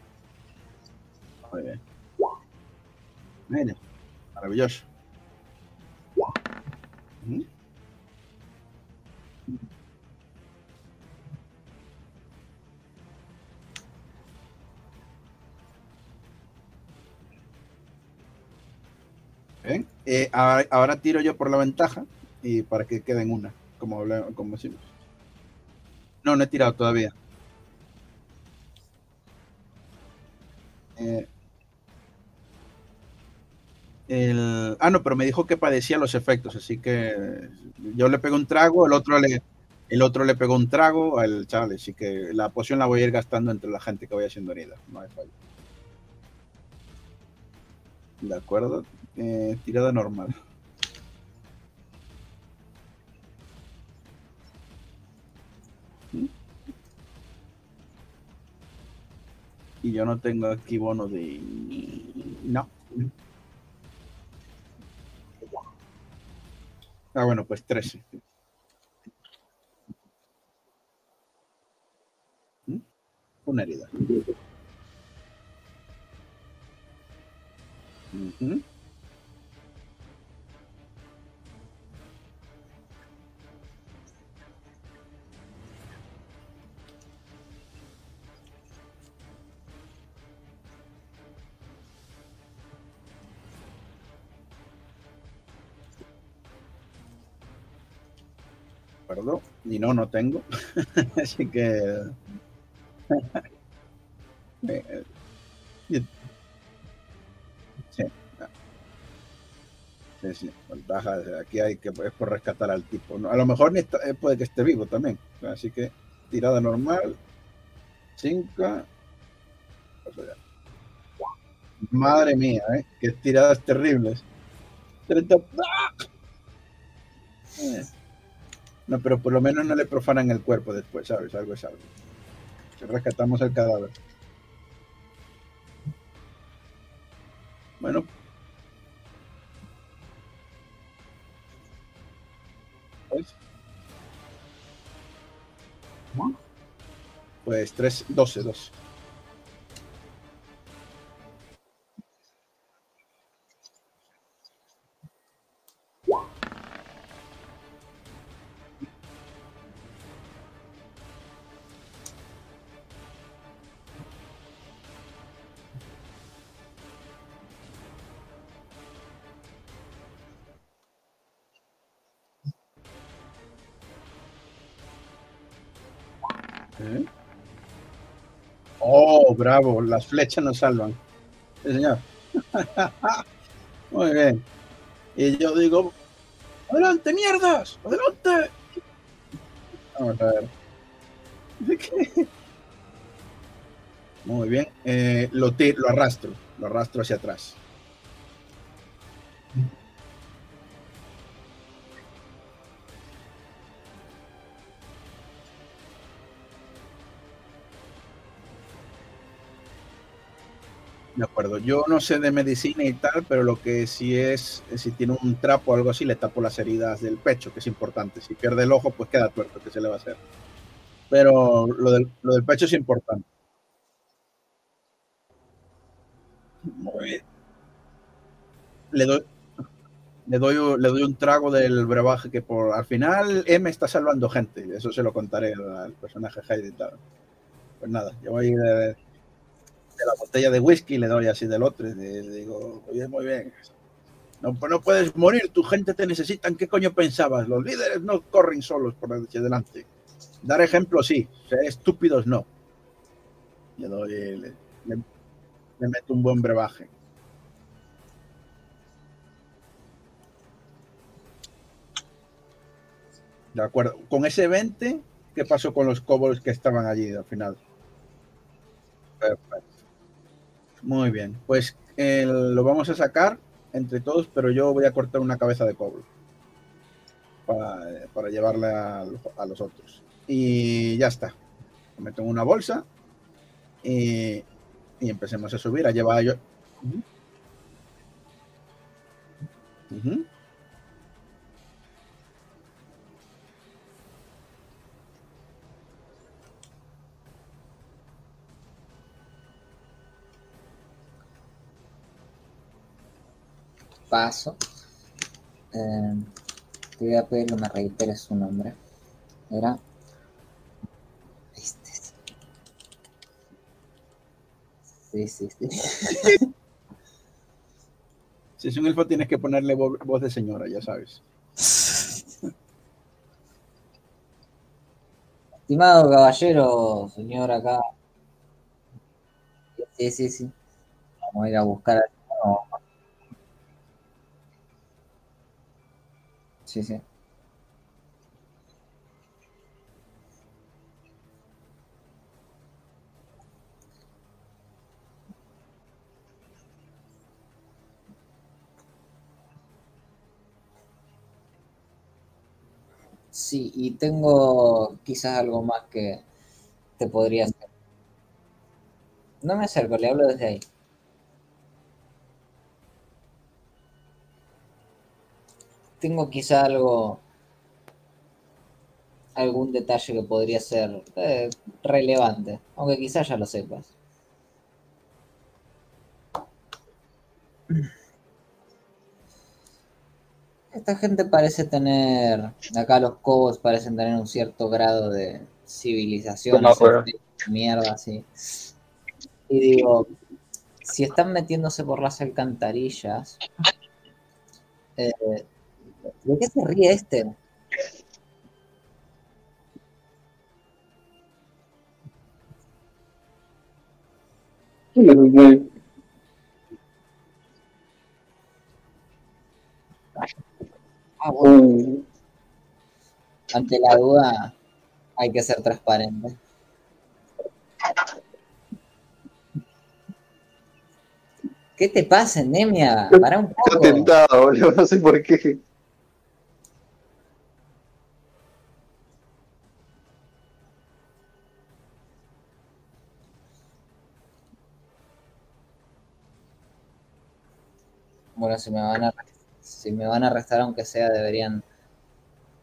Muy bien. Mira, maravilloso. Eh, ahora, tiro yo por la ventaja y para que queden una, como, como decimos. No, no he tirado todavía. Eh, ah, no, pero me dijo que padecía los efectos, así que yo le pego un trago, el otro le, el otro le pegó un trago al chaval, así que la poción la voy a ir gastando entre la gente que vaya siendo herida, no hay fallo. De acuerdo, eh, tirada normal. Y yo no tengo aquí bono de... No. Ah, bueno, pues 13. ¿Mm? Una herida. Perdón. Y no, no tengo. Así que. Eh, y- Sí. Sí, sí. Ventaja. Aquí hay que es por rescatar al tipo. A lo mejor ni está- eh, puede que esté vivo también. Así que tirada normal. 5. Madre mía, ¿eh? Qué tiradas terribles. 30. ¡Ah! Eh. No, pero por lo menos no le profanan el cuerpo después, ¿sabes? Algo es algo. Rescatamos el cadáver. Bueno. Pues, pues 3, 12, 12. Bravo, las flechas nos salvan. Sí, señor. Muy bien. Y yo digo, adelante, mierdas, adelante. Vamos a ver. Muy bien. Eh, lo, ti- lo arrastro, lo arrastro hacia atrás. De acuerdo. Yo no sé de medicina y tal, pero lo que sí es, si tiene un trapo o algo así, le tapo las heridas del pecho, que es importante. Si pierde el ojo, pues queda tuerto, que se le va a hacer. Pero lo del, pecho es importante. Muy bien. Le doy, le doy, le doy un trago del brebaje que por al final M está salvando gente. Eso se lo contaré al, personaje Heidi y tal. Pues nada, yo voy de, la botella de whisky le doy así del otro. Y le, digo, oye, muy bien. No, no puedes morir, tu gente te necesita. ¿En qué coño pensabas? Los líderes no corren solos por hacia adelante. Dar ejemplo sí, ser estúpidos no. Le doy, le, meto un buen brebaje. De acuerdo. Con ese 20, ¿qué pasó con los kobolds que estaban allí al final? Perfecto. Muy bien. Pues eh, lo vamos a sacar entre todos, pero yo voy a cortar una cabeza de kobold para, llevarle a, los otros. Y ya está. Lo meto en una bolsa y, y empecemos a subir, a llevar yo. Paso. Eh, te voy a pedir que me reiteres su nombre. Era. Este. Sí, sí, sí. Si es un elfo, tienes que ponerle vo- voz de señora, ya sabes. Estimado caballero, señor acá. Sí, sí, sí. Vamos a ir a buscar al no. Sí, sí. Sí, y tengo quizás algo más que te podría hacer. No me acerco, le hablo desde ahí. Tengo quizás algo, algún detalle que podría ser eh, relevante, aunque quizás ya lo sepas. Esta gente parece tener, acá los cobos parecen tener un cierto grado de civilización, No mierda así. Y digo, si están metiéndose por las alcantarillas, eh, ¿de qué se ríe este? Ah, bueno, Un- ante la duda hay que ser transparente. ¿Qué te pasa, Nemia? Para un poco. tentado, boludo, no sé por qué. Bueno, si me van a si me van a arrestar aunque sea deberían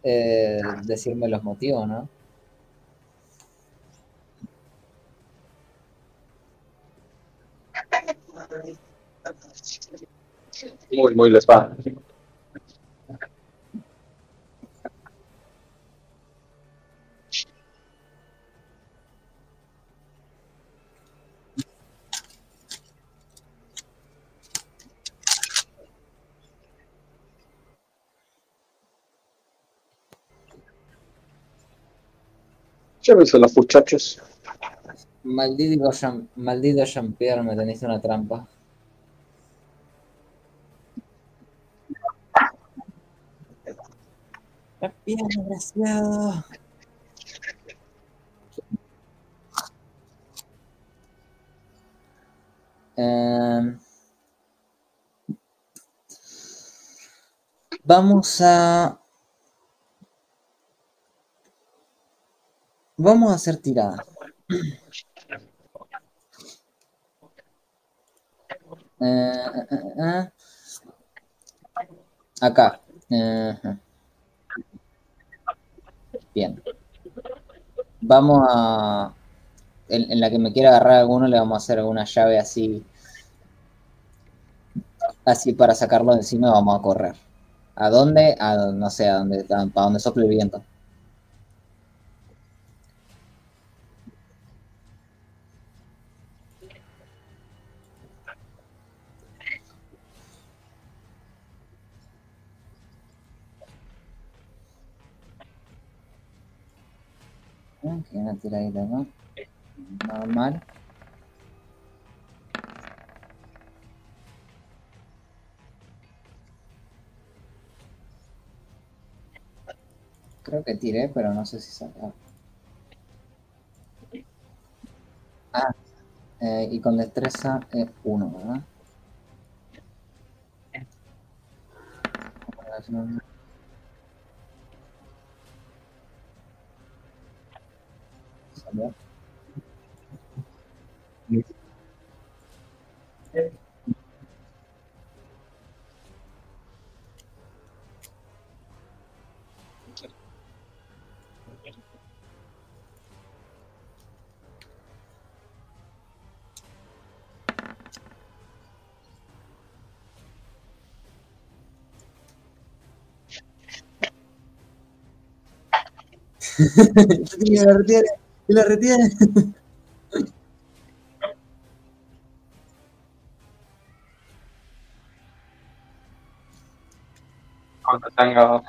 eh, decirme los motivos, ¿no? Muy, muy la espada. Llévense los muchachos. Maldito Jean, maldito Jean-Pierre, me teniste una trampa. Bien, desgraciado. Em, vamos a. Vamos a hacer tirada. Eh, eh, eh. Acá. Bien. Vamos a. En, la que me quiera agarrar alguno, le vamos a hacer alguna llave así. Así para sacarlo de encima, vamos a correr. ¿A dónde? A, no sé, a dónde, a- para donde sople el viento. Ok, una tiradita acá. Normal. Creo que tiré, pero no sé si salió. Ah, eh, y con destreza es uno, ¿verdad? La retiene, y la retiene. Cuando tenga.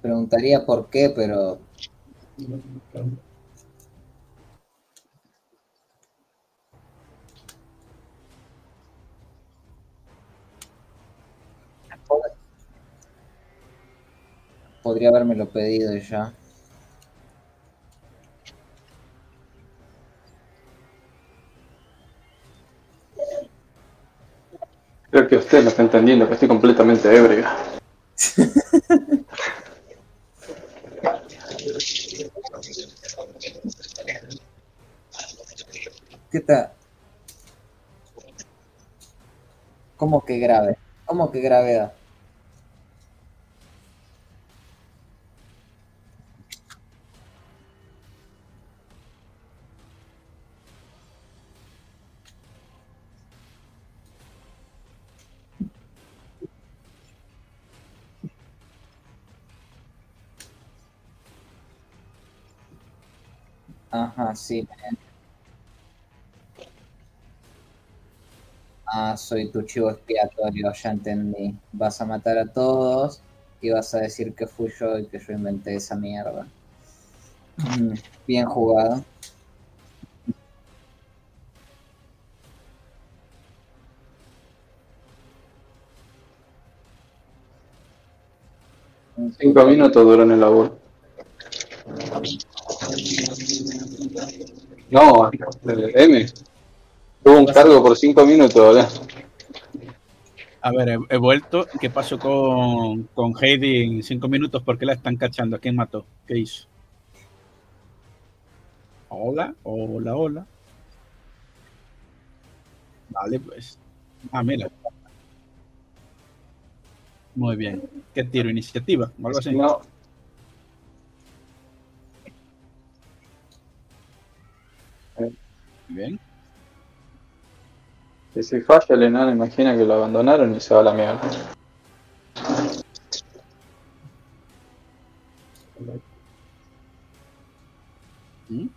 Preguntaría por qué, pero Podría habérmelo pedido ya. Creo que usted no está entendiendo, que estoy completamente ebria. ¿Qué tal? ¿Cómo que grave? ¿Cómo que gravedad? Ajá, sí. Ah, soy tu chivo expiatorio, ya entendí. Vas a matar a todos y vas a decir que fui yo y que yo inventé esa mierda. Mm, Bien jugado. Cinco minutos duró en el laburo. No, M. Tuvo un cargo por cinco minutos, ¿verdad? A ver, he, he vuelto. ¿Qué pasó con, con Heidi en cinco minutos? ¿Por qué la están cachando? ¿A quién mató? ¿Qué hizo? Hola, hola, hola. Vale, pues. Ah, mira. Muy bien. ¿Qué tiro? ¿Iniciativa? O algo así. No, bien. que si falla el enano, imagina que lo abandonaron y se va a la mierda. ¿Mm?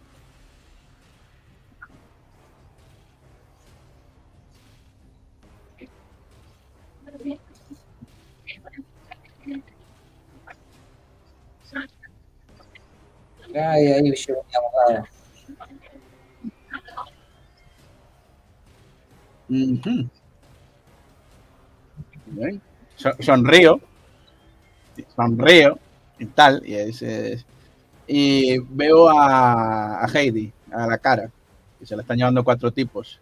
Ay, ahí llegó mi abogado. Bien. So- sonrío. Sonrío y tal. Y, es- y veo a, a Heidi, a la cara. Y se la están llevando cuatro tipos.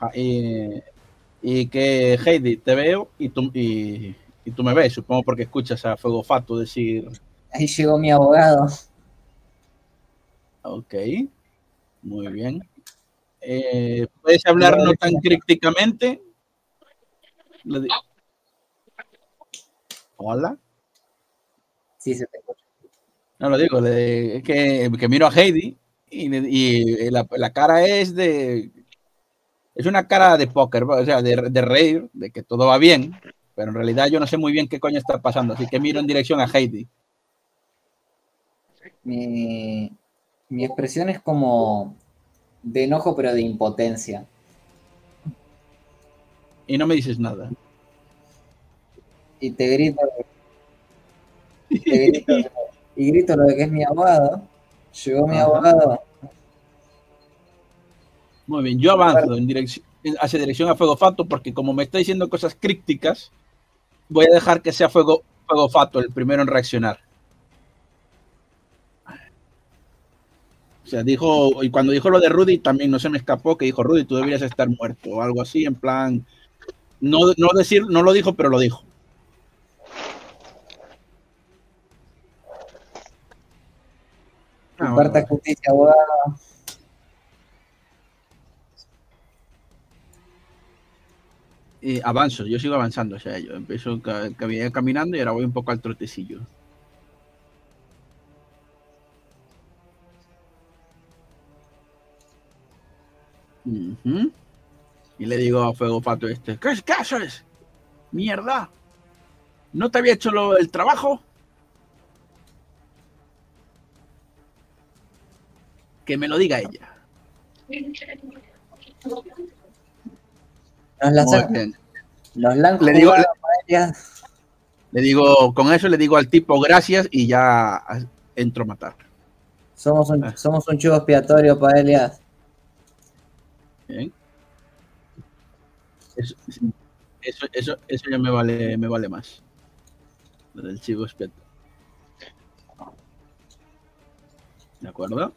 Ja- Y, y que Heidi, te veo y tú, y, y tú me ves, supongo porque escuchas a Fuego Fato decir, Ahí llegó mi abogado. ok, muy bien. Eh, ¿Puedes hablar no tan di- Hola. Sí, se te escucha. No lo digo, le- es que, que miro a Heidi y, y la, la cara es de. Es una cara de póker, o sea, de, de reír, de que todo va bien, pero en realidad yo no sé muy bien qué coño está pasando, así que miro en dirección a Heidi. Mi, mi expresión es como de enojo, pero de impotencia. Y no me dices nada. Y te grito, te grito y grito lo de que es mi abogado. Llegó mi Ajá. abogado. Muy bien, yo avanzo en dirección, hacia dirección a Fuego Fato porque como me está diciendo cosas crípticas, voy a dejar que sea Fuego, Fuego Fato el primero en reaccionar. O sea, dijo, y cuando dijo lo de Rudy también no se me escapó que dijo Rudy, tú deberías estar muerto o algo así, en plan, no, no decir, no lo dijo, pero lo dijo. Ah, bueno, justicia, abogado. y avanzo, yo sigo avanzando, o sea, yo empiezo ca- ca- caminando y ahora voy un poco al trotecillo. Y le digo a Fuego Fato este, ¿qué, qué haces? Mierda. ¿No te había hecho lo, el trabajo? Que me lo diga ella. Nos la la han Le digo-. Le digo, con eso le digo al tipo gracias y ya entro a matar. Somos un, Ah. somos un chivo expiatorio para eso, eso, eso, eso, ya me vale, me vale más. Lo del chivo espeto. ¿De acuerdo?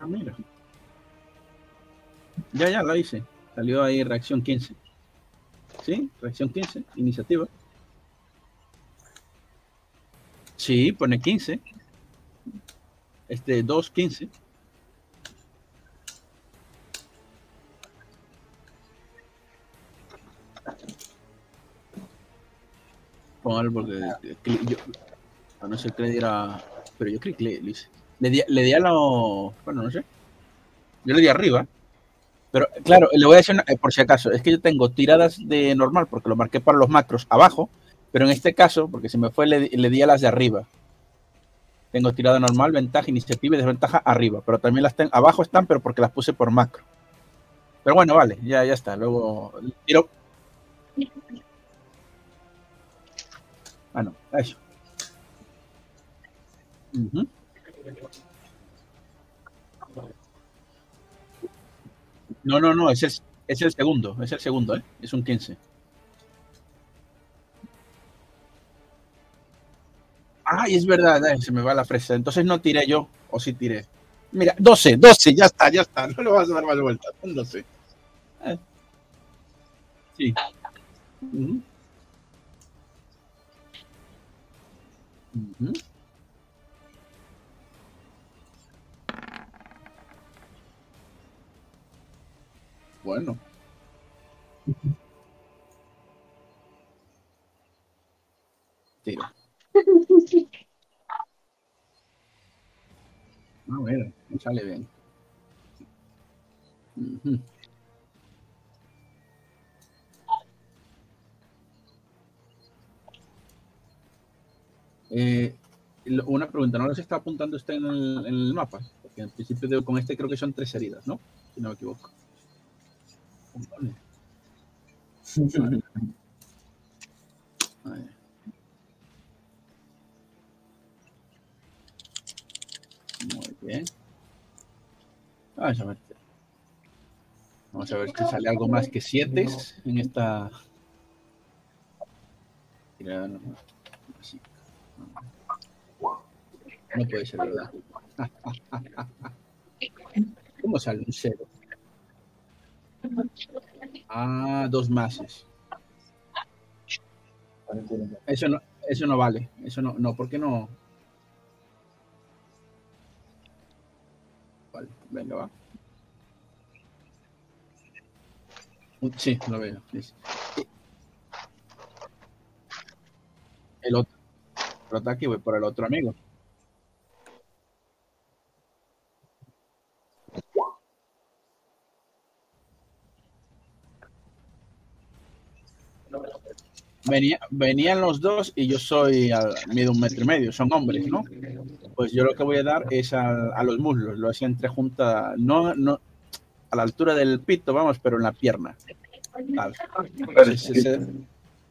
Ah, mira. Ya, ya, lo hice. Salió ahí reacción 15. ¿Sí? Reacción 15, iniciativa. Sí, pone 15. Este, 2, 15. Póngalo porque yo, a no ser que le diera, pero yo creo que le, le. Le di, le di a lo, bueno, no sé. Yo le di arriba. Pero claro, le voy a decir, eh, por si acaso, es que yo tengo tiradas de normal porque lo marqué para los macros abajo, pero en este caso, porque se me fue, le, le di a las de arriba. Tengo tirada normal, ventaja, iniciativa y desventaja arriba, pero también las tengo, abajo están, pero porque las puse por macro. Pero bueno, vale, ya, ya está. Luego tiro. Ah, eso. Ujú. No, no, no, es el, es el segundo, es el segundo, ¿eh? Es un 15. Ay, es verdad, eh, se me va la fresa. Entonces no tiré yo, o sí tiré. Mira, 12, 12, ya está, ya está. No le vas a dar más vueltas, son 12. Eh. Sí. Ujú. Ujú. Bueno. Tiro. Ah, bueno, me sale bien. Eh, una pregunta, ¿no les está apuntando usted en el, en el mapa? Porque en principio de- con este creo que son tres heridas, ¿no? Si no me equivoco. Muy bien. Vamos a ver. Vamos a ver si sale algo más que siete en esta. No puede ser verdad. ¿Cómo sale un cero? Ah, dos mases. Eso no, eso no vale. Eso no, no, ¿por qué no? Vale, venga, va. Sí, lo veo. sí, sí. El otro, otro ataque voy por el otro amigo. Venía, venían los dos y yo soy al mido un metro y medio, son hombres, ¿no? Pues yo lo que voy a dar es al- a, los muslos, lo hacía entre junta, no, no a la altura del pito, vamos, pero en la pierna. Se, se, se-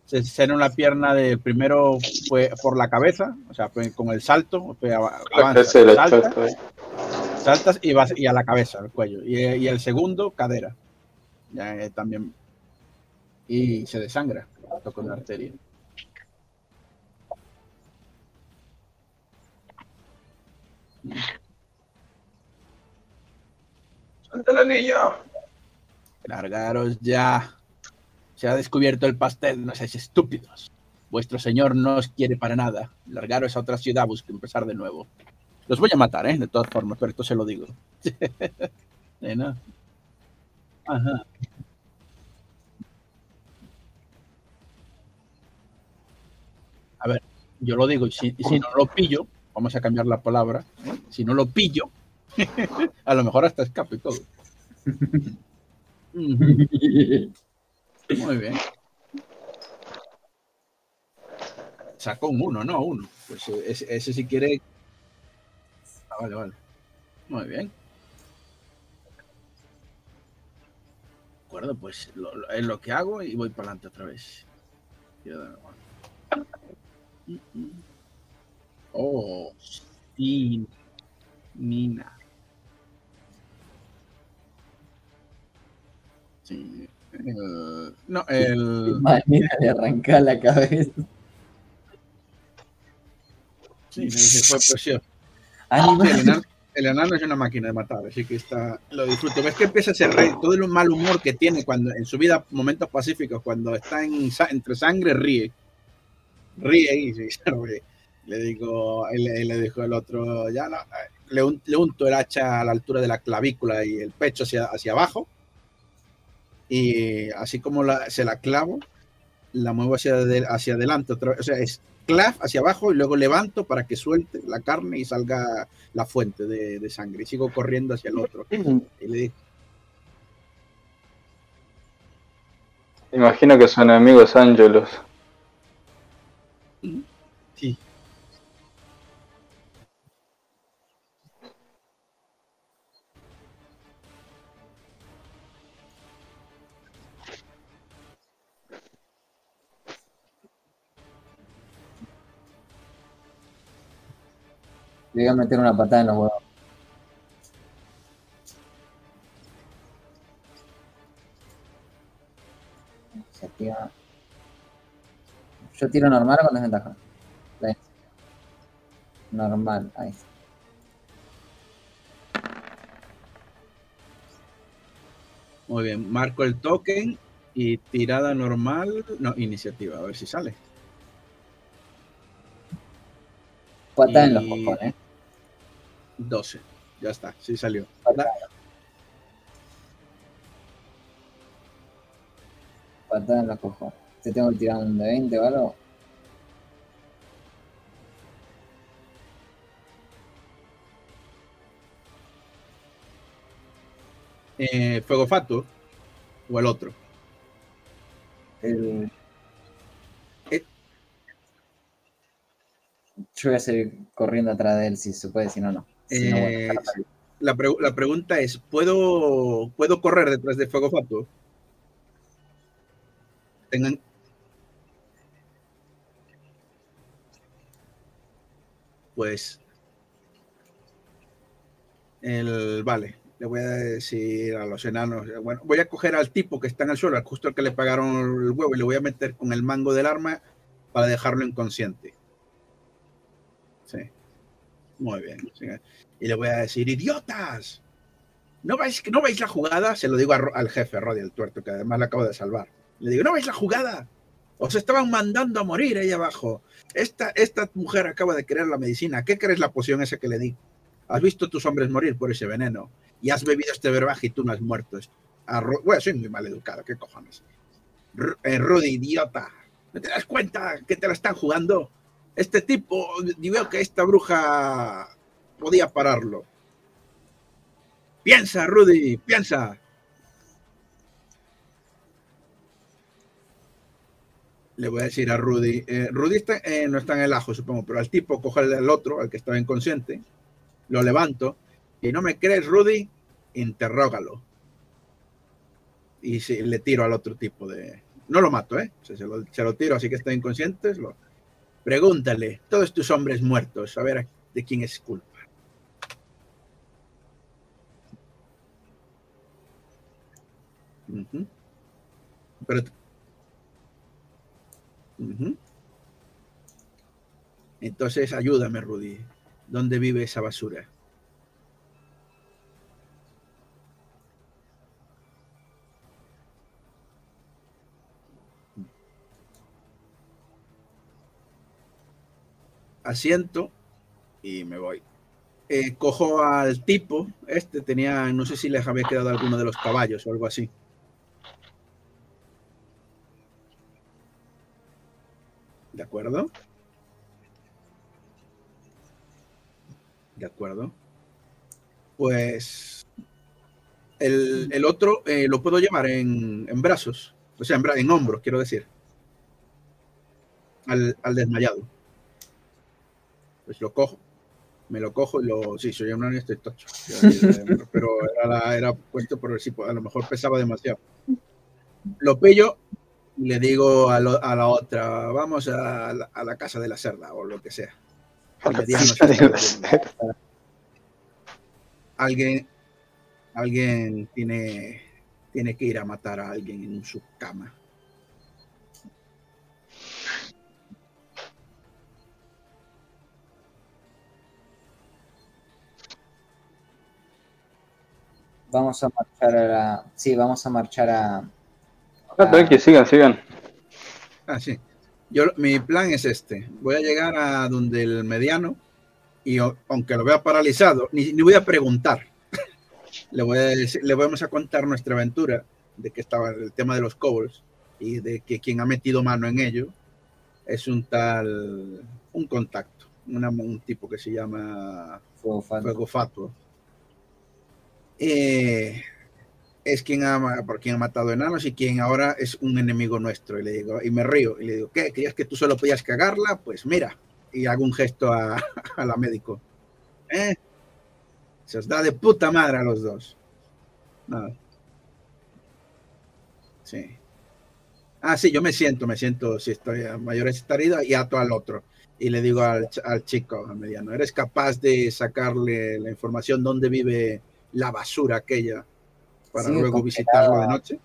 se- se en la pierna de primero fue por la cabeza, o sea, fue con el salto, fue ava- La avanza, clase de la salta, chota, eh. saltas y vas y a la cabeza, al cuello. Y, y el segundo, cadera. Ya eh, también. Y se desangra, toca una arteria. ¡Suelta el anillo! Largaros ya. Se ha descubierto el pastel, no seáis estúpidos. Vuestro señor no os quiere para nada. Largaros a otra ciudad, busque empezar de nuevo. Los voy a matar, ¿eh? De todas formas, pero esto se lo digo. Ajá. A ver, yo lo digo, y si, no lo pillo, vamos a cambiar la palabra. Si no lo pillo, a lo mejor hasta escape y todo. Muy bien. Sacó un 1, no uno. Pues eh, ese, ese si quiere. Ah, vale, vale. Muy bien. De acuerdo, pues lo, lo- es lo que hago y voy para adelante otra vez. Oh, sí. Nina. Sí. El- no, el. Manera de arrancar la cabeza. Sí, ese fue precioso. Animal. Sí, el, enano, el enano es una máquina de matar, así que está, lo disfruto. Ves que empieza a ser rey, todo el mal humor que tiene cuando en su vida, momentos pacíficos, cuando está en, entre sangre, ríe. Ríe y se. Le digo, le, dijo el otro, ya le, un- unto el hacha a la altura de la clavícula y el pecho hacia, hacia abajo. Y así como la- se la clavo, la muevo hacia, adel- hacia adelante otra vez. O sea, es clav hacia abajo y luego levanto para que suelte la carne y salga la fuente de, de sangre. Y sigo corriendo hacia el otro. Y le digo, Imagino que son amigos ángelos. Le voy a meter una patada en los huevos. Se activa. Yo tiro normal o con desventaja. Normal, ahí. Muy bien, marco el token y tirada normal, no, iniciativa, a ver si sale. Patada en los cojones. 12, ya está, sí salió. Patada en los cojones. Te tengo que tirar un de 20 o algo. Eh, Fuego Fato o el otro. El... Eh. Yo voy a seguir corriendo atrás de él si se puede, si no, no. Eh, la, pre- la pregunta es, ¿puedo, ¿puedo correr detrás de Fuego Fato? Tengan... Pues... El, vale, le voy a decir a los enanos, bueno, voy a coger al tipo que está en el suelo, al justo al que le pagaron el huevo, y le voy a meter con el mango del arma para dejarlo inconsciente. Muy bien. Y le voy a decir, idiotas, ¿no veis, ¿no veis la jugada? Se lo digo al jefe, Roddy el tuerto, que además le acabo de salvar. Le digo, ¿no veis la jugada? Os estaban mandando a morir ahí abajo. Esta, esta mujer acaba de crear la medicina. ¿Qué crees la poción esa que le di? Has visto tus hombres morir por ese veneno. Y has bebido este verbaje y tú no has muerto. Bueno, soy muy mal educado, ¿qué cojones? Ru- eh, idiota. ¿No te das cuenta que te la están jugando? Este tipo, veo que esta bruja podía pararlo. Piensa, Rudy, piensa. Le voy a decir a Rudy. eh, Rudy eh, no está en el ajo, supongo, pero al tipo coge el otro, al que estaba inconsciente, lo levanto. Y no me crees, Rudy, interrógalo. Y si, le tiro al otro tipo de. No lo mato, ¿eh? Se lo tiro, así que está inconsciente. Lo... Pregúntale, todos tus hombres muertos, a ver de quién es culpa. Entonces, ayúdame, Rudy. ¿Dónde vive esa basura? Asiento y me voy. Eh, cojo al tipo, este tenía, no sé si les había quedado alguno de los caballos o algo así. ¿De acuerdo? De acuerdo. Pues el, el otro eh, lo puedo llevar en, en brazos, o sea, en, en hombros, quiero decir. Al, al desmayado. Pues lo cojo, me lo cojo y lo. Sí, soy un estoy tocho. Pero era, la- era puesto por si a lo mejor pesaba demasiado. Lo pillo y le digo a, lo- a la otra, vamos a la, a la casa de la cerda o lo que sea. Alguien, alguien tiene, tiene que ir a matar a alguien en su cama. Vamos a marchar a la. Sí, vamos a marchar a. Ah, tranqui, sigan, sigan. Ah, sí. Yo, mi plan es este. Voy a llegar a donde el mediano y aunque lo vea paralizado, ni, ni voy a preguntar. le, voy a decir- le vamos a contar nuestra aventura de que estaba el tema de los cobbles y de que quien ha metido mano en ello es un tal, un contacto, una- un tipo que se llama Fuego Fatuo. Fuego Fatuo. Eh, es quien ha, por quien ha matado enanos y quien ahora es un enemigo nuestro. Y le digo, y me río, y le digo, ¿qué? ¿Creías que tú solo podías cagarla? Pues mira, y hago un gesto a, la médico. ¿Eh? Se os da de puta madre a los dos. Nada. Sí. Ah, sí, yo me siento, me siento, si estoy a mayores estaría y ato al otro. Y le digo al, al chico, al mediano, ¿eres capaz de sacarle la información dónde vive la basura aquella para luego visitarlo de noche?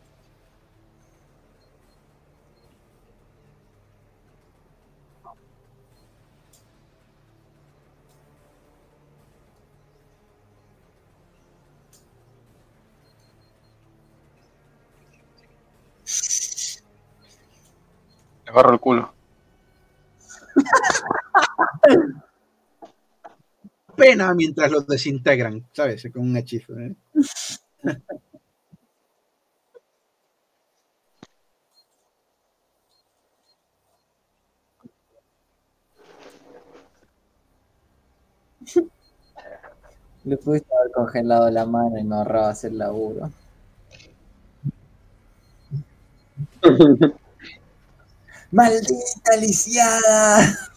Agarro el culo. Pena mientras los desintegran, ¿sabes? Con un hechizo. ¿eh? Le pudiste haber congelado la mano y no ahorrabas el laburo. ¡Maldita lisiada!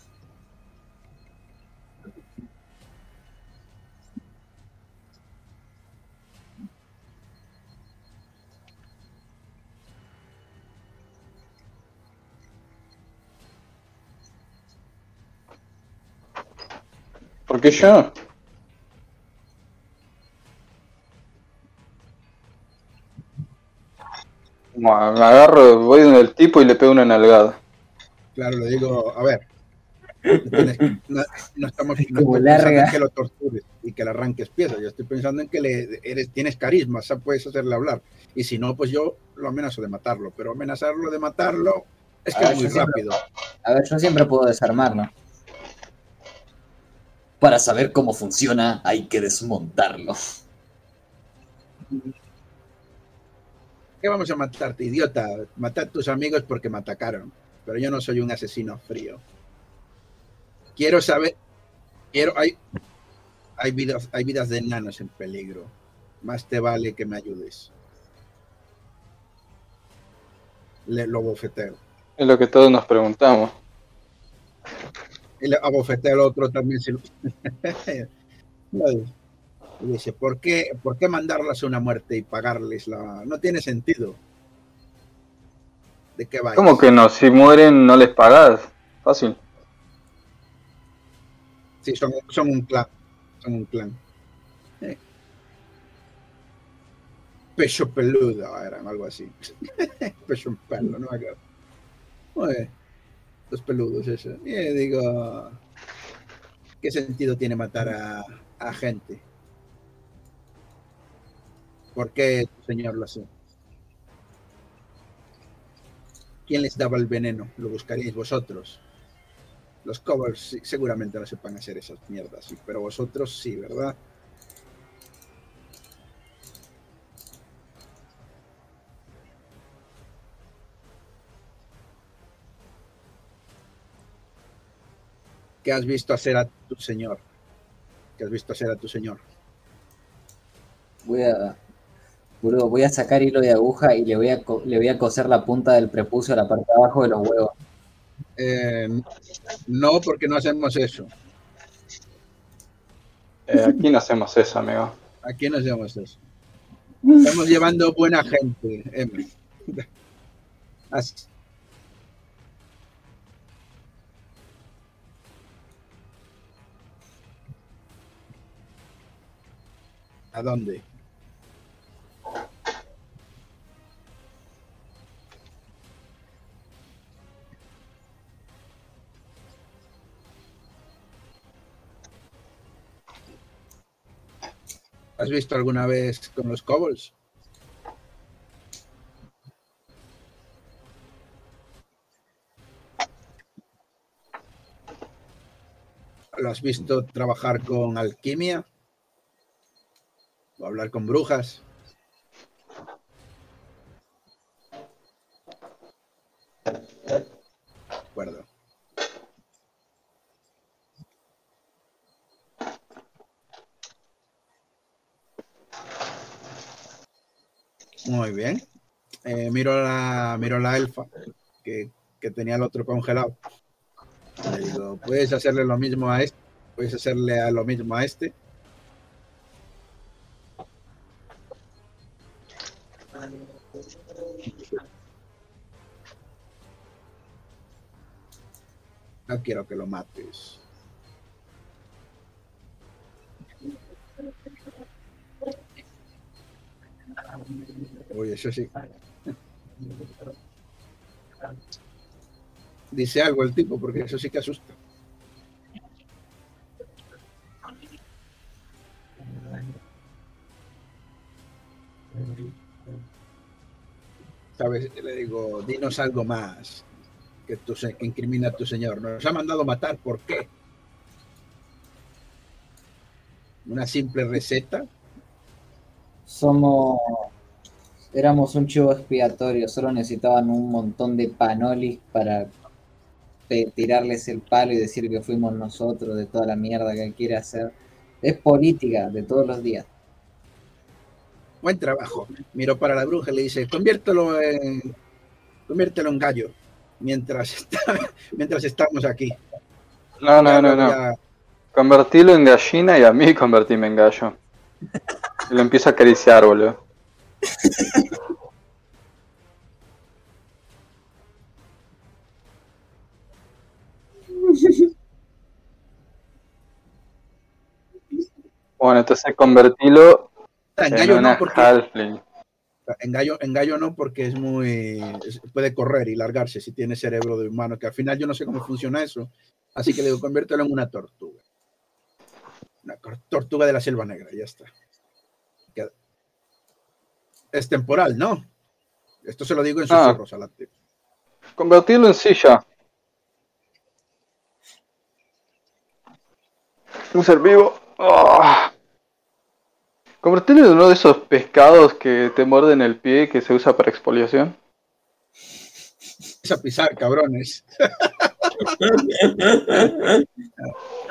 ¿Por qué yo? Bueno, me agarro, voy donde el tipo y le pego una nalgada. Claro, le digo, a ver, no, no estamos no pensando en que lo tortures y que le arranques piezas. Yo estoy pensando en que le eres, tienes carisma, o sea, puedes hacerle hablar. Y si no, pues yo lo amenazo de matarlo. Pero amenazarlo de matarlo es que Ah, es muy siempre- rápido. A ver, yo siempre puedo desarmarlo. Para saber cómo funciona, hay que desmontarlo. ¿Qué vamos a matarte, idiota? Matar a tus amigos porque me atacaron. Pero yo no soy un asesino frío. Quiero saber. Quiero. Hay, hay, vidas, hay vidas de enanos en peligro. Más te vale que me ayudes. Le, lo bofeteo. Es lo que todos nos preguntamos. Y le abofeteo al otro también. Si lo- y dice: ¿por qué, ¿por qué mandarlas a una muerte y pagarles la.? No tiene sentido. ¿De qué va? ¿Cómo que no? Si mueren no les pagás. Fácil. Sí, son, son un clan. Son un clan. Eh. Pecho peludo eran, algo así. Pecho en pelo, no me acuerdo. Oye, los peludos, eso. Y digo, ¿qué sentido tiene matar a, gente? ¿Por qué tu señor lo hace? ¿Quién les daba el veneno? Lo buscaríais vosotros. Los covers seguramente no sepan hacer esas mierdas, pero vosotros sí, ¿verdad? ¿Qué has visto hacer a tu señor? ¿Qué has visto hacer a tu señor? Voy a. Voy a sacar hilo de aguja y le voy a, le voy a coser la punta del prepucio a la parte de abajo de los huevos. Eh, no, porque no hacemos eso. Eh, aquí no hacemos eso, amigo. Aquí no hacemos eso. Estamos llevando buena gente, M. Así- ¿A dónde? ¿Has visto alguna vez con los kobolds? ¿Lo has visto trabajar con alquimia? ¿O hablar con brujas? De acuerdo. Muy bien. Eh, miro la miro la elfa que, que tenía el otro congelado. Le digo, puedes hacerle lo mismo a este, puedes hacerle a lo mismo a este. Oye, eso sí. Dice algo el tipo, porque eso sí que asusta. ¿Sabes? Le digo, dinos algo más que, tu, que incrimina a tu señor. Nos ha mandado matar, ¿por qué? Una simple receta. Somos. Éramos un chivo expiatorio, solo necesitaban un montón de panolis para tirarles el palo y decir que fuimos nosotros de toda la mierda que quiere hacer. Es política de todos los días. Buen trabajo. Miró para la bruja y le dice, conviértelo en, conviértelo en gallo mientras, está- mientras estamos aquí. No, no, no, no. Convertirlo en gallina y a mí convertirme en gallo. Y lo empiezo a acariciar, boludo. Bueno, entonces convertirlo en una no porque halfling. En gallo, en gallo no porque es muy puede correr y largarse si tiene cerebro de humano, que al final yo no sé cómo funciona eso. Así que le digo, conviértelo en una tortuga. Una tortuga de la selva negra, ya está. Es temporal, ¿no? Esto se lo digo en Ah. susurros activo. Convertirlo en silla. Un ser vivo. Ah. Convertirlo en uno de esos pescados que te muerden el pie que se usa para expoliación. Es a pisar, cabrones.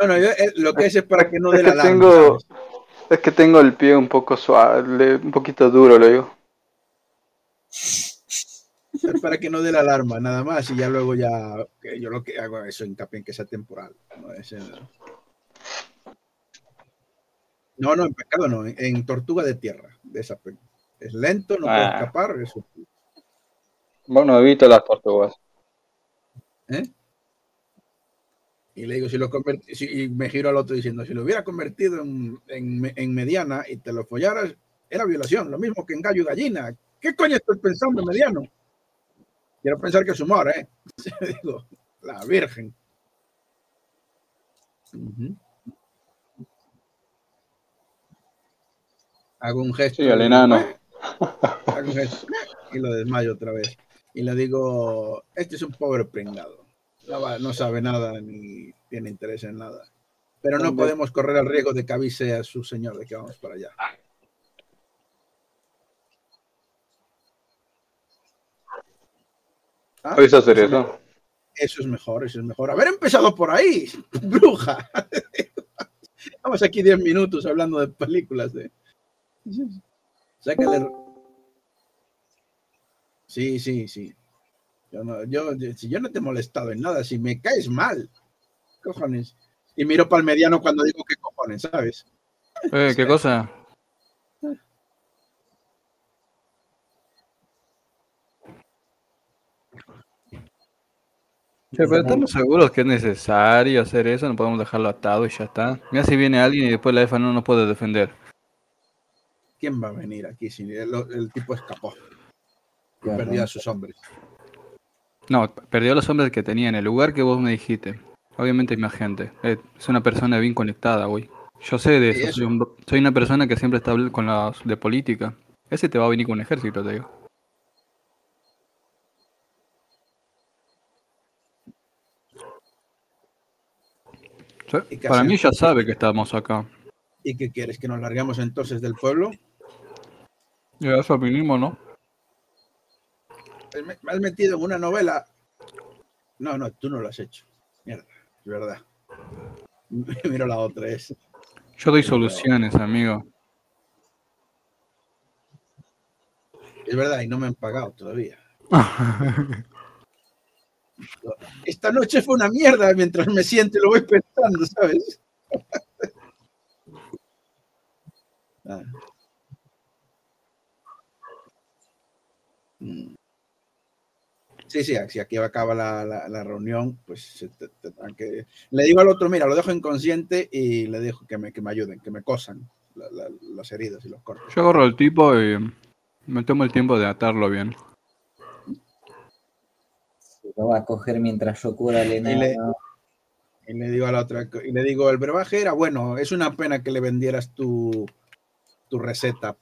No, no, yo, eh, lo que es es para que no dé la tengo, ¿sabes? es que tengo el pie un poco suave, le- un poquito duro, lo digo. Es para que no dé la alarma, nada más, y ya luego ya, yo lo que hago es eso, hincapié en que sea temporal. No, es, eh, no, no, en pescado no, en, en tortuga de tierra, de esa Es lento, no puede Ah. escapar, eso. Bueno, evito las tortugas. ¿eh? Y le digo, si lo si- y me giro al otro diciendo, si lo hubiera convertido en, en me- en mediana y te lo follaras, era violación, lo mismo que en gallo y gallina. ¿Qué coño estoy pensando, mediano? Quiero pensar que es humor, ¿eh? digo, la virgen. Hago un gesto. Sí, al enano. Hago un gesto y lo desmayo otra vez. Y le digo, este es un pobre pringado. No, no sabe nada ni tiene interés en nada. Pero no podemos correr el riesgo de que avise a su señor de que vamos para allá. Ah, eso, eso. eso es mejor, eso es mejor. Haber empezado por ahí, bruja. Vamos aquí 10 minutos hablando de películas. De... Sácale. Sí, sí, sí. Yo no, yo, si yo no te he molestado en nada, si me caes mal, cojones. Y miro para el mediano cuando digo que cojones, ¿sabes? Eh, ¿Qué cosa? Che, pero estamos seguros que es necesario hacer eso, no podemos dejarlo atado y ya está. Mira si viene alguien y después la EFA no nos puede defender. ¿Quién va a venir aquí si el, el tipo escapó? Perdió a sus hombres. No, perdió a los hombres que tenía en el lugar que vos me dijiste. Obviamente hay más gente. Eh, es una persona bien conectada, güey. Yo sé de Sí, eso, eso. soy, un- soy una persona que siempre está con de política. Ese te va a venir con un ejército, te digo. Sí, ¿Y qué Para mí ya sabe que estamos acá. ¿Y qué quieres? ¿Que nos larguemos entonces del pueblo? Y a eso vinimos, ¿no? Me has metido en una novela. No, no, tú no lo has hecho. Mierda, es verdad. Mira la otra, es. Yo doy soluciones, amigo. Es verdad, y no me han pagado todavía. Esta noche fue una mierda mientras me siento y lo voy pensando, ¿sabes? Ah. Sí, sí, si aquí acaba la, la- la reunión, pues se te- te- aunque- le digo al otro, mira, lo dejo inconsciente y le dejo que me, que me ayuden, que me cosan la- la- los heridos y los cortes. Yo agarro al tipo y me tomo el tiempo de atarlo bien. Se lo va a coger mientras yo cura al Y le- enano. Y le digo a la otra, y le digo, el brebaje era bueno, es una pena que le vendieras tu, tu receta.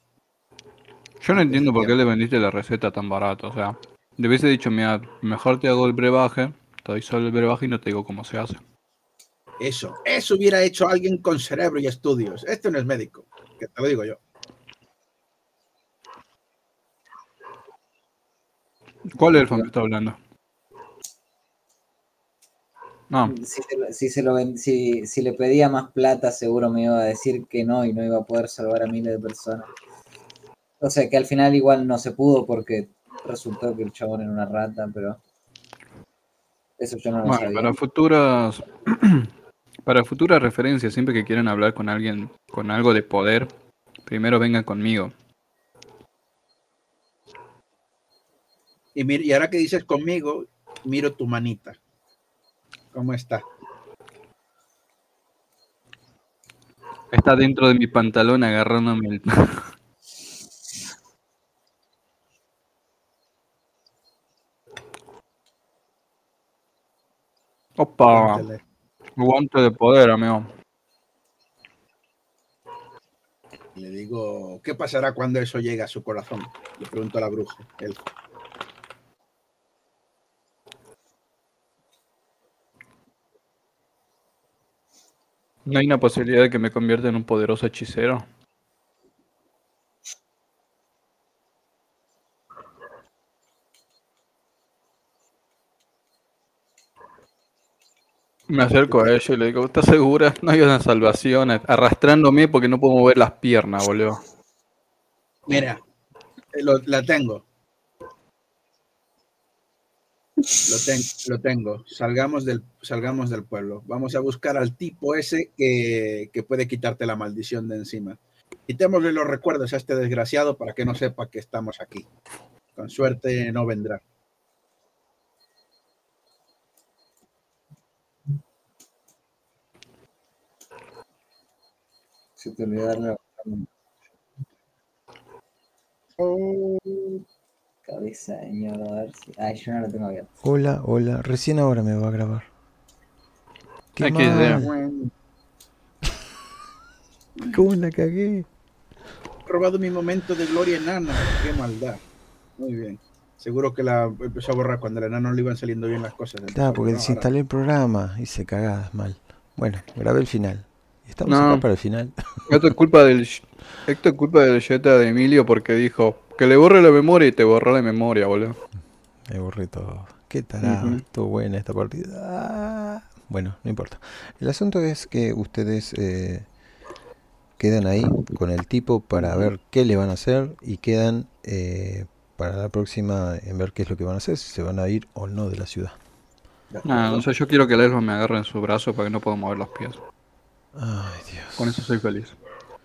Yo no entiendo por qué le vendiste la receta tan barato. O sea, le hubiese dicho, mira, mejor te hago el brebaje, te doy solo el brebaje y no te digo cómo se hace. Eso, eso hubiera hecho alguien con cerebro y estudios. Este no es médico, que te lo digo yo. ¿Cuál elfo me está hablando? No, Si, se lo- si, se lo ven- si, si le pedía más plata, seguro me iba a decir que no y no iba a poder salvar a miles de personas. O sea que al final igual no se pudo porque resultó que el chabón era una rata, pero eso yo no lo sabía. para futuras para futuras referencias, siempre que quieran hablar con alguien con algo de poder, primero vengan conmigo. Y, mir- y ahora que dices conmigo, miro tu manita. ¿Cómo está? Está dentro de mi pantalón agarrándome el... Opa, guante de poder, amigo. Le digo, ¿qué pasará cuando eso llegue a su corazón? Le pregunto a la bruja. Él, ¿No hay una posibilidad de que me convierta en un poderoso hechicero? Me acerco a ella y le digo, ¿estás segura? No hay una salvación. Arrastrándome porque no puedo mover las piernas, boludo. Mira, eh, lo- la tengo. Lo, ten- lo tengo. Salgamos del, salgamos del pueblo. Vamos a buscar al tipo ese que, que puede quitarte la maldición de encima. Quitémosle los recuerdos a este desgraciado para que no sepa que estamos aquí. Con suerte no vendrá. Se te olvidó darle la cabeza de mierda, a ver si. Ay, yo no lo tengo abierto. Hola, hola. Recién ahora me va a grabar. Qué mal. ¿Cómo la cagué? He robado mi momento de gloria enana. Qué maldad. Muy bien. Seguro que la empezó a borrar cuando al enano le iban saliendo bien las cosas. Claro, porque no, el programa. Hice cagadas mal. Bueno, grabé el final. Estamos No. acá para el final. Esto es culpa del esto es culpa del Jetta de Emilio porque dijo que le borre la memoria y te borró la memoria, boludo. Me borré todo. Qué tarado. Estuvo buena esta partida. Ah. Bueno, no importa. El asunto es que ustedes eh, quedan ahí con el tipo para ver qué le van a hacer y quedan eh, para la próxima en ver qué es lo que van a hacer, si se van a ir o no de la ciudad. ¿De Nada, acuerdo? no sé, yo quiero que el elfo me agarre en su brazo para que no pueda mover los pies. Ay, Dios. Con eso soy feliz.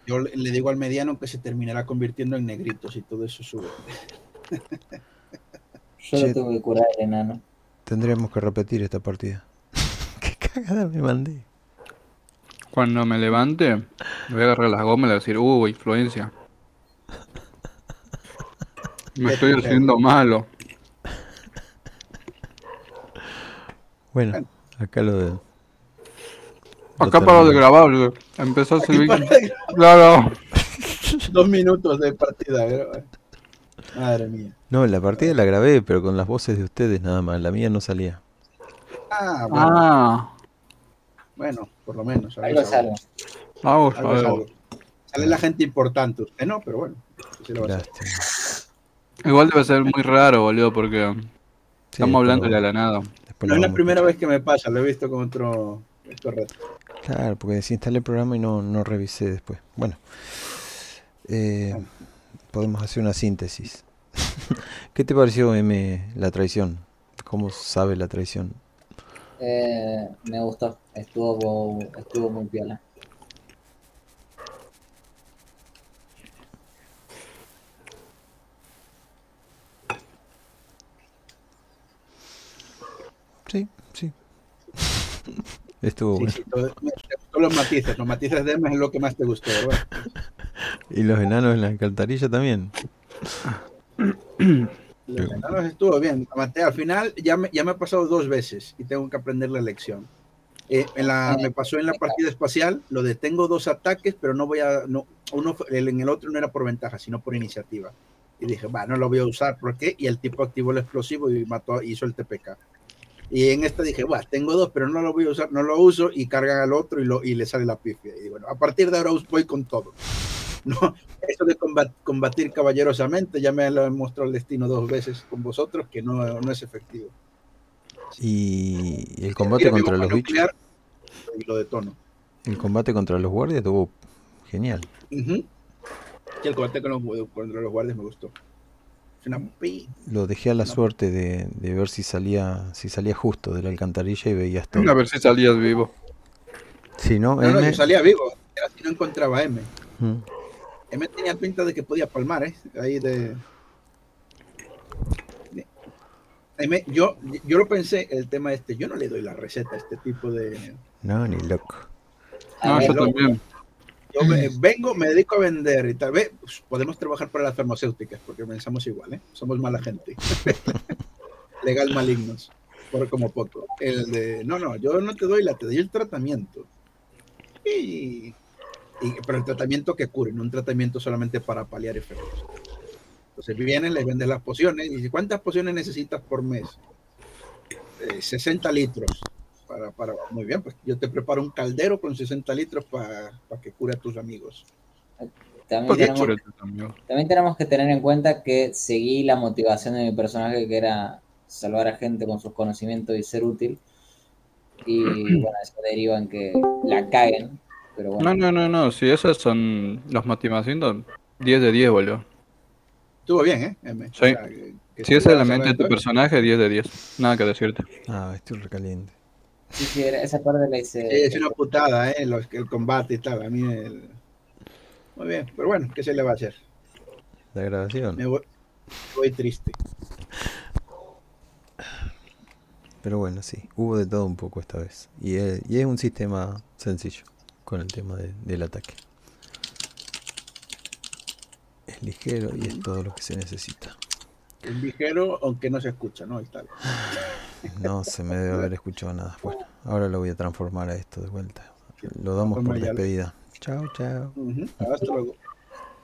Yo le le digo al mediano que se terminará convirtiendo en negritos y todo eso sube. Yo lo tengo que curar al enano. Tendremos que repetir esta partida. qué cagada me mandé. Cuando me levante, le voy a agarrar las gomas y le voy a decir, uh, influencia. Me estoy haciendo malo. Bueno, acá lo de... Acá paró de grabar, boludo. empezó a servir. para de- Claro. Dos minutos de partida. pero- Madre mía. No, la partida la grabé, pero con las voces de ustedes nada más. La mía no salía. Ah, bueno, Ah, bueno, por lo menos. Algo es algo. vamos a Algo algo. Sale la gente importante. Usted no, pero bueno. Igual debe ser muy raro, boludo, porque Sí, estamos hablando de la nada. No es la primera vez que me pasa, lo he visto con otro. otro reto. Claro, porque desinstalé el programa y no, no revisé después. Bueno, eh, podemos hacer una síntesis. ¿Qué te pareció, M, la traición? ¿Cómo sabe la traición? Eh, me gustó, estuvo, estuvo muy piola. Sí, sí. Estuvo Sí, bueno. sí, todo- me- los matices. Los matices de Emma es lo que más te gustó, ¿verdad? Y los enanos en la alcantarilla también. Los enanos estuvo bien. Al final, ya me, ya me ha pasado dos veces y tengo que aprender la lección. Eh, en la, me pasó en la partida espacial, lo de tengo dos ataques, pero no voy a. No, uno, en el otro no era por ventaja, sino por iniciativa. Y dije, va, no lo voy a usar, ¿por qué? Y el tipo activó el explosivo y mató, hizo el TPK. Y en esta dije, va, tengo dos, pero no lo voy a usar, no lo uso y cargan al otro y, lo, y le sale la pifia. Y bueno, a partir de ahora voy con todo. No, eso de combat- combatir caballerosamente, ya me lo he mostrado el destino dos veces con vosotros, que no, no es efectivo. Y el combate contra los bichos, Y lo detono. el combate contra los guardias estuvo genial. Ujú. Y el combate con los, contra los guardias me gustó. Lo dejé a la suerte de, de ver si salía si salía justo de la alcantarilla y veías todo. A ver si salías vivo. Si no, No, no, M, yo salía vivo. Era si no encontraba a M. mm, M tenía pinta de que podía palmar, ¿eh? Ahí de. M, yo, yo lo pensé, el tema este, yo no le doy la receta a este tipo de. no, ni loco. A No, yo también. Yo me- vengo, me dedico a vender y tal vez pues, podemos trabajar para las farmacéuticas porque pensamos igual, ¿eh? Somos mala gente. Legal malignos, por como poco. El de, no, no, yo no te doy la, te doy el tratamiento. Y, y- pero el tratamiento que cure, no un tratamiento solamente para paliar efectos. Entonces vienen, les vendes las pociones y ¿cuántas pociones necesitas por mes? Eh, 60 litros. Para, para, muy bien, pues yo te preparo un caldero con 60 litros para que cure a tus amigos. también, ¿Por qué tenemos, también tenemos que tener en cuenta que seguí la motivación de mi personaje, que era salvar a gente con sus conocimientos y ser útil. Y bueno, eso deriva en que la caguen. Pero bueno, No, no, no, no. Si esas son las motivaciones, 10 de 10, boludo. Estuvo bien, ¿eh? M? Sí. Si ese salgas elemento de tu personaje, 10 de 10. Nada que decirte. Ah, estoy recaliente. Sí, sí, esa parte la hice. Sí, es una putada, ¿eh? Los, el combate y tal. A mí el... Muy bien, pero bueno, ¿qué se le va a hacer? La grabación. Me voy, voy triste. Pero bueno, sí, hubo de todo un poco esta vez. Y es, y es un sistema sencillo con el tema de- del ataque. Es ligero y es todo lo que se necesita. Ligero, aunque no se escucha, ¿no? Y tal. No se me debe haber escuchado nada. Bueno, ahora lo voy a transformar a esto de vuelta. Lo damos por despedida. Chao, chao. Ujú. Hasta luego.